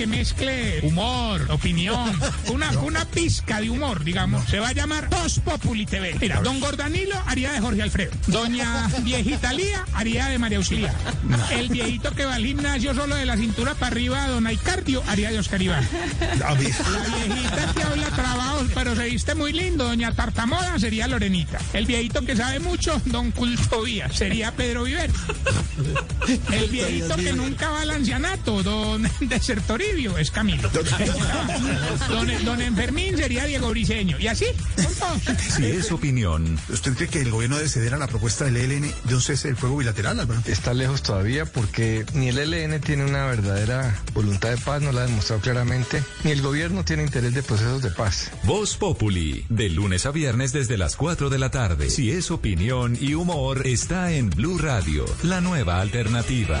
que mezcle humor, opinión, una, una pizca de humor, digamos. Se va a llamar Post Populi TV. Mira, don Gordanilo haría de Jorge Alfredo. Doña Viejita Lía haría de María Auxilia. El viejito que va al gimnasio solo de la cintura para arriba, don Aicardio, haría de Oscar Iván. La viejita que habla trabajo, pero se viste muy lindo, doña Tartamoda, sería Lorenita. El viejito que sabe mucho, don Cultovía, sería Pedro Viver. El viejito que nunca va al ancianato, don Es Camilo. Don, don Enfermín sería Diego Briseño. Y así, todos. Si es opinión, ¿usted cree que el gobierno debe ceder a la propuesta del ELN de un cese del fuego bilateral, Álvaro? Está lejos todavía porque ni el ELN tiene una verdadera voluntad de paz, no la ha demostrado claramente, ni el gobierno tiene interés de procesos de paz. Voz Populi, de lunes a viernes desde las 4 de la tarde. Si es opinión y humor, está en Blue Radio, la nueva alternativa.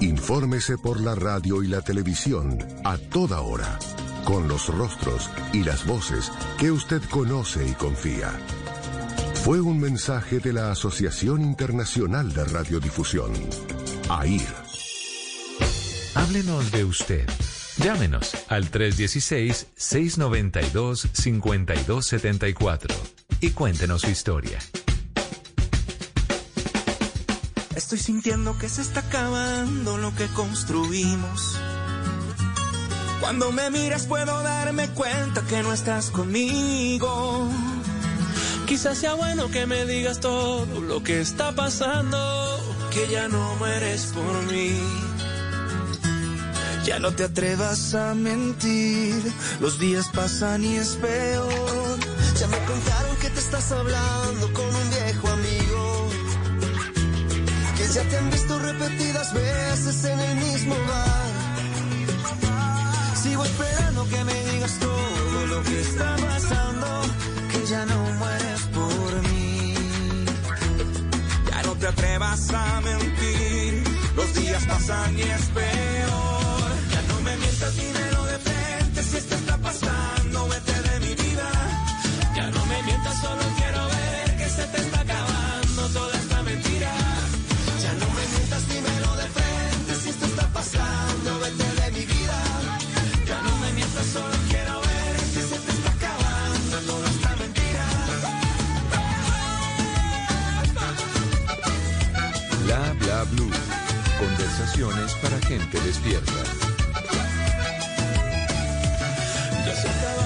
Infórmese por la radio y la televisión a toda hora, con los rostros y las voces que usted conoce y confía. Fue un mensaje de la Asociación Internacional de Radiodifusión, AIR. Háblenos de usted. Llámenos al 316-692-5274 y cuéntenos su historia. Estoy sintiendo que se está acabando lo que construimos. Cuando me miras puedo darme cuenta que no estás conmigo. Quizás sea bueno que me digas todo lo que está pasando, que ya no mueres por mí. Ya no te atrevas a mentir, los días pasan y es peor. Ya me contaron que te estás hablando con un viejo amigo. Ya te han visto repetidas veces en el mismo bar. Sigo esperando que me digas todo lo que está pasando, que ya no mueres por mí. Ya no te atrevas a mentir, los días pasan y es peor. Ya no me mientas, dímelo de frente, si esto está pasando, Conversaciones para gente despierta.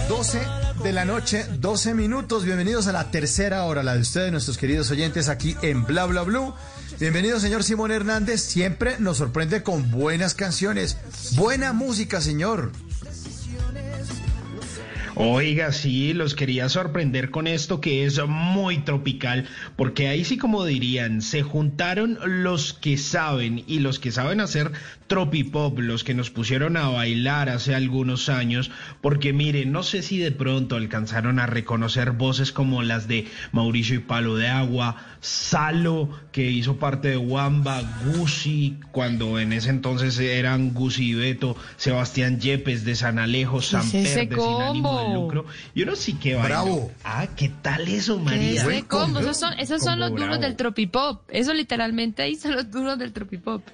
12 de la noche, 12 minutos. Bienvenidos a la tercera hora, la de ustedes, nuestros queridos oyentes, aquí en Bla Bla Blue. Bienvenido, señor Simón Hernández. Siempre nos sorprende con buenas canciones. Buena música, señor. Oiga, sí, los quería sorprender con esto que es muy tropical, porque ahí sí como dirían, se juntaron los que saben y los que saben hacer tropipop, los que nos pusieron a bailar hace algunos años, porque miren, no sé si de pronto alcanzaron a reconocer voces como las de Mauricio y Palo de Agua, Salo, que hizo parte de Wamba, Gucci, cuando en ese entonces eran Gucci y Beto, Sebastián Yepes de San Alejo, Samper ese de Sin ánimo de lucro. Y uno sí que bailó. Bravo. Ah, ¿qué tal eso, María? Ese combo, esos son, esos son los duros bravo. del tropipop. Eso literalmente ahí son los duros del tropipop.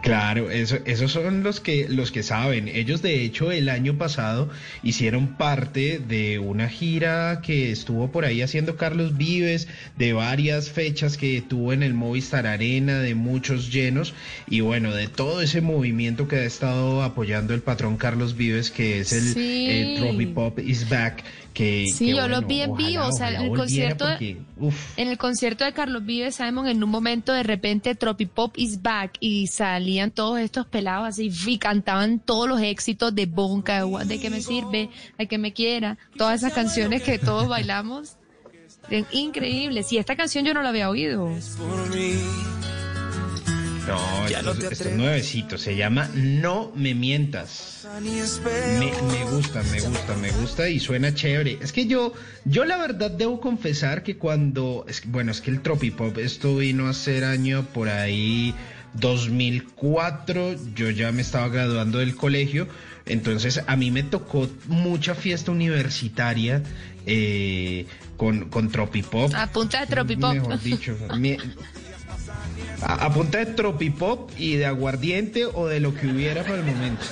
Claro, eso, esos son los que, los que saben. Ellos, de hecho, el año pasado hicieron parte de una gira que estuvo por ahí haciendo Carlos Vives, de varias fechas que tuvo en el Movistar Arena, de muchos llenos, y bueno, de todo ese movimiento que ha estado apoyando el patrón Carlos Vives, que es el Sí. eh, Tropipop is Back. Que, Sí, que, yo bueno, lo vi en vivo, o sea, en el concierto porque, En el concierto de Carlos Vives, Simon, en un momento de repente Tropipop is back y salían todos estos pelados así y cantaban todos los éxitos de Bonca, de, de que me sirve, de que me quiera, todas esas canciones que todos bailamos. Increíbles. Y esta canción yo no la había oído. No, esto, es- esto es nuevecito, se llama No me mientas. Me, me gusta, me gusta, me gusta y suena chévere. Es que yo, yo la verdad debo confesar que cuando, es bueno, es que el Tropipop, esto vino a ser año por ahí 2004, yo ya me estaba graduando del colegio, entonces a mí me tocó mucha fiesta universitaria eh, con, con Tropipop. A punta de Tropipop. Mejor dicho, mi- a, a punta de tropipop y de aguardiente o de lo que hubiera para el momento.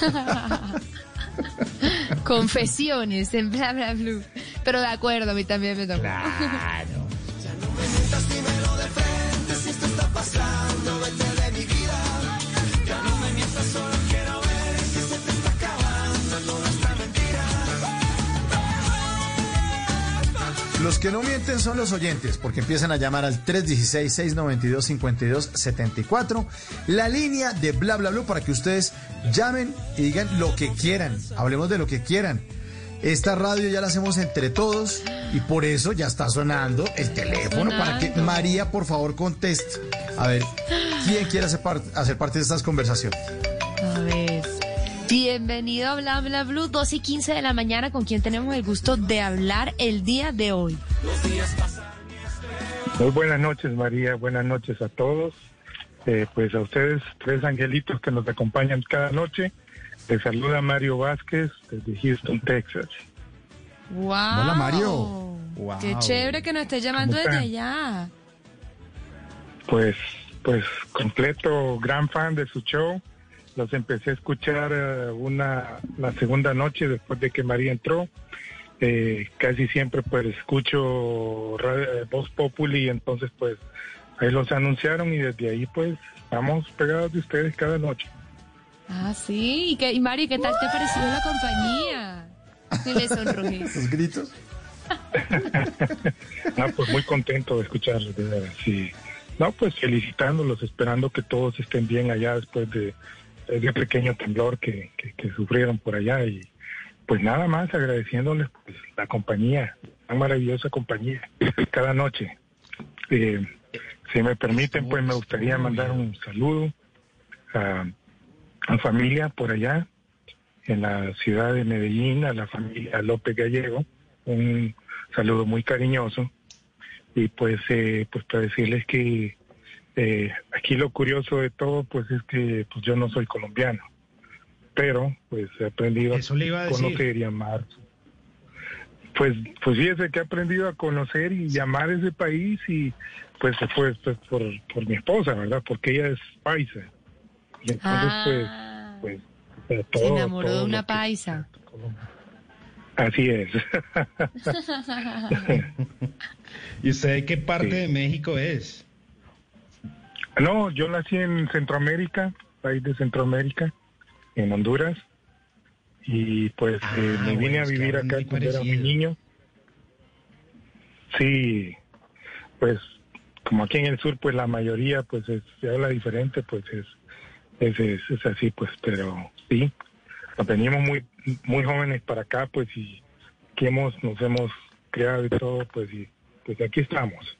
Confesiones en bla bla blue. Pero de acuerdo, a mí también me tocó. Claro. Si esto está pasando, vete de mi vida. Los que no mienten son los oyentes, porque empiezan a llamar al 316-692-5274, la línea de bla bla bla para que ustedes llamen y digan lo que quieran. Hablemos de lo que quieran. Esta radio ya la hacemos entre todos y por eso ya está sonando el teléfono para que. María por favor conteste. A ver, ¿quién quiere hacer, hacer parte de estas conversaciones? Bienvenido a Bla Bla Blue, 2 y 15 de la mañana, con quien tenemos el gusto de hablar el día de hoy. Muy buenas noches, María. Buenas noches a todos. Eh, pues a ustedes, tres angelitos que nos acompañan cada noche. Les saluda Mario Vázquez desde Houston, Texas. ¡Wow! Hola, Mario. ¡Qué Wow. chévere que nos esté llamando ¿Cómo desde allá! Pues, pues completo, gran fan de su show. Los empecé a escuchar eh, una la segunda noche después de que María entró. Eh, casi siempre pues escucho eh, Voz Populi, entonces pues ahí los anunciaron y desde ahí pues estamos pegados de ustedes cada noche. Ah, sí. ¿Y, qué, y Mari, ¿qué tal te ha parecido la compañía? Y le sonrojé. Los gritos. Ah, pues muy contento de escucharlos, de sí. No, pues felicitándolos, esperando que todos estén bien allá después de ese pequeño temblor que, que, que sufrieron por allá y pues nada más agradeciéndoles pues, la compañía, una maravillosa compañía, cada noche. Eh, si me permiten, pues me gustaría mandar un saludo a, a familia por allá, en la ciudad de Medellín, a la familia López Gallego, un saludo muy cariñoso y pues eh, pues para decirles que eh, aquí lo curioso de todo pues es que pues yo no soy colombiano pero pues he aprendido Eso le iba a conocer y amar. Pues pues fíjese que he aprendido a conocer y amar ese país y pues pues, pues por, por mi esposa verdad porque ella es paisa. Y entonces pues pues eh, Se todo- enamoró de todo una que- paisa. así es. ¿Y usted de qué parte de México es? No, yo nací en Centroamérica, país de Centroamérica, en Honduras. Y pues eh, me vine bueno, a vivir acá cuando era muy niño. Sí, pues como aquí en el sur, pues la mayoría pues es- se habla diferente, pues es, es, es, es así, pues, pero sí, nos venimos muy, muy jóvenes para acá, pues, y que hemos, nos hemos creado y todo, pues, y pues aquí estamos.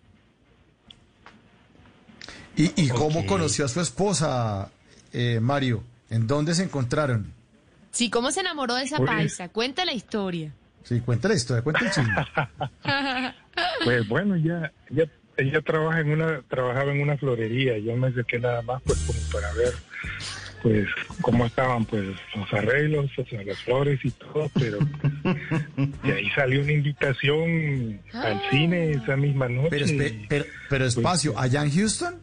¿Y, y cómo conoció a su esposa, eh, Mario? ¿En dónde se encontraron? Sí, ¿cómo se enamoró de esa Pues- paisa? Cuenta la historia. Sí, cuenta la historia, cuenta el chisme. Pues bueno, ya, ella, ella trabaja en una, trabajaba en una florería, yo me acerqué nada más pues como para ver pues cómo estaban pues los arreglos, o sea, las flores y todo, pero de ahí salió una invitación al cine esa misma noche. Pero, espe- pero, pero espacio, ¿allá en Houston?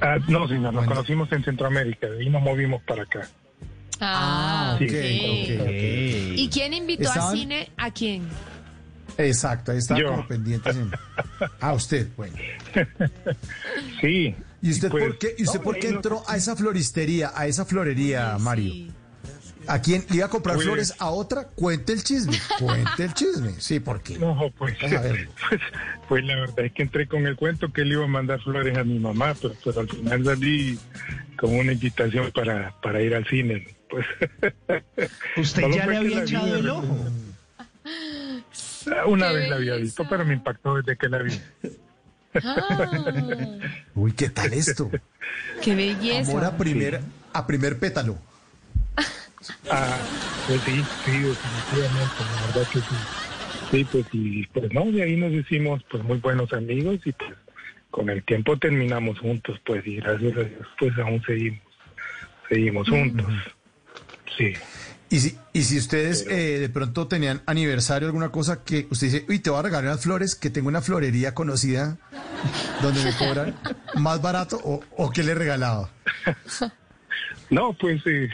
Ah, no, señor, nos conocimos en Centroamérica, ahí nos movimos para acá. Ah, Sí, ok. ok, ok. ¿Y quién invitó Estaban- al cine a quién? Exacto, ahí está Yo. como pendientes. En... Ah, usted, bueno. Sí. ¿Y usted pues, por qué, y usted no, por qué no- entró a esa floristería, a esa florería, Mario? ¿A quién le iba a comprar Pues- flores a otra? Cuente el chisme, cuente el chisme. Sí, ¿por qué? No, pues, pues, pues la verdad es que entré con el cuento que él iba a mandar flores a mi mamá, pero, pero al final salí con una invitación para, para ir al cine. Pues, ¿Usted ya le había echado el ojo? Una ¡Qué vez la había belleza! visto, pero me impactó desde que la vi. Ah, Uy, ¿qué tal esto? ¡Qué belleza! Amor a primer, a primer pétalo. Ah, pues sí, sí, definitivamente, la verdad que sí. Sí, pues y pues no, de ahí nos hicimos pues muy buenos amigos y pues con el tiempo terminamos juntos, pues y gracias a Dios pues aún seguimos, seguimos juntos. Sí. Y si, y si ustedes eh, de pronto tenían aniversario, alguna cosa que usted dice, uy, te voy a regalar unas flores, que tengo una florería conocida donde me cobran más barato, o, o qué le regalaba. No, pues eh,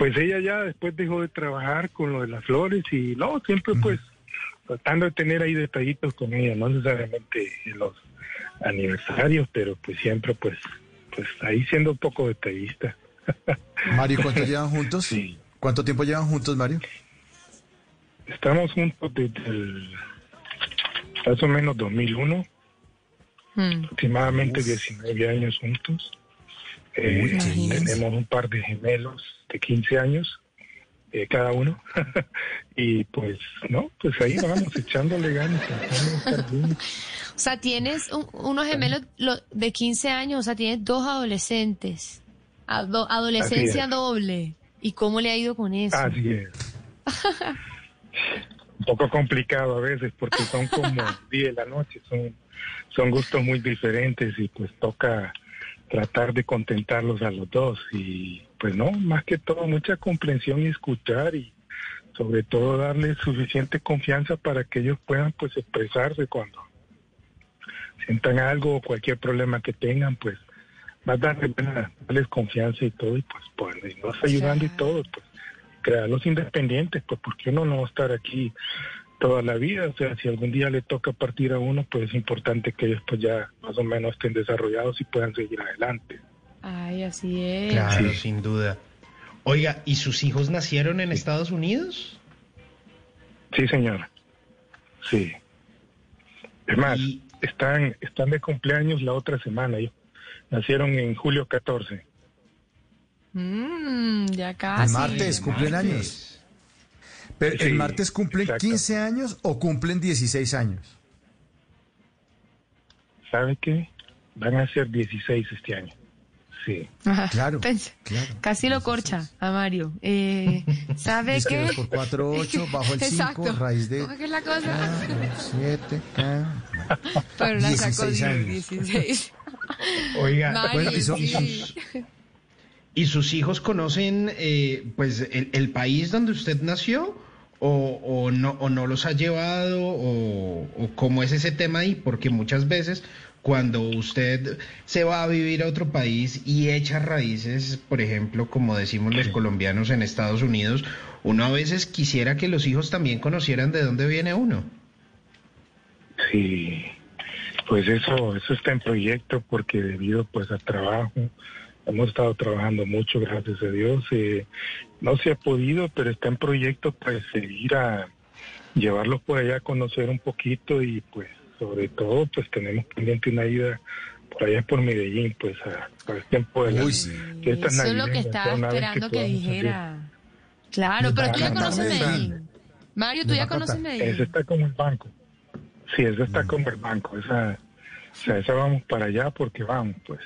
pues ella ya después dejó de trabajar con lo de las flores y no, siempre pues tratando de tener ahí detallitos con ella, no necesariamente en los aniversarios, pero pues siempre pues pues ahí siendo un poco detallista. Mario, ¿cuánto llevan juntos? Sí. ¿Cuánto tiempo llevan juntos, Mario? Estamos juntos desde el más o menos 2001, Mm. aproximadamente 19 años juntos. Eh, tenemos un par de gemelos de 15 años eh, cada uno. y pues, no, pues ahí vamos echándole ganas. de. O sea, tienes un- unos gemelos lo- de 15 años, o sea, tienes dos adolescentes. Ado- adolescencia doble. ¿Y cómo le ha ido con eso? Así es. Un poco complicado a veces porque son como día y la noche, son, son gustos muy diferentes y pues toca tratar de contentarlos a los dos. Y pues no, más que todo mucha comprensión y escuchar y sobre todo darles suficiente confianza para que ellos puedan pues expresarse cuando sientan algo o cualquier problema que tengan pues más darles, darles confianza y todo y pues pues irnos ayudando y todo pues crearlos independientes pues porque uno no va a estar aquí toda la vida o sea si algún día le toca partir a uno pues es importante que ellos pues ya más o menos estén desarrollados y puedan seguir adelante Ay, así es. Claro, Sí. sin duda. Oiga, ¿y sus hijos nacieron en Estados Unidos? sí señora sí es más Y- están están de cumpleaños la otra semana ellos nacieron en julio 14 Mm, ya El casi. martes cumplen martes. años. Pero, Sí, ¿El martes cumplen exacto. 15 años o cumplen 16 años? ¿sabe qué? van a ser 16 este año sí Ajá. Claro, Pens- claro. Casi lo corcha a Mario. Eh, ¿Sabe Es que qué? dos por cuatro, ocho, bajo el Exacto. cinco, raíz de... ¿Cómo que es la cosa? 7, Pero la sacó 16 de años. 16. Oiga, Mario, bueno, sí. ¿y sus hijos conocen eh, pues el, el país donde usted nació? O, o no, ¿O no los ha llevado? O, ¿O cómo es ese tema ahí? Porque muchas veces cuando usted se va a vivir a otro país y echa raíces, por ejemplo, como decimos los colombianos en Estados Unidos, uno a veces quisiera que los hijos también conocieran de dónde viene uno. Sí, Pues eso, eso está en proyecto porque debido pues al trabajo, hemos estado trabajando mucho, gracias a Dios. eh, no se ha podido, pero está en proyecto pues seguir a llevarlos por allá a conocer un poquito y pues sobre todo pues tenemos pendiente una ida por allá por Medellín pues a, para el tiempo de fiestas Eso es lo que estaba esperando que, salir. dijera. Claro, pero tú ya conoces Medellín. Mario, tú ya conoces Ese Medellín. está como el banco. Sí, ese está como el banco. Esa, o sea, esa vamos para allá porque vamos, pues,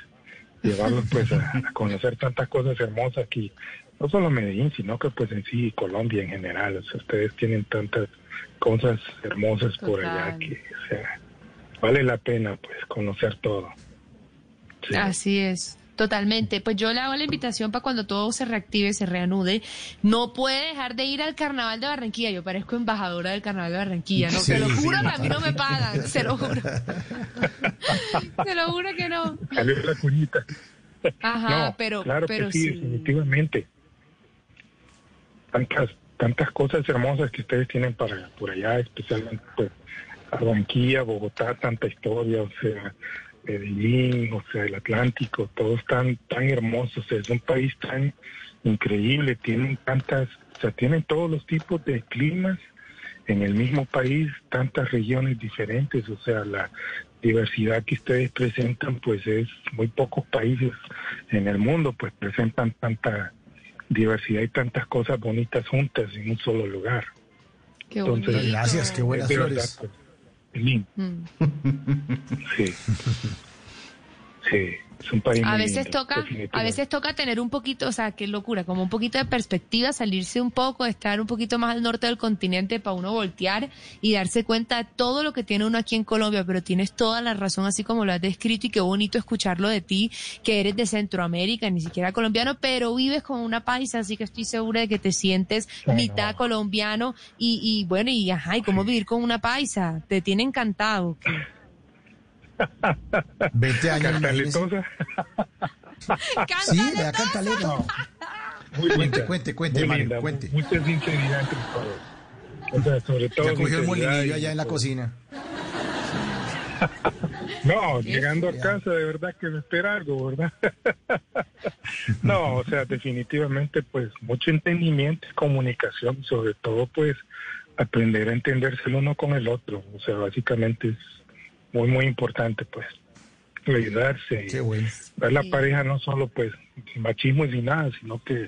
llevarlos pues a, a conocer tantas cosas hermosas aquí. No solo Medellín, sino que pues en sí Colombia en general. O sea, ustedes tienen tantas cosas hermosas por allá que, o sea, vale la pena pues conocer todo. Así es. Totalmente. Pues yo le hago la invitación para cuando todo se reactive, se reanude. No puede dejar de ir al carnaval de Barranquilla. Yo parezco embajadora del carnaval de Barranquilla, ¿no? Sí, se lo sí. juro que a mí no me pagan. Se lo juro. se lo juro que no. Salió la cuñita. Ajá, No, pero, claro pero que sí, sí. definitivamente. Tantas, tantas cosas hermosas que ustedes tienen para por allá, especialmente pues, Barranquilla, Bogotá, tanta historia, o sea, Medellín, o sea, el Atlántico, todos tan, tan hermosos, o sea, es un país tan increíble, tienen tantas, o sea, tienen todos los tipos de climas en el mismo país, tantas regiones diferentes, o sea, la diversidad que ustedes presentan, pues es muy pocos países en el mundo, pues presentan tanta diversidad y tantas cosas bonitas juntas en un solo lugar. Qué Entonces. Gracias, qué buenas flores. verdad, pues, es lindo. Sí. Sí, es un país A veces lindo, toca, a veces toca tener un poquito, o sea, qué locura, como un poquito de perspectiva, salirse un poco, estar un poquito más al norte del continente para uno voltear y darse cuenta de todo lo que tiene uno aquí en Colombia, pero tienes toda la razón así como lo has descrito y qué bonito escucharlo de ti, que eres de Centroamérica, ni siquiera colombiano, pero vives con una paisa, así que estoy segura de que te sientes mitad colombiano y, y bueno, y ajá, y cómo vivir con una paisa, te tiene encantado. 20 años. Cantaletosa. Sí, vea Cantaleta. Muy Cuente, linda, cuente, cuente, muy Mario, linda, cuente. Mucha sinceridad entre todos. O sea, sobre todo Ya cogió el molinillo y- allá en la cocina. No, llegando a casa de verdad que me espera algo, ¿verdad? no, o sea, definitivamente pues mucho entendimiento y comunicación, sobre todo pues aprender a entenderse el uno con el otro, o sea, básicamente es muy muy importante pues ayudarse. Qué bueno. Ver la pareja no solo pues sin machismo y sin nada, sino que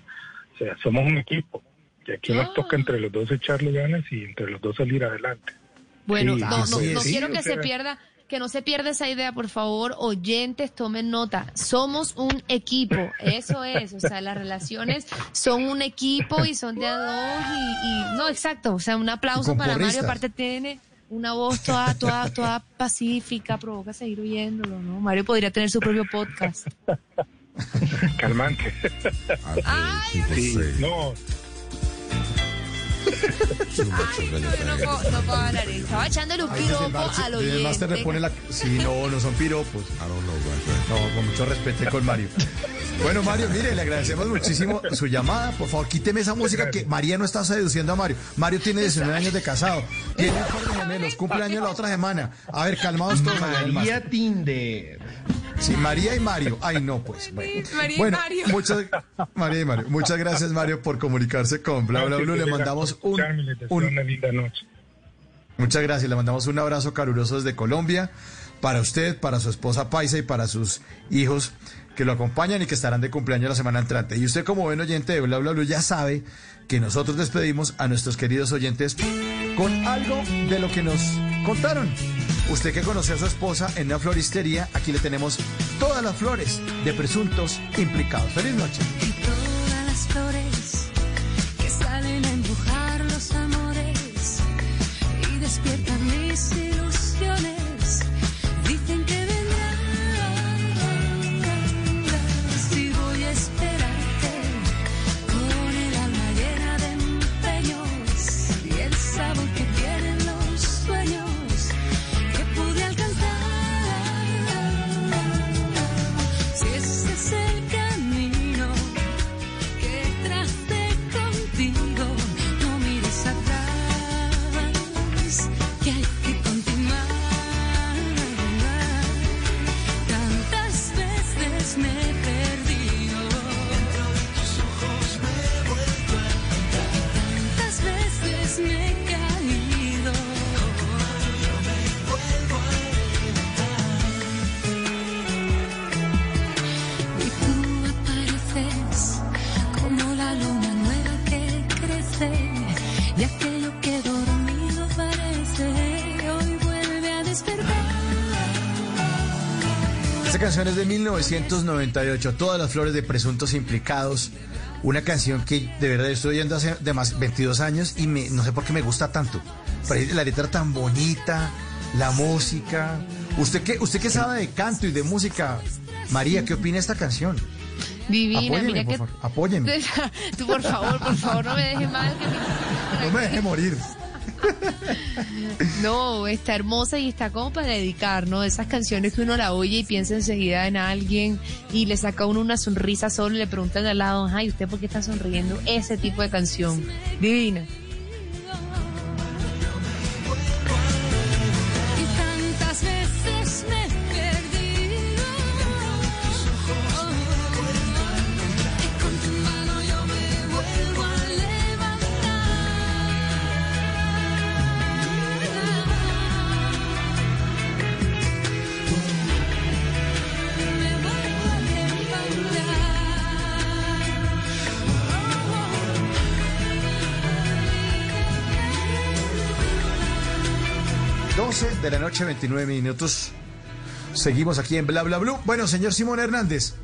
o sea, somos un equipo y aquí nos toca entre los dos echarle ganas y entre los dos salir adelante. Bueno, Sí, no, no, no quiero que o se pierda, que no se pierda esa idea, por favor, oyentes, tomen nota. Somos un equipo, eso es, o sea, las relaciones son un equipo y son de a dos y, y- no, exacto, o sea, un aplauso para Mario, aparte tiene una voz toda, toda, toda pacífica, provoca seguir oyéndolo, ¿no? Mario podría tener su propio podcast. Calmante. Ay, Sí, no, yo no puedo, no puedo hablar, estaba echándole un piropo al desde el máster le oyente. pone la... Sí, no, no son piropos. No, con mucho respeto con Mario. Bueno, Mario, mire, le agradecemos muchísimo su llamada. Por favor, quíteme esa música que María no está seduciendo a Mario. Mario tiene 19 años de casado. Tiene un par de gemelos, cumpleaños la otra semana. A ver, calmados todos. María. Tinder. Sí, María y Mario. Ay, no, pues. Bueno, María y Mario. muchas, María y Mario. Muchas gracias, Mario, por comunicarse con Bla Bla Blue. Le mandamos un, un, una linda noche. Muchas gracias. Le mandamos un abrazo caluroso desde Colombia para usted, para su esposa Paisa y para sus hijos que lo acompañan y que estarán de cumpleaños la semana entrante. Y usted como buen oyente de Bla Bla Blue ya sabe que nosotros despedimos a nuestros queridos oyentes con algo de lo que nos contaron. Usted que conoció a su esposa en una floristería, aquí le tenemos todas las flores de presuntos implicados. Feliz noche. todas las flores que salen a embrujar los amores y despiertan Esta canción es de 1998, Todas las flores de presuntos implicados. Una canción que de verdad estoy oyendo hace de más 22 años y me, no sé por qué me gusta tanto. La letra tan bonita, la música. ¿Usted qué, usted qué sabe de canto y de música? María, ¿qué opina de esta canción? Divina, Apóyeme, mira por que... favor, apóyeme. Tú, por favor, por favor, no me dejes mal. que me- No me deje morir. No, está hermosa y está como para dedicar, ¿no? Esas canciones que uno la oye y piensa enseguida en alguien y le saca a uno una sonrisa solo y le preguntan al lado, ay, ¿usted por qué está sonriendo? Ese tipo de canción. Divina. 29 minutos. Seguimos aquí en Bla Bla Blue. Bueno, señor Simón Hernández,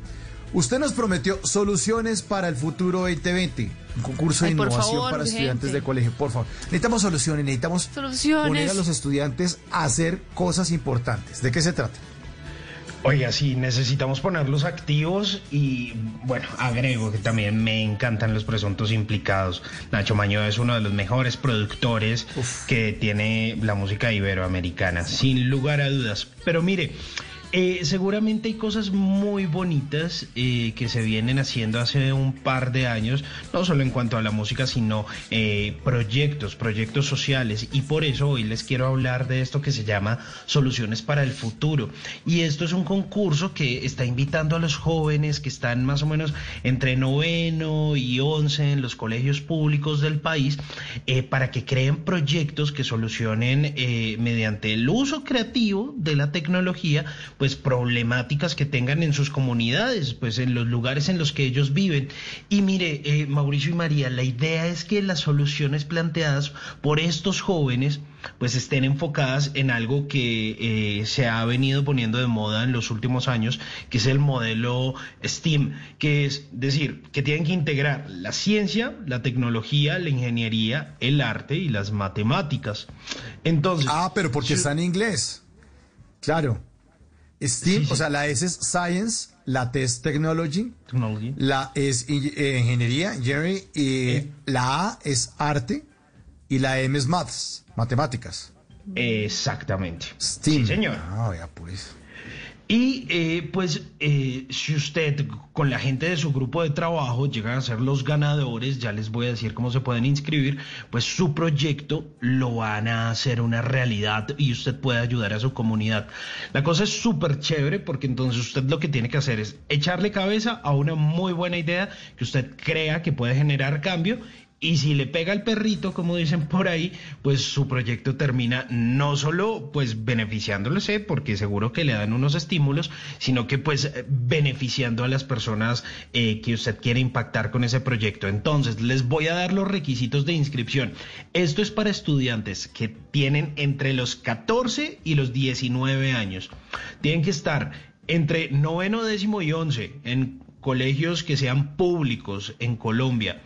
usted nos prometió soluciones para el futuro 2020. Un concurso de Ay, innovación favor, para estudiantes de colegio. Por favor, necesitamos soluciones, necesitamos Soluciones. poner a los estudiantes a hacer cosas importantes. ¿De qué se trata? Oiga, sí, necesitamos ponerlos activos y, bueno, agrego que también me encantan los presuntos implicados. Nacho Maño es uno de los mejores productores que tiene la música iberoamericana, sin lugar a dudas. Pero mire, eh, seguramente hay cosas muy bonitas eh, que se vienen haciendo hace un par de años, no solo en cuanto a la música, sino eh, proyectos, proyectos sociales. Y por eso hoy les quiero hablar de esto que se llama Soluciones para el Futuro. Y esto es un concurso que está invitando a los jóvenes que están más o menos entre noveno y once en los colegios públicos del país para que creen proyectos que solucionen mediante el uso creativo de la tecnología pues problemáticas que tengan en sus comunidades, pues en los lugares en los que ellos viven. Y mire, eh, Mauricio y María, la idea es que las soluciones planteadas por estos jóvenes pues estén enfocadas en algo que eh, se ha venido poniendo de moda en los últimos años, que es el modelo STEAM, que es decir, que tienen que integrar la ciencia, la tecnología, la ingeniería, el arte y las matemáticas. Entonces, Ah, pero porque está en inglés. Claro. STEAM, o sea, la S es Science, la T es Technology, la E es eh, Ingeniería, Engineering, y la A es Arte, y la M es Maths, Matemáticas. Exactamente. STEAM. Sí, señor. Ah, ya pues. Y eh, pues eh, si usted con la gente de su grupo de trabajo llegan a ser los ganadores, ya les voy a decir cómo se pueden inscribir, pues su proyecto lo van a hacer una realidad y usted puede ayudar a su comunidad. La cosa es súper chévere porque entonces usted lo que tiene que hacer es echarle cabeza a una muy buena idea que usted crea que puede generar cambio y si le pega el perrito, como dicen por ahí, pues su proyecto termina no solo pues beneficiándose, porque seguro que le dan unos estímulos, sino que pues beneficiando a las personas eh, que usted quiere impactar con ese proyecto. Entonces, les voy a dar los requisitos de inscripción. Esto es para estudiantes que tienen entre los 14 y los 19 años. Tienen que estar entre noveno, décimo y once en colegios que sean públicos en Colombia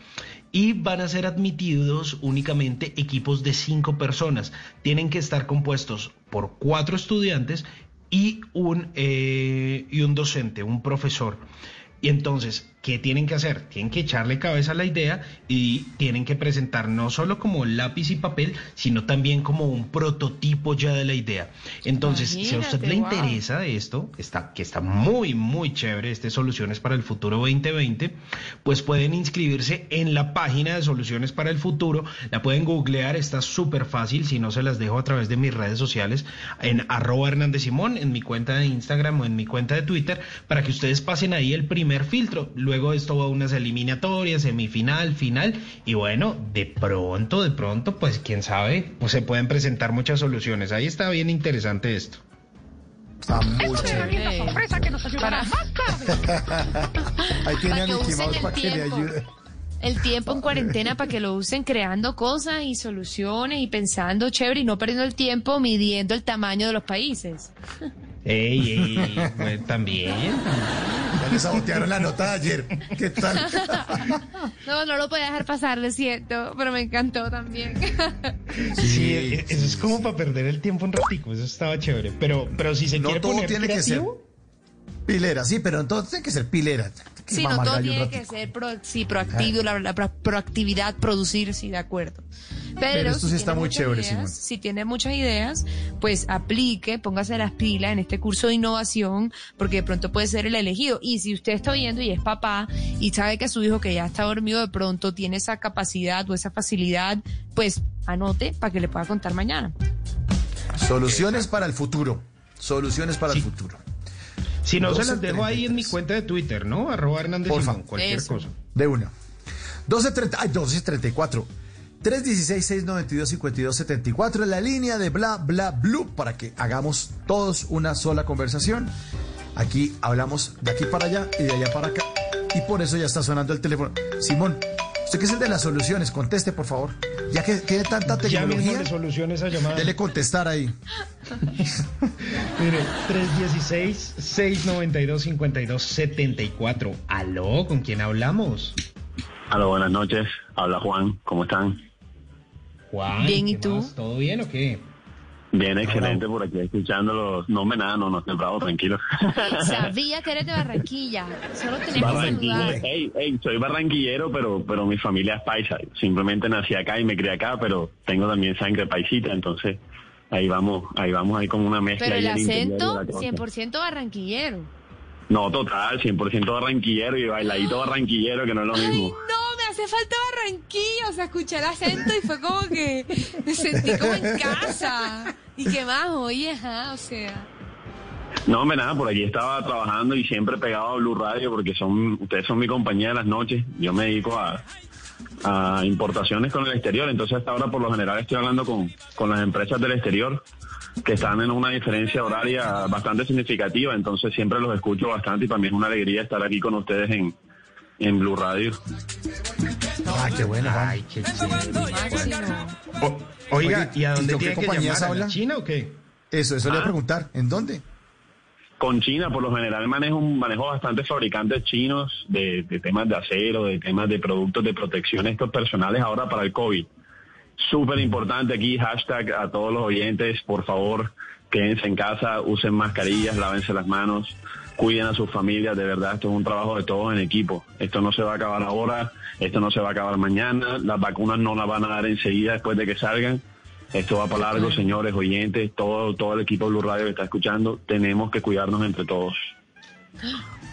y van a ser admitidos únicamente equipos de cinco personas. Tienen que estar compuestos por cuatro estudiantes y un, eh, y un docente, un profesor. Y entonces, ¿qué tienen que hacer? Tienen que echarle cabeza a la idea y tienen que presentar no solo como lápiz y papel, sino también como un prototipo ya de la idea. Entonces, si a usted le wow. interesa esto, está, que está muy, muy chévere, este Soluciones para el Futuro 2020, pues pueden inscribirse en la página de Soluciones para el Futuro, la pueden googlear, está súper fácil, si no se las dejo a través de mis redes sociales, en arroba Hernández Simón, en mi cuenta de Instagram o en mi cuenta de Twitter, para que ustedes pasen ahí el primer filtro. Luego esto va a unas eliminatorias, semifinal, final, y bueno, de pronto, de pronto, pues quién sabe, pues se pueden presentar muchas soluciones. Ahí está bien interesante esto. Está muy Herramienta sorpresa que nos ayudará más tarde. Ahí tiene a Mickey Mouse para que le tiempo. ayude. el tiempo en cuarentena para que lo usen creando cosas y soluciones y pensando chévere y no perdiendo el tiempo midiendo el tamaño de los países. Ey, ey, pues, también. Ya le sabotearon la nota de ayer. ¿Qué tal? No, no lo podía dejar pasar, lo siento, pero me encantó también. Sí, eso es como para perder el tiempo un ratico, eso estaba chévere. Pero, pero si se No quiere todo poner tiene que ser pilera, sí, pero entonces tiene que ser pilera. Sí, no todo tiene que ser pro- sí, proactivo, la, la pro- proactividad, producir, sí, de acuerdo. Pero, Pero esto sí si está tiene muy muchas chévere, ideas, Simón. Si tiene muchas ideas, pues aplique, póngase las pilas en este curso de innovación, porque de pronto puede ser el elegido. Y si usted está oyendo y es papá y sabe que su hijo que ya está dormido de pronto tiene esa capacidad o esa facilidad, pues anote para que le pueda contar mañana. Soluciones para el futuro. Soluciones para el futuro. si no se 12:33. las dejo ahí en mi cuenta de Twitter, ¿no? Arroba Hernández. Simón, cualquier Eso. cosa. De una. 12.30, ay, 12.34. 316-692-5274 es la línea de bla bla blue para que hagamos todos una sola conversación. Aquí hablamos de aquí para allá y de allá para acá. Y por eso ya está sonando el teléfono. Simón, usted que es el de las soluciones, conteste por favor. Ya que tiene tanta Ya tecnología, le soluciona esa llamada. dele contestar ahí. Mire, 316-692-5274. Aló, ¿con quién hablamos? Aló, buenas noches. Habla Juan. ¿Cómo están? Juan. Bien, ¿y ¿qué tú? más? ¿Todo bien o qué? Bien, excelente por aquí escuchándolos. No me nada, no, no estoy bravo, tranquilo. Sabía que eres de Barranquilla, solo tenés que Barranquilla. saludar. Ey, ey, soy barranquillero, pero, pero mi familia es paisa. Simplemente nací acá y me crié acá, pero tengo también sangre paisita, entonces ahí vamos, ahí vamos, ahí como una mezcla. Pero el acento, la costa. 100% barranquillero. No, total, 100% barranquillero y bailadito barranquillero, que no es lo mismo. No, hace falta Barranquilla, o sea, escuché acento y fue como que me sentí como en casa. ¿Y qué más? Oye, o sea. No, hombre, nada, por aquí estaba trabajando y siempre pegado a Blue Radio porque son ustedes son mi compañía de las noches. Yo me dedico a, a importaciones con el exterior, entonces hasta ahora por lo general estoy hablando con, con las empresas del exterior que están en una diferencia horaria bastante significativa, entonces siempre los escucho bastante y para mí es una alegría estar aquí con ustedes en, en Blue Radio. Ah, qué bueno, Juan. Ay, qué. O- oiga, ¿y a dónde ¿y con qué tiene que compañías llamar? ¿A la habla? China o qué? Eso, eso le voy a Ah. preguntar. ¿En dónde? Con China, por lo general manejo, manejo bastantes fabricantes chinos de, de temas de acero, de temas de productos de protección estos personales ahora para el COVID. Súper importante aquí, hashtag a todos los oyentes, por favor, quédense en casa, usen mascarillas, lávense las manos, cuiden a sus familias, de verdad, esto es un trabajo de todos en equipo. Esto no se va a acabar ahora, esto no se va a acabar mañana, las vacunas no las van a dar enseguida después de que salgan. Esto va para largo, señores, oyentes, todo, todo el equipo de Blue Radio que está escuchando, tenemos que cuidarnos entre todos.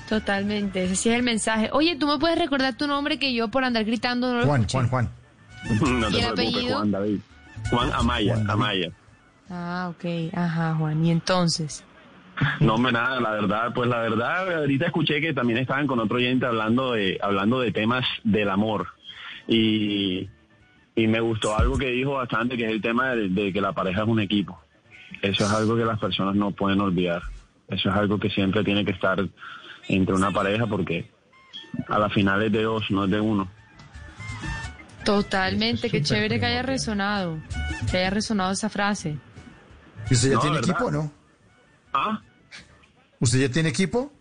Totalmente, ese sí es el mensaje. Oye, ¿tú me puedes recordar tu nombre que yo por andar gritando no lo Juan, escuché? Juan, Juan. No ¿Y te el preocupes, apellido? Juan David. Juan Amaya, Amaya. Ah, ok, ajá, Juan. ¿Y entonces? No, hombre, nada, la verdad, pues la verdad, ahorita escuché que también estaban con otro oyente hablando de, hablando de temas del amor. Y, y me gustó algo que dijo bastante, que es el tema de, de que la pareja es un equipo. Eso es algo que las personas no pueden olvidar. Eso es algo que siempre tiene que estar entre una pareja porque a la final es de dos, no es de uno. Totalmente, qué chévere que haya resonado, que haya resonado esa frase. ¿Y usted ya No, tiene ¿verdad? equipo o no? ¿Ah? ¿Usted ya tiene equipo?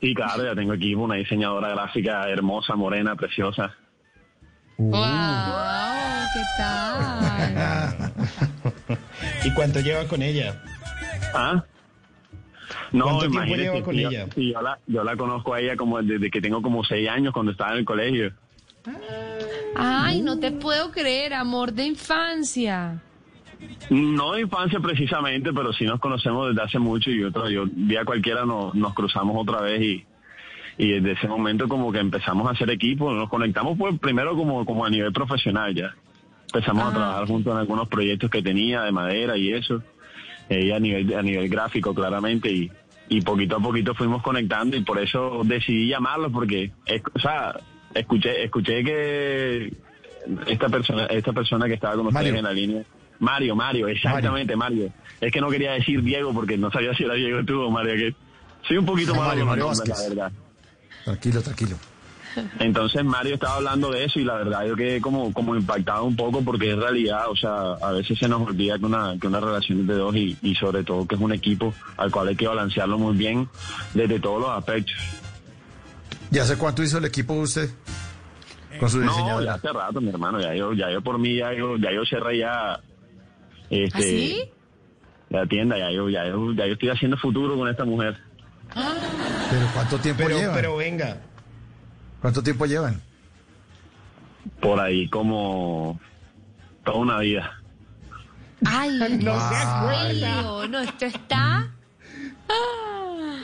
Sí, claro, ya tengo equipo, una diseñadora gráfica hermosa, morena, preciosa. Uh. ¡Wow! ¿Qué tal? ¿Y cuánto lleva con ella? ¿Ah? No, ¿Cuánto tiempo imagínese, lleva con yo- ella? sí, yo, la, yo la conozco a ella como desde que tengo como seis años cuando estaba en el colegio. Ay, no te puedo creer, amor de infancia. No de infancia precisamente, pero sí nos conocemos desde hace mucho y otro, yo día cualquiera nos, nos cruzamos otra vez y, y desde ese momento como que empezamos a hacer equipo, nos conectamos pues primero como, como a nivel profesional ya. Empezamos Ah, a trabajar juntos en algunos proyectos que tenía de madera y eso, ella a nivel, a nivel gráfico claramente y, y poquito a poquito fuimos conectando y por eso decidí llamarlo porque, es- o sea, escuché, escuché que esta persona, esta persona que estaba con ustedes Mario. en la línea, Mario, Mario, exactamente Mario. Es que no quería decir Diego porque no sabía si era Diego tú o Mario. Que soy un poquito No, malo Mario, Mario Vázquez. la verdad. Tranquilo, tranquilo. Entonces Mario estaba hablando de eso y la verdad yo quedé como, como impactado un poco porque es realidad, o sea, a veces se nos olvida que una, que una relación es de dos y, y sobre todo que es un equipo al cual hay que balancearlo muy bien desde todos los aspectos. ¿Y hace cuánto hizo el equipo usted? Con su No, ya hace rato, mi hermano, ya yo, ya yo por mí, ya yo, ya yo cerré ya, este, ¿Ah, sí? la tienda, ya yo, ya yo, ya yo estoy haciendo futuro con esta mujer. ¿Pero cuánto tiempo Pero, llevan? pero venga. ¿Cuánto tiempo llevan? Por ahí como toda una vida. Ay, No no, se acuerda. no, esto está ah,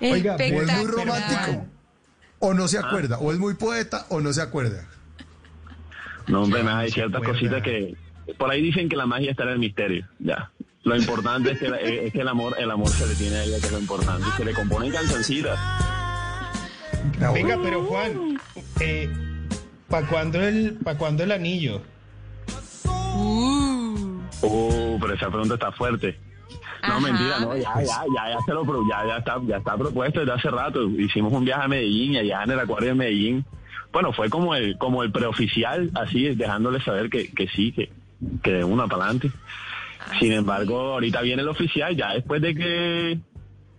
Oiga, o es muy romántico. O no se acuerda. O es muy poeta o no se acuerda. No, hombre, nada, hay ciertas cositas que por ahí dicen que la magia está en el misterio, ya. Lo importante es que, la- es que el amor el amor se le tiene a ella, que es lo importante, y se le componen cancioncitas. Venga, pero Juan, eh, ¿para cuándo el, pa cuándo el anillo? Uh, pero esa pregunta está fuerte. No, Ajá. mentira, no, ya, ya, ya, ya se lo pro- ya, ya está, ya está propuesto desde hace rato. Hicimos un viaje a Medellín allá en el acuario de Medellín. Bueno, fue como el, como el preoficial, así, dejándole saber que, que sí, que, que de una para adelante. Sin embargo, ahorita viene el oficial, ya después de que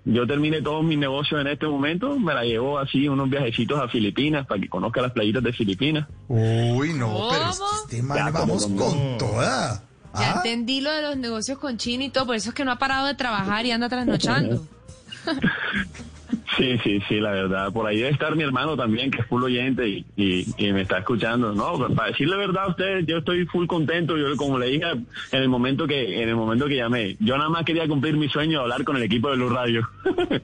yo termine todos mis negocios en este momento, me la llevo así unos viajecitos a Filipinas para que conozca las playitas de Filipinas. Uy, no, pero este, este man, Ya, pero vamos como- con toda. Ya ¿Ah? entendí lo de los negocios con China y todo, por eso es que no ha parado de trabajar y anda trasnochando. Sí, sí, sí, la verdad. Por ahí debe estar mi hermano también, que es full oyente y, y, y me está escuchando. No, para decirle verdad a usted, yo estoy full contento. Yo, como le dije en el momento que en el momento que llamé, yo nada más quería cumplir mi sueño de hablar con el equipo de Luz Radio.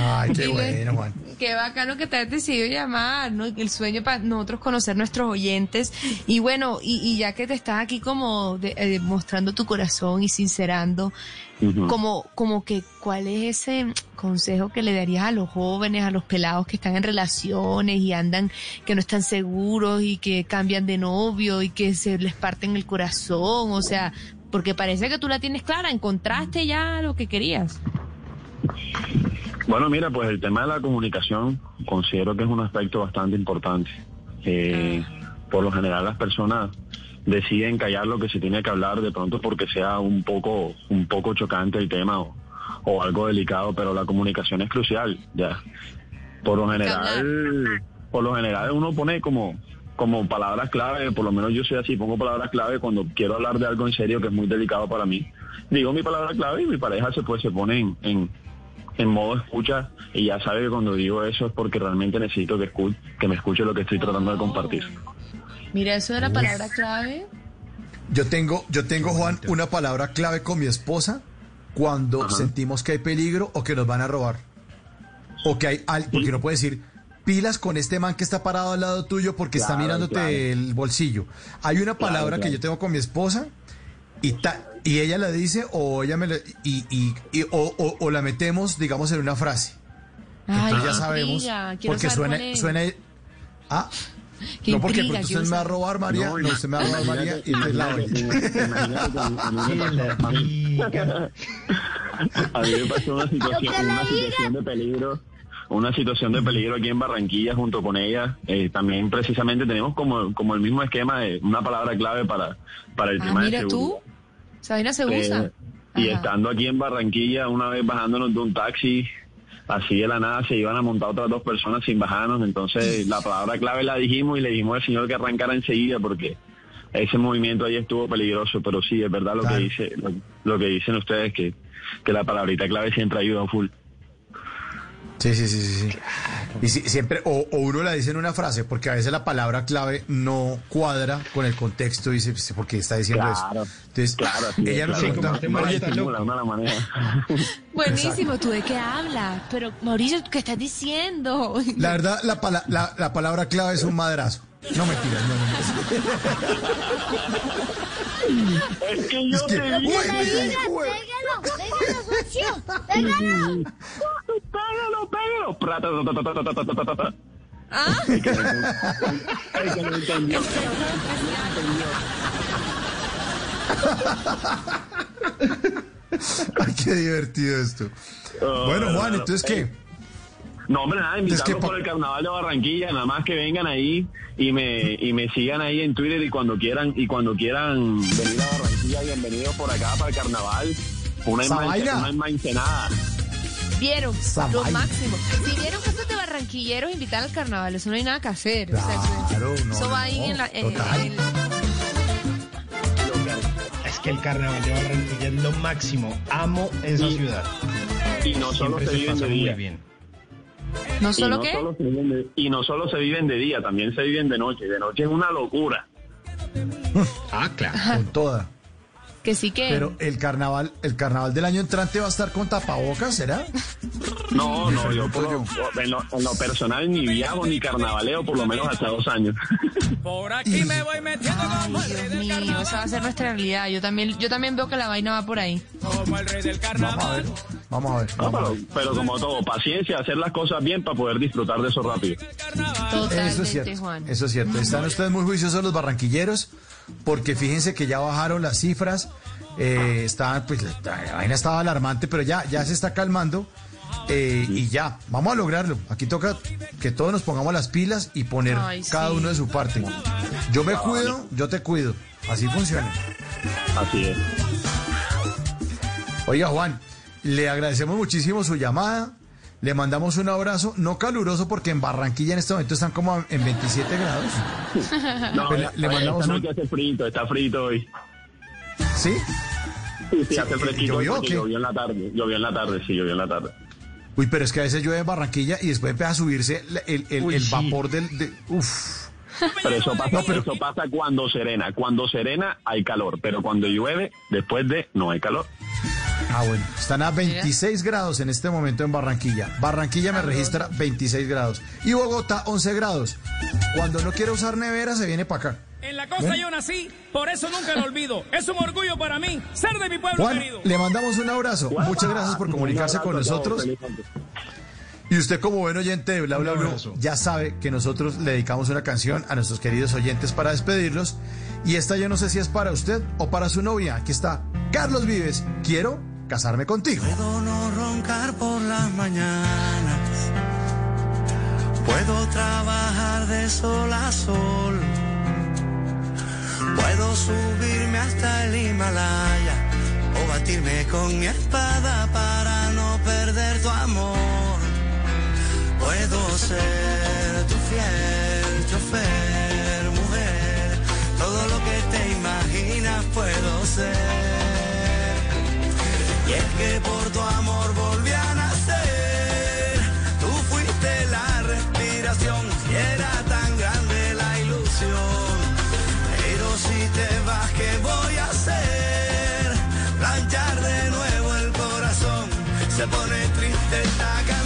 Ay, qué Dile. bueno, Juan. Qué bacano que te hayas decidido llamar, ¿no? El sueño para nosotros conocer nuestros oyentes. Y bueno, y, y ya que te estás aquí como de- eh, mostrando tu corazón y sincerando, como, como que, ¿cuál es ese consejo que le darías a los jóvenes, a los pelados que están en relaciones y andan, que no están seguros y que cambian de novio y que se les parten el corazón? O sea, porque parece que tú la tienes clara, encontraste ya lo que querías. Bueno, mira, pues el tema de la comunicación considero que es un aspecto bastante importante. Eh, por lo general las personas deciden callar lo que se tiene que hablar de pronto porque sea un poco un poco chocante el tema o, o algo delicado, pero la comunicación es crucial, ya. Por lo general, por lo general uno pone como como palabras clave, por lo menos yo soy así, pongo palabras clave cuando quiero hablar de algo en serio que es muy delicado para mí. Digo mi palabra clave y mi pareja se pues se pone en, en, en modo escucha y ya sabe que cuando digo eso es porque realmente necesito que, escu- que me escuche lo que estoy tratando de compartir. Mira, eso de la palabra clave. Yo tengo, yo tengo, Juan, una palabra clave con mi esposa cuando sentimos que hay peligro o que nos van a robar. O que hay alguien, porque no puede decir pilas con este man que está parado al lado tuyo porque está mirándote claro. el bolsillo. Hay una Claro, palabra que yo tengo con mi esposa y, ta- y ella la dice o ella me la- y, y- y- o, o- o la metemos, digamos, en una frase. Ay, Entonces ya sabemos porque suena, suena ah Qué no porque usted me va a robar María, no, No, usted me va a robar María y entonces la A mí me pasó una situación, una situación de peligro, una situación de peligro aquí en Barranquilla junto con ella. Eh, también precisamente tenemos como, como el mismo esquema de una palabra clave para, para el Ah, tema de mira seguridad. tú. Sabina se Eh, usa. y Ajá. estando aquí en Barranquilla, una vez bajándonos de un taxi, así de la nada se iban a montar otras dos personas sin bajarnos. Entonces la palabra clave la dijimos y le dijimos al señor que arrancara enseguida porque ese movimiento ahí estuvo peligroso. Pero sí, es verdad lo que dice, lo, lo que dicen ustedes que, que la palabrita clave siempre ayuda full. Sí, sí, sí, sí. sí. Y si- siempre, o, o uno la dice en una frase, porque a veces la palabra clave no cuadra con el contexto, dice, pues, ¿por qué está diciendo Claro, eso? Entonces, Claro, así ella claro. pregunta, Uno la "Oye, disimula, uno la maneja. Buenísimo, ¿tú de qué hablas? Pero, Mauricio, ¿qué estás diciendo? la verdad, la, pala- la, la palabra clave es un madrazo. No me tiras, no, no. Es que yo es que, te dije. ¡Pégalo, pégalo, socio! ¡Pégalo! ¡Pégalo, pégalo! ¿Ah? Ay, qué divertido esto. Bueno, Juan, ¿entonces qué? No, hombre, nada, invitarlos por el carnaval de Barranquilla, nada más que vengan ahí y me, y me sigan ahí en Twitter y cuando quieran, y cuando quieran venir a Barranquilla, bienvenidos por acá para el carnaval. Una Esa enma- vaina. una enmaicenada. Vieron lo máximo. Si vieron cosas de barranquilleros invitar al carnaval, eso no hay nada que hacer. O sea, eso- Claro, no, eso no, va ahí no, en la. en- total. en el- Es que el carnaval de Barranquilla es lo máximo. Amo esa Y- ciudad. Y no solo Siempre se se pasa de muy bien. ¿No Y solo no qué? solo se viven de- y no solo se viven de día, también se viven de noche. De noche es una locura. Ah, claro. Con toda. Que sí que. Pero el carnaval, el carnaval del año entrante va a estar con tapabocas, ¿será? No, no, yo por lo, en, lo, en lo personal ni viajo ni carnavaleo por lo menos hasta dos años. Por aquí me voy metiendo como el rey Dios mío, esa va a ser nuestra realidad. Yo también, yo también veo que la vaina va por ahí. como el rey del Vamos a carnaval. ver. Vamos a ver. No, vamos a pero, ver. pero como todo, paciencia, hacer las cosas bien para poder disfrutar de eso rápido. Totalmente, Eso es cierto. Juan. Eso es cierto. Están ustedes muy juiciosos los barranquilleros, porque fíjense que ya bajaron las cifras. Eh, está, pues, la, la vaina estaba alarmante, pero ya, ya se está calmando. eh, y ya, vamos a lograrlo. Aquí toca que todos nos pongamos las pilas y poner Ay, cada sí. uno de su parte. Yo me cuido, yo te cuido. Así funciona. Así es. Oiga, Juan, le agradecemos muchísimo su llamada. Le mandamos un abrazo, no caluroso porque en Barranquilla en este momento están como en 27 grados. No, Pues le- le mandamos esta un- noche hace frito, está frito hoy. ¿Sí? Sí, sí, Sí, hace ¿y- fresquito llovió o porque qué? llovió en la tarde. Llovió en la tarde, sí, llovió en la tarde. Uy, pero es que a veces llueve en Barranquilla y después empieza a subirse el, el- Uy, el sí. vapor del... De, uf. Pero eso pasa, No, pero- eso pasa cuando serena. Cuando serena hay calor, pero cuando llueve, después de no hay calor. Ah, bueno. Están a 26 grados en este momento en Barranquilla. Barranquilla me registra 26 grados. Y Bogotá 11 grados. Cuando no quiere usar nevera se viene para acá. En la costa yo nací, por eso nunca lo olvido. Es un orgullo para mí ser de mi pueblo Juan, querido. le mandamos un abrazo. Muchas gracias por comunicarse con nosotros. Y usted como buen oyente de Bla Bla abrazo. ya sabe que nosotros le dedicamos una canción a nuestros queridos oyentes para despedirlos. Y esta yo no sé si es para usted o para su novia. Aquí está Carlos Vives. Quiero casarme contigo. Puedo no roncar por las mañanas. Puedo trabajar de sol a sol. Puedo subirme hasta el Himalaya o batirme con mi espada para no perder tu amor. Puedo ser tu fiel chofer, mujer. Todo lo que te imaginas puedo ser. Y es que por tu amor volví a nacer. Tú fuiste la respiración y era tan grande la ilusión. Pero si te vas, ¿qué voy a hacer? Planchar de nuevo el corazón. Se pone triste esta canción.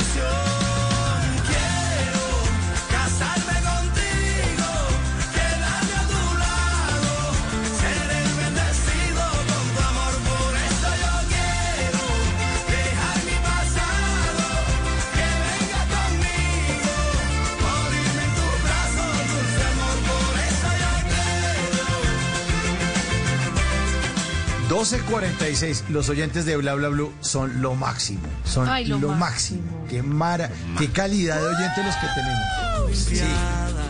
12.46. Los oyentes de Bla Bla Blue son lo máximo. Son Ay, lo, lo máximo. máximo. Qué mara, qué calidad de oyentes los que tenemos. Sí,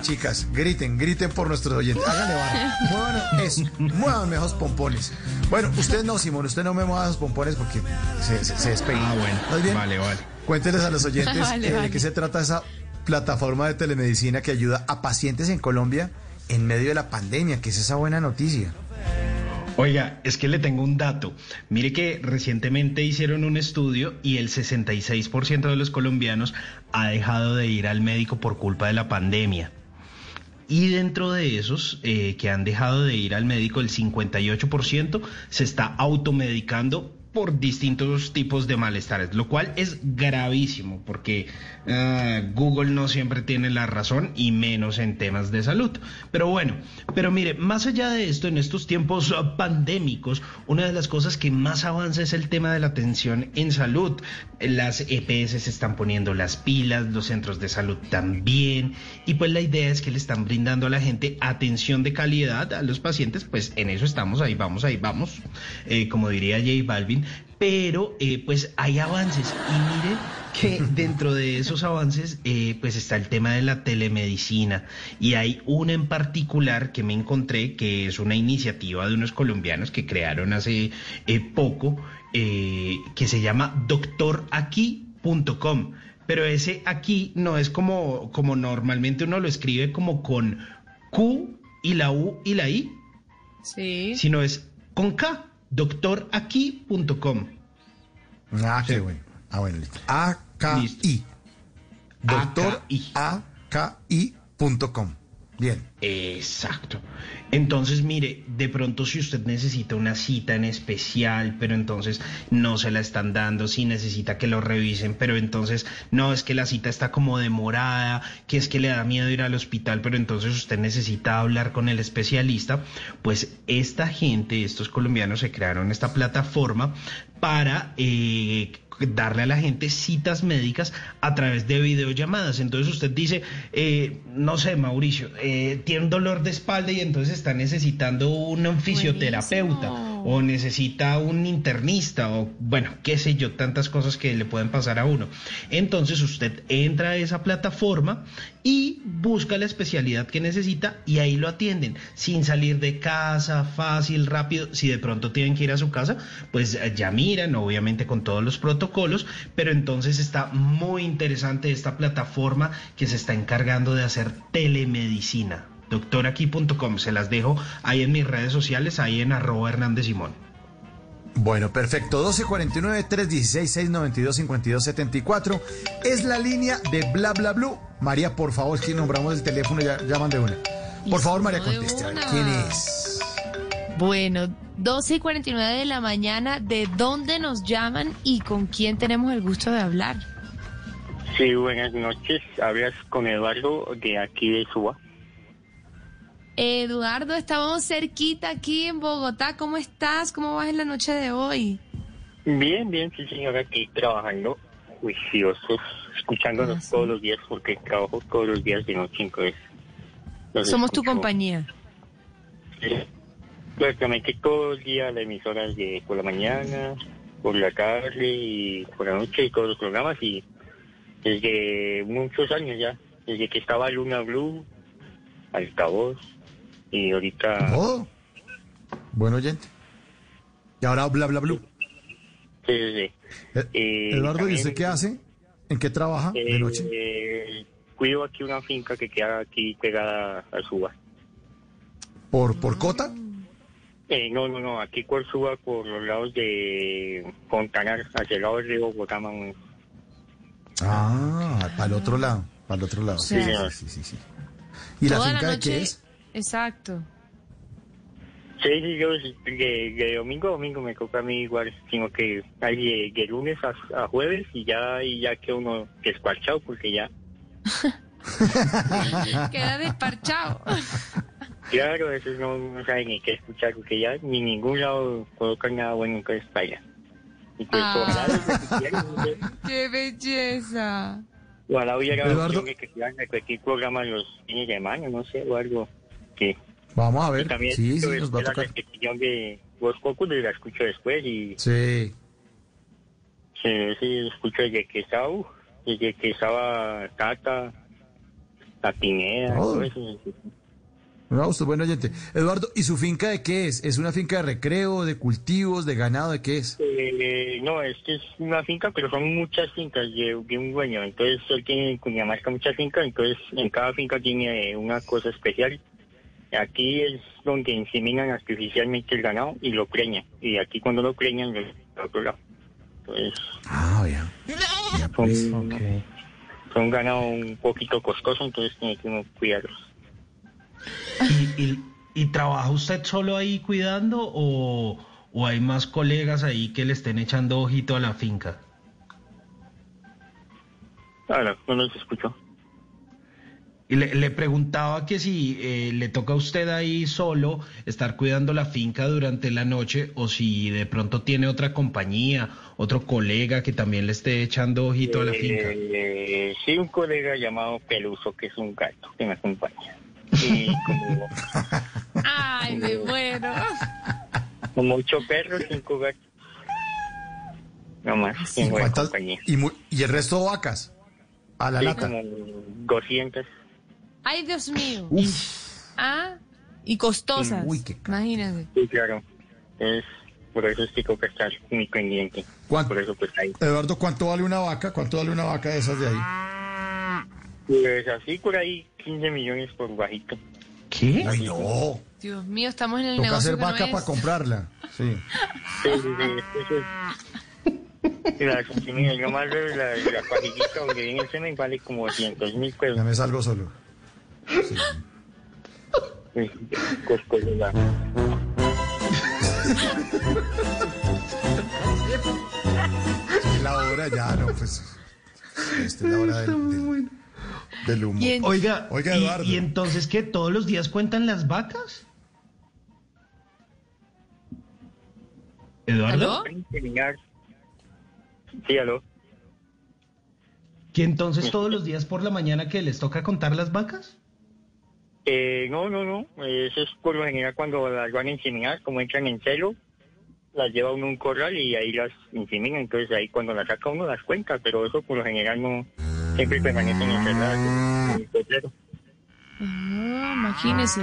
chicas, griten, griten por nuestros oyentes. Háganle barra. Muevan eso, muevan mejor pompones. Bueno, usted no, Simón, usted no me mueva esos pompones porque se, se, se despeina. Ah, bueno. ¿Estás bien? Vale, vale. Cuénteles a los oyentes Vale, eh, de qué se trata esa plataforma de telemedicina que ayuda a pacientes en Colombia en medio de la pandemia, que es esa buena noticia. Oiga, es que le tengo un dato. Mire que recientemente hicieron un estudio y el 66% de los colombianos ha dejado de ir al médico por culpa de la pandemia. Y dentro de esos eh, que han dejado de ir al médico, el 58% se está automedicando por distintos tipos de malestares, lo cual es gravísimo porque ah, Google no siempre tiene la razón y menos en temas de salud. Pero bueno, pero mire, más allá de esto, en estos tiempos ah, pandémicos, una de las cosas que más avanza es el tema de la atención en salud. Las EPS se están poniendo las pilas, los centros de salud también, y pues la idea es que le están brindando a la gente atención de calidad a los pacientes, pues en eso estamos, ahí vamos, ahí vamos, eh, como diría J Balvin, pero eh, pues hay avances y mire que dentro de esos avances, eh, pues está el tema de la telemedicina. Y hay una en particular que me encontré, que es una iniciativa de unos colombianos que crearon hace eh, poco, que se llama doctoraquí.com. Pero ese aquí no es como, como normalmente uno lo escribe como con Q y la U y la I, Sí. sino es con K, doctoraquí.com. Ah, qué bueno. Ah, bueno, listo. AKI. Doctor AKI.com. Bien. Exacto. Entonces, mire, de pronto si usted necesita una cita en especial, pero entonces no se la están dando, si necesita que lo revisen, pero entonces no es que la cita está como demorada, que es que le da miedo ir al hospital, pero entonces usted necesita hablar con el especialista, pues esta gente, estos colombianos se crearon esta plataforma para eh, darle a la gente citas médicas a través de videollamadas. Entonces usted dice, eh, no sé, Mauricio, eh, tiene un dolor de espalda y entonces está necesitando un fisioterapeuta o necesita un internista o bueno, qué sé yo, tantas cosas que le pueden pasar a uno. Entonces usted entra a esa plataforma y busca la especialidad que necesita y ahí lo atienden sin salir de casa, fácil, rápido. Si de pronto tienen que ir a su casa, pues ya miran, obviamente con todos los protocolos, pero entonces está muy interesante esta plataforma que se está encargando de hacer telemedicina. Doctoraquí.com, se las dejo ahí en mis redes sociales, ahí en arroba Hernández Simón. Bueno, perfecto. 1249-316-692-5274 es la línea de bla bla blue. María, por favor, es que nombramos el teléfono, ya llaman de una. Por favor, María, conteste. A ver, ¿quién es? Bueno, 12 y 49 de la mañana, ¿de dónde nos llaman y con quién tenemos el gusto de hablar? Sí, buenas noches. Hablas con Eduardo de aquí de Suba. Eduardo, estamos cerquita aquí en Bogotá. ¿Cómo estás? ¿Cómo vas en la noche de hoy? Bien, bien, sí, señora, aquí trabajando juiciosos, escuchándonos todos los días porque trabajo todos los días de noche, entonces. Somos tu compañía. Sí. Prácticamente todo el día la emisora de por la mañana, por la tarde y por la noche y todos los programas y desde muchos años ya, desde que estaba Luna Blue, Altavoz y ahorita... Oh, buen oyente. Y ahora bla bla blue. Sí, sí, sí. Eh, Eduardo, ¿y usted qué hace? ¿En qué trabaja de eh, noche? eh, cuido aquí una finca que queda aquí pegada a Suba. ¿Por, por cota? Eh, no, no, no, aquí por Suba, por los lados de Fontanar, hacia el lado del río Bogotá, más. Ah, para el otro lado. Para el otro lado. Sí, Sí, sí, sí, sí. ¿Y la finca de noche- qué es? Exacto. Sí, sí, yo de, de domingo a domingo me toca a mí igual, sino que hay de, de lunes a, a jueves y ya, y ya que uno desparchado porque ya, Queda desparchado. claro, a veces no, no saben ni qué escuchar porque ya ni en ningún lado colocan nada bueno que les vaya. Y pues Ah. que quieran, no sé, ¡Qué belleza! ojalá hubiera Eduardo. que quieran repetir programas los fines de semana, no sé, o algo que... Vamos a y ver. también Sí, sí, nos va a la tocar. repetición de Voz Populi, la escucho después y... Sí. Sí, sí, escucho desde que estaba, uf, desde que estaba Tata, la Pineda, Todo. todo eso. No, usted buen oyente. Eduardo, ¿y su finca de qué es? ¿Es una finca de recreo, de cultivos, de ganado, de qué es? Eh, no, es que es una finca, pero son muchas fincas de, de un dueño. Entonces él tiene en Cundinamarca muchas fincas, entonces en cada finca tiene una cosa especial. Aquí es donde inseminan artificialmente el ganado y lo preñan. Y aquí cuando lo preñan, lo a otro lado. Entonces, Ah, ya. Ya, pues. son, son ganado un poquito costoso, entonces tiene que uno cuidarlos. ¿Y, y, y trabaja usted solo ahí cuidando o, o hay más colegas ahí que le estén echando ojito a la finca? Ahora, no los escucho. Y le, le preguntaba que si eh, le toca a usted ahí solo estar cuidando la finca durante la noche o si de pronto tiene otra compañía, otro colega que también le esté echando ojito a la finca. Eh, sí, un colega llamado Peluso, que es un gato que me acompaña. Y como, Ay, me muero. como ocho perros, cinco gatos. No más. ¿Y, tengo de cuántas- compañía. y, mu- y el resto vacas? A la Sí, lata. como 200. Ay, Dios mío. Ah, y costosas. Uy, qué Imagínate. Sí, claro. Entonces, por eso es que toca estar muy pendiente. ¿Cuánto? Por eso, pues ahí. Eduardo, ¿cuánto vale una vaca? ¿Cuánto vale una vaca de esas de ahí? Pues así por ahí, 15 millones por bajito. ¿Qué? Ay, no. Dios mío, estamos en el Toca negocio hacer que no vaca es. para comprarla. Sí. Sí, sí, sí, eso es. Y La consumida, nomás la, la, la pajillita donde viene el semen vale como 200 mil pesos. Ya me salgo solo. Sí, Costco es la- hora ya, no, pues. Esta es la hora del, del, del humo. Oiga, Oiga, ¿y- Eduardo. ¿y, entonces qué? ¿Todos los días cuentan las vacas? ¿Eduardo? Sí, aló. ¿Que entonces todos los días por la mañana que les toca contar las vacas? Eh, no, no, no. Eso es por lo general cuando las van a inseminar, como entran en celo, las lleva uno a un corral y ahí las insemina. Entonces ahí cuando las saca uno las cuenta, pero eso por lo general no siempre permanecen encerradas en el. Ah, imagínese.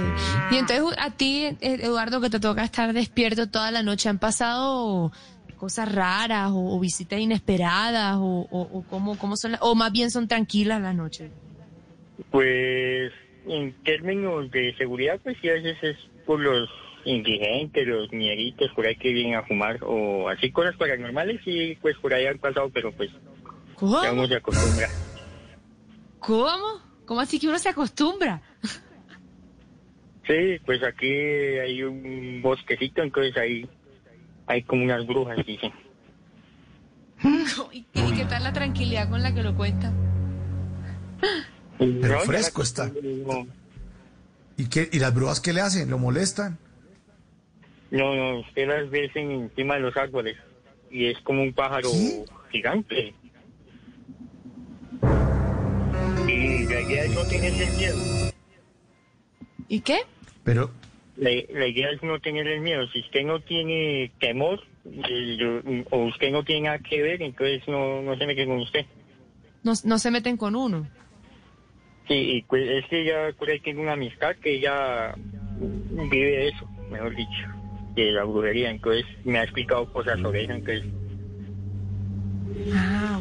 Y entonces a ti, Eduardo, que te toca estar despierto toda la noche, ¿han pasado cosas raras o, o visitas inesperadas o, o, o cómo, cómo son las- o más bien son tranquilas las noches? Pues en términos de seguridad, pues sí, a veces es por los indigentes, los mieritos por ahí que vienen a fumar o así cosas paranormales, sí, pues por ahí han pasado, pero pues ¿Cómo? ya uno se acostumbra. ¿Cómo? ¿Cómo así que uno se acostumbra? Sí, pues aquí hay un bosquecito, entonces ahí hay como unas brujas, dicen. ¿Y qué, tal la tranquilidad con la que lo cuenta? Pero fresco está. ¿Y, qué, ¿Y las brujas qué le hacen? ¿Lo molestan? no, no, usted las ve en- encima de los árboles y es como un pájaro gigante. Y la idea es no tenerle miedo. ¿Y qué? Pero, La, la idea es no tenerle miedo. Si usted no tiene temor eh, o usted no tiene nada que ver, entonces no, no se mete con usted. No, no se meten con uno. Sí, y pues es que ella por ahí tiene una amistad que ella vive eso, mejor dicho, de la brujería. Entonces me ha explicado cosas sobre eso. Entonces,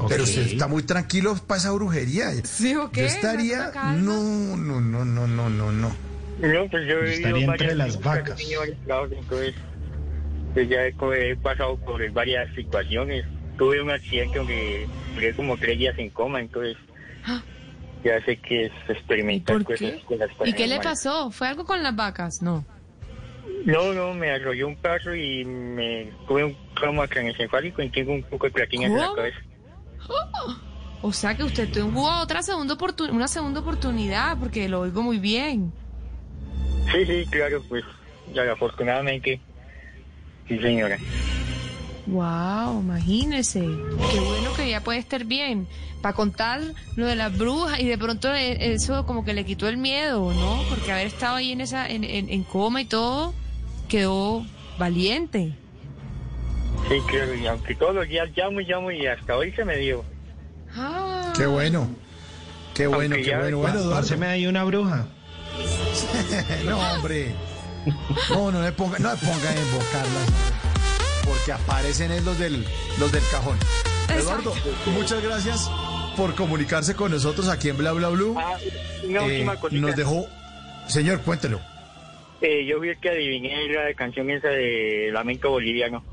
pero usted está muy tranquilo para esa brujería. Sí, ¿o qué? Yo estaría. No, no, no, no, no, no, no. no, pues yo he Estaría entre varias las vacas. lados, entonces pues ya he, he pasado por varias situaciones. Tuve un accidente donde duré como tres días en coma, entonces ya sé que es experimentar por cosas, qué? cosas ¿Y qué le pasó? ¿Fue algo con las vacas? No. No, no, me arrolló un perro y me tuve un trauma craneoencefálico y tengo un poco de plaquinas en la cabeza. O sea que usted tuvo otra segunda una segunda oportunidad porque lo oigo muy bien. Sí, sí, claro, pues ya afortunadamente, sí señora. Wow, imagínese. Qué bueno que ya puede estar bien. Para contar lo de las brujas y de pronto eh, eso como que le quitó el miedo, ¿no? Porque haber estado ahí en esa en, en- en coma y todo quedó valiente. Sí, claro, y aunque todos los días llamo y llamo y hasta hoy se me dio. Ah. Qué bueno. Qué bueno, Aunque qué ya- bueno. Bueno, Eduardo. Ahí una bruja. no, hombre. No, no me ponga, no me ponga a invocarlas. Porque aparecen es los del, los del cajón. Eduardo, muchas gracias por comunicarse con nosotros aquí en Bla Bla Blue. Ah, una Eh, cosita. nos dejó. Señor, cuéntelo. Eh, yo vi que adiviné la canción esa de Lamento Boliviano.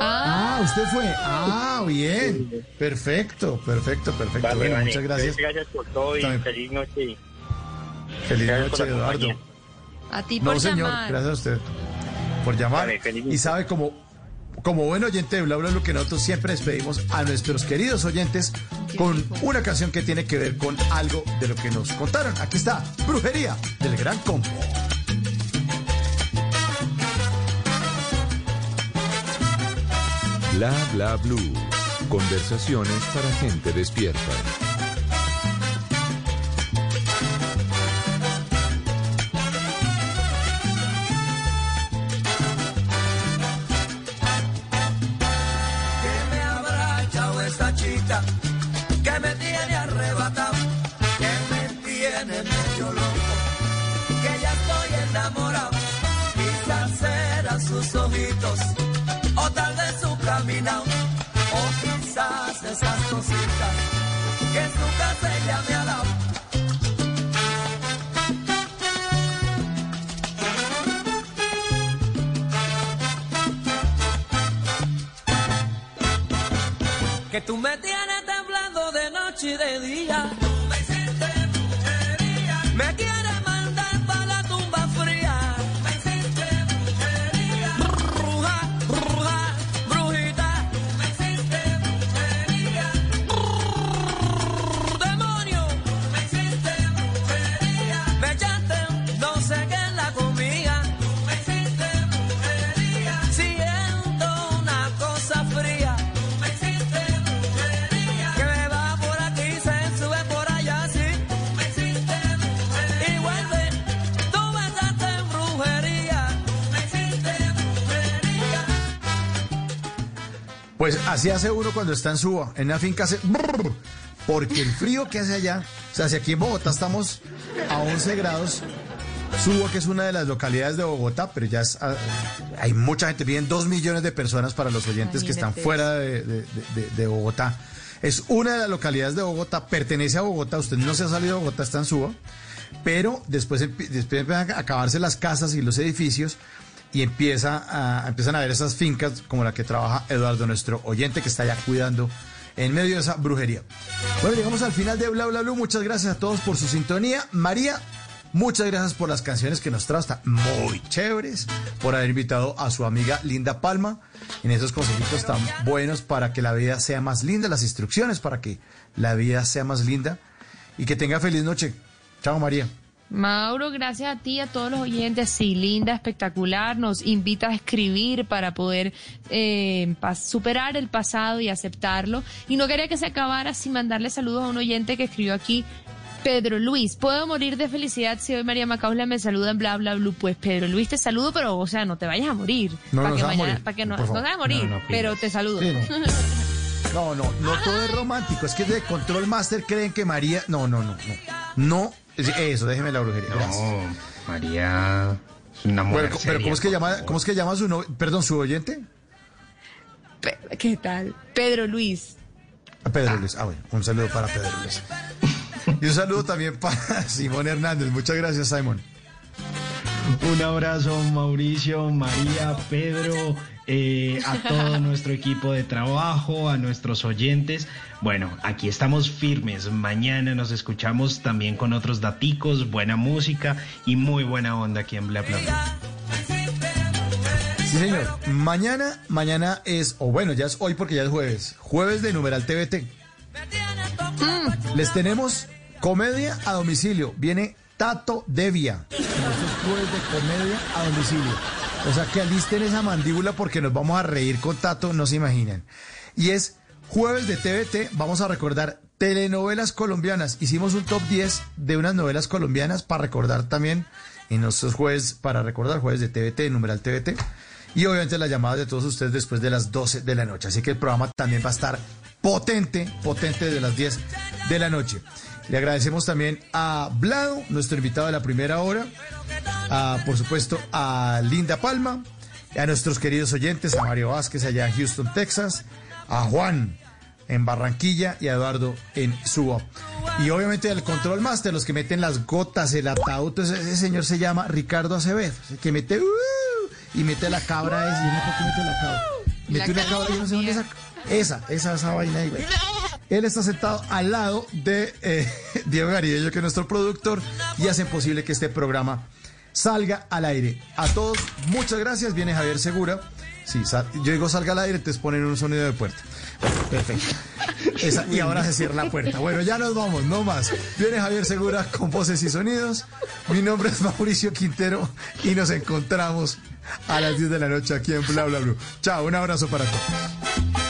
Ah, usted fue. Ah, bien. Perfecto, perfecto, perfecto. Vale, bueno, vale. muchas gracias. Gracias por todo y También. feliz noche. Feliz Gracias noche, Eduardo. A ti No, por señor, llamar. gracias a usted por llamar. Vale, y sabe, como, como buen oyente de Bla Bla Blue, que nosotros siempre despedimos a nuestros queridos oyentes con una canción que tiene que ver con algo de lo que nos contaron. Aquí está, Brujería del Gran Combo. Bla bla blue. Conversaciones para gente despierta. Casa ella me así hace uno cuando está en Suba. En una finca hace... brrr, Porque el frío que hace allá, o sea, si aquí en Bogotá estamos a 11 grados, Suba, que es una de las localidades de Bogotá, pero ya es, ah, hay mucha gente, viven dos millones de personas para los oyentes que están fuera de, de- de- de Bogotá. Es una de las localidades de Bogotá, pertenece a Bogotá, usted no se ha salido de Bogotá, está en Suba, pero después, después empiezan a acabarse las casas y los edificios y empieza a, empiezan a ver esas fincas como la que trabaja Eduardo, nuestro oyente que está ya cuidando en medio de esa brujería. Bueno, llegamos al final de Bla Bla Blue. Muchas gracias a todos por su sintonía. María, muchas gracias por las canciones que nos trae, muy chéveres, por haber invitado a su amiga Linda Palma en esos consejitos tan buenos para que la vida sea más linda, las instrucciones para que la vida sea más linda y que tenga feliz noche. Chao María. Mauro, gracias a ti, a todos los oyentes. Sí, linda, espectacular. Nos invita a escribir para poder eh, superar el pasado y aceptarlo. Y no quería que se acabara sin mandarle saludos a un oyente que escribió aquí. Pedro Luis, puedo morir de felicidad si hoy María Macausla me saluda en bla bla bla. Pues Pedro Luis, te saludo, pero o sea, no te vayas a morir. No, para no que mañana, morir, para que no, no a morir, No, no, pero te saludo. Sí, No, no, no todo es romántico. Es que de Control Master creen que María. No, no, no, no. No, eso, déjeme la brujería. Gracias. No, María es una mujer Bueno, pero ¿cómo es que llama, cómo es que llama su no, perdón, su oyente? Pe- ¿Qué tal? Pedro Luis. A Pedro Luis. Ah, bueno, un saludo para Pedro Luis. Y un saludo también para Simón Hernández. Muchas gracias, Simon. Un abrazo, Mauricio, María, Pedro, eh, a todo nuestro equipo de trabajo, a nuestros oyentes. Bueno, aquí estamos firmes. Mañana nos escuchamos también con otros daticos, buena música y muy buena onda aquí en Bla Bla Bla. Sí, señor. Mañana, mañana es, o bueno, ya es hoy porque ya es jueves. Jueves de Numeral TVT. Les tenemos comedia a domicilio. Viene Tato Devia. Jueves de comedia a domicilio. O sea que alisten esa mandíbula porque nos vamos a reír con Tato, no se imaginan. Y es jueves de TVT. Vamos a recordar telenovelas colombianas. Hicimos un top 10 de unas novelas colombianas para recordar también en nuestros jueves, para recordar jueves de TVT, numeral TVT. Y obviamente las llamadas de todos ustedes después de las 12 de la noche. Así que el programa también va a estar potente, potente desde las 10 de la noche. Le agradecemos también a Blado, nuestro invitado de la primera hora, a, por supuesto a Linda Palma, a nuestros queridos oyentes, a Mario Vázquez allá en Houston, Texas, a Juan en Barranquilla y a Eduardo en Suba. Y obviamente el control master, los que meten las gotas, el ataúd, ese, señor se llama Ricardo Acevedo, que mete uh, y mete la cabra yo no sé por qué mete la cabra. La Mete una cabra, yo no sé dónde saca. Esa, esa, esa vaina ahí. Él está sentado al lado de eh, Diego Garibello, que es nuestro productor, y hacen posible que este programa salga al aire. A todos, muchas gracias. Viene Javier Segura. Sí, sal- yo digo salga al aire, entonces ponen un sonido de puerta. Perfecto. Y ahora se cierra la puerta. Bueno, ya nos vamos, no más. Viene Javier Segura con voces y sonidos. Mi nombre es Mauricio Quintero y nos encontramos a las 10 de la noche aquí en Bla Bla Blue. Chao, un abrazo para todos.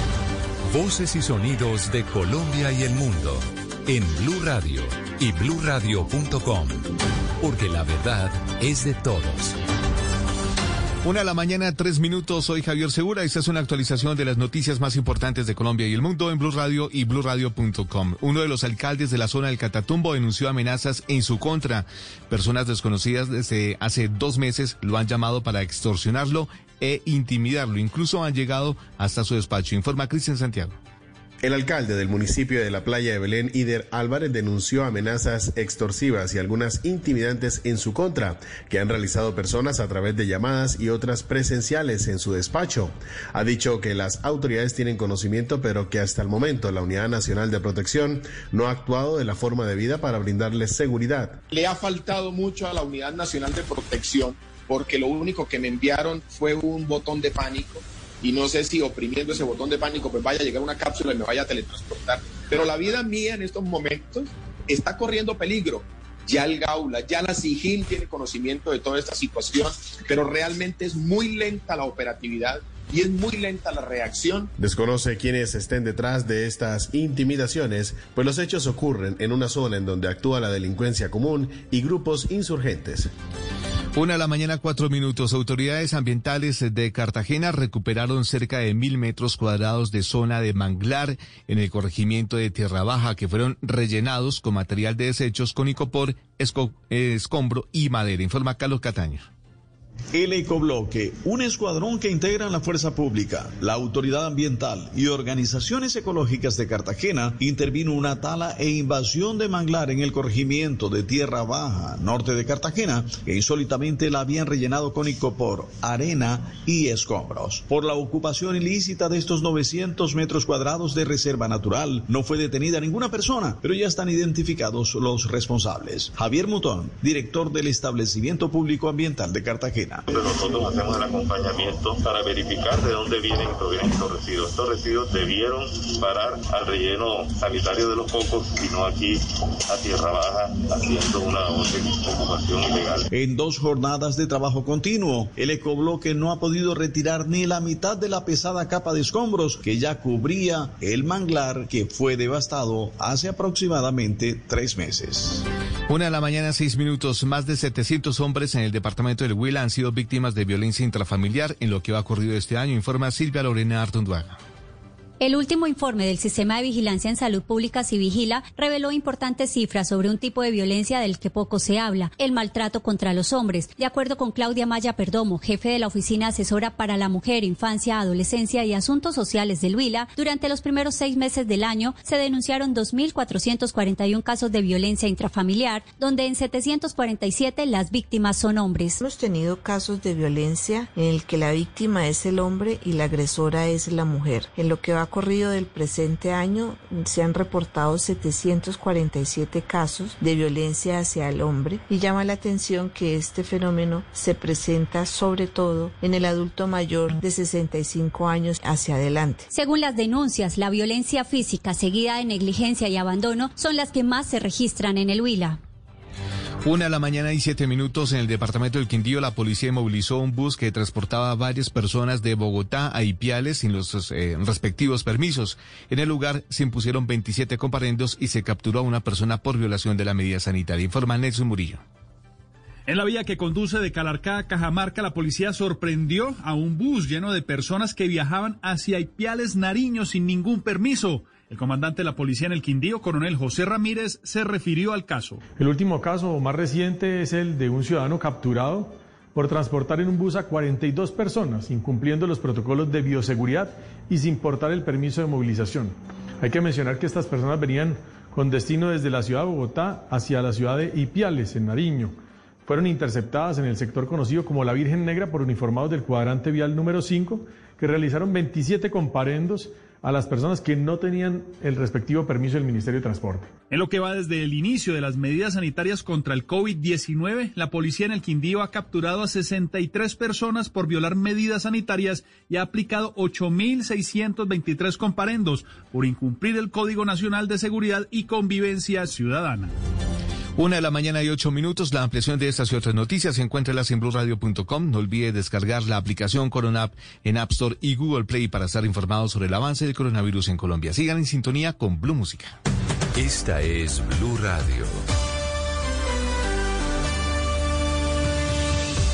Voces y sonidos de Colombia y el mundo en Blue Radio y bluradio.com, porque la verdad es de todos. Una a la mañana, tres minutos. Soy Javier Segura. Esta es una actualización de las noticias más importantes de Colombia y el mundo en Blue Radio y bluradio.com. Uno de los alcaldes de la zona del Catatumbo denunció amenazas en su contra. Personas desconocidas desde hace dos meses lo han llamado para extorsionarlo e intimidarlo. Incluso han llegado hasta su despacho. Informa Cristian Santiago. El alcalde del municipio de la playa de Belén, Ider Álvarez, denunció amenazas extorsivas y algunas intimidantes en su contra que han realizado personas a través de llamadas y otras presenciales en su despacho. Ha dicho que las autoridades tienen conocimiento, pero que hasta el momento la Unidad Nacional de Protección no ha actuado de la forma debida para brindarles seguridad. Le ha faltado mucho a la Unidad Nacional de Protección porque lo único que me enviaron fue un botón de pánico y no sé si oprimiendo ese botón de pánico pues vaya a llegar una cápsula y me vaya a teletransportar. Pero la vida mía en estos momentos está corriendo peligro. Ya el Gaula, ya la SIGIN tiene conocimiento de toda esta situación, pero realmente es muy lenta la operatividad y es muy lenta la reacción. Desconoce quiénes estén detrás de estas intimidaciones, pues los hechos ocurren en una zona en donde actúa la delincuencia común y grupos insurgentes. Una a la mañana, cuatro minutos. Autoridades ambientales de Cartagena recuperaron cerca de mil metros cuadrados de zona de manglar en el corregimiento de Tierra Baja que fueron rellenados con material de desechos con icopor, esco- eh, escombro y madera. Informa Carlos Cataño. El Ecobloque, un escuadrón que integra la Fuerza Pública, la Autoridad Ambiental y organizaciones ecológicas de Cartagena, intervino una tala e invasión de manglar en el corregimiento de Tierra Baja, norte de Cartagena, que insólitamente la habían rellenado con icopor, arena y escombros. Por la ocupación ilícita de estos 900 metros cuadrados de reserva natural, no fue detenida ninguna persona, pero ya están identificados los responsables. Javier Mutón, director del Establecimiento Público Ambiental de Cartagena. Nosotros hacemos el acompañamiento para verificar de dónde vienen y provienen estos residuos. Estos residuos debieron parar al relleno sanitario de los focos y no aquí a tierra baja haciendo una ocupación ilegal. En dos jornadas de trabajo continuo, el ecobloque no ha podido retirar ni la mitad de la pesada capa de escombros que ya cubría el manglar que fue devastado hace aproximadamente tres meses. Una a la mañana, seis minutos. Más de 700 hombres en el departamento del Huila han sido víctimas de violencia intrafamiliar en lo que va ocurrido este año, informa Silvia Lorena Artunduaga. El último informe del Sistema de Vigilancia en Salud Pública Vigila reveló importantes cifras sobre un tipo de violencia del que poco se habla, el maltrato contra los hombres. De acuerdo con Claudia Maya Perdomo, jefe de la Oficina Asesora para la Mujer, Infancia, Adolescencia y Asuntos Sociales del Huila, durante los primeros seis meses del año se denunciaron 2.441 casos de violencia intrafamiliar, donde en 747 las víctimas son hombres. Hemos tenido casos de violencia en el que la víctima es el hombre y la agresora es la mujer. En lo que va corrido del presente año se han reportado 747 casos de violencia hacia el hombre y llama la atención que este fenómeno se presenta sobre todo en el adulto mayor de 65 años hacia adelante. Según las denuncias, la violencia física seguida de negligencia y abandono son las que más se registran en el Huila. Una a la mañana y siete minutos en el departamento del Quindío, la policía movilizó un bus que transportaba a varias personas de Bogotá a Ipiales sin los eh, respectivos permisos. En el lugar se impusieron 27 comparendos y se capturó a una persona por violación de la medida sanitaria. Informa Nelson Murillo. En la vía que conduce de Calarcá a Cajamarca, la policía sorprendió a un bus lleno de personas que viajaban hacia Ipiales, Nariño, sin ningún permiso. El comandante de la policía en el Quindío, coronel José Ramírez, se refirió al caso. El último caso más reciente es el de un ciudadano capturado por transportar en un bus a 42 personas, incumpliendo los protocolos de bioseguridad y sin portar el permiso de movilización. Hay que mencionar que estas personas venían con destino desde la ciudad de Bogotá hacia la ciudad de Ipiales, en Nariño. Fueron interceptadas en el sector conocido como la Virgen Negra por uniformados del cuadrante vial número 5, que realizaron 27 comparendos a las personas que no tenían el respectivo permiso del Ministerio de Transporte. En lo que va desde el inicio de las medidas sanitarias contra el COVID-19, la policía en el Quindío ha capturado a 63 personas por violar medidas sanitarias y ha aplicado 8.623 comparendos por incumplir el Código Nacional de Seguridad y Convivencia Ciudadana. Una de la mañana y ocho minutos. La ampliación de estas y otras noticias se encuentra en blueradio.com. No olvide descargar la aplicación Coronap en App Store y Google Play para estar informados sobre el avance del coronavirus en Colombia. Sigan en sintonía con Blue Música. Esta es Blue Radio.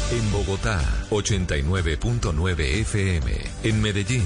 En Bogotá, 89.9 FM. En Medellín,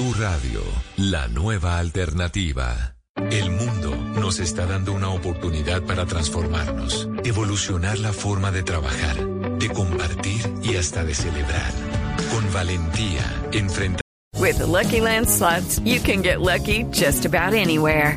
Blue Radio, la nueva alternativa. El mundo nos está dando una oportunidad para transformarnos, evolucionar la forma de trabajar, de compartir y hasta de celebrar. Con valentía, enfrentar. With the Lucky Land you can get lucky just about anywhere.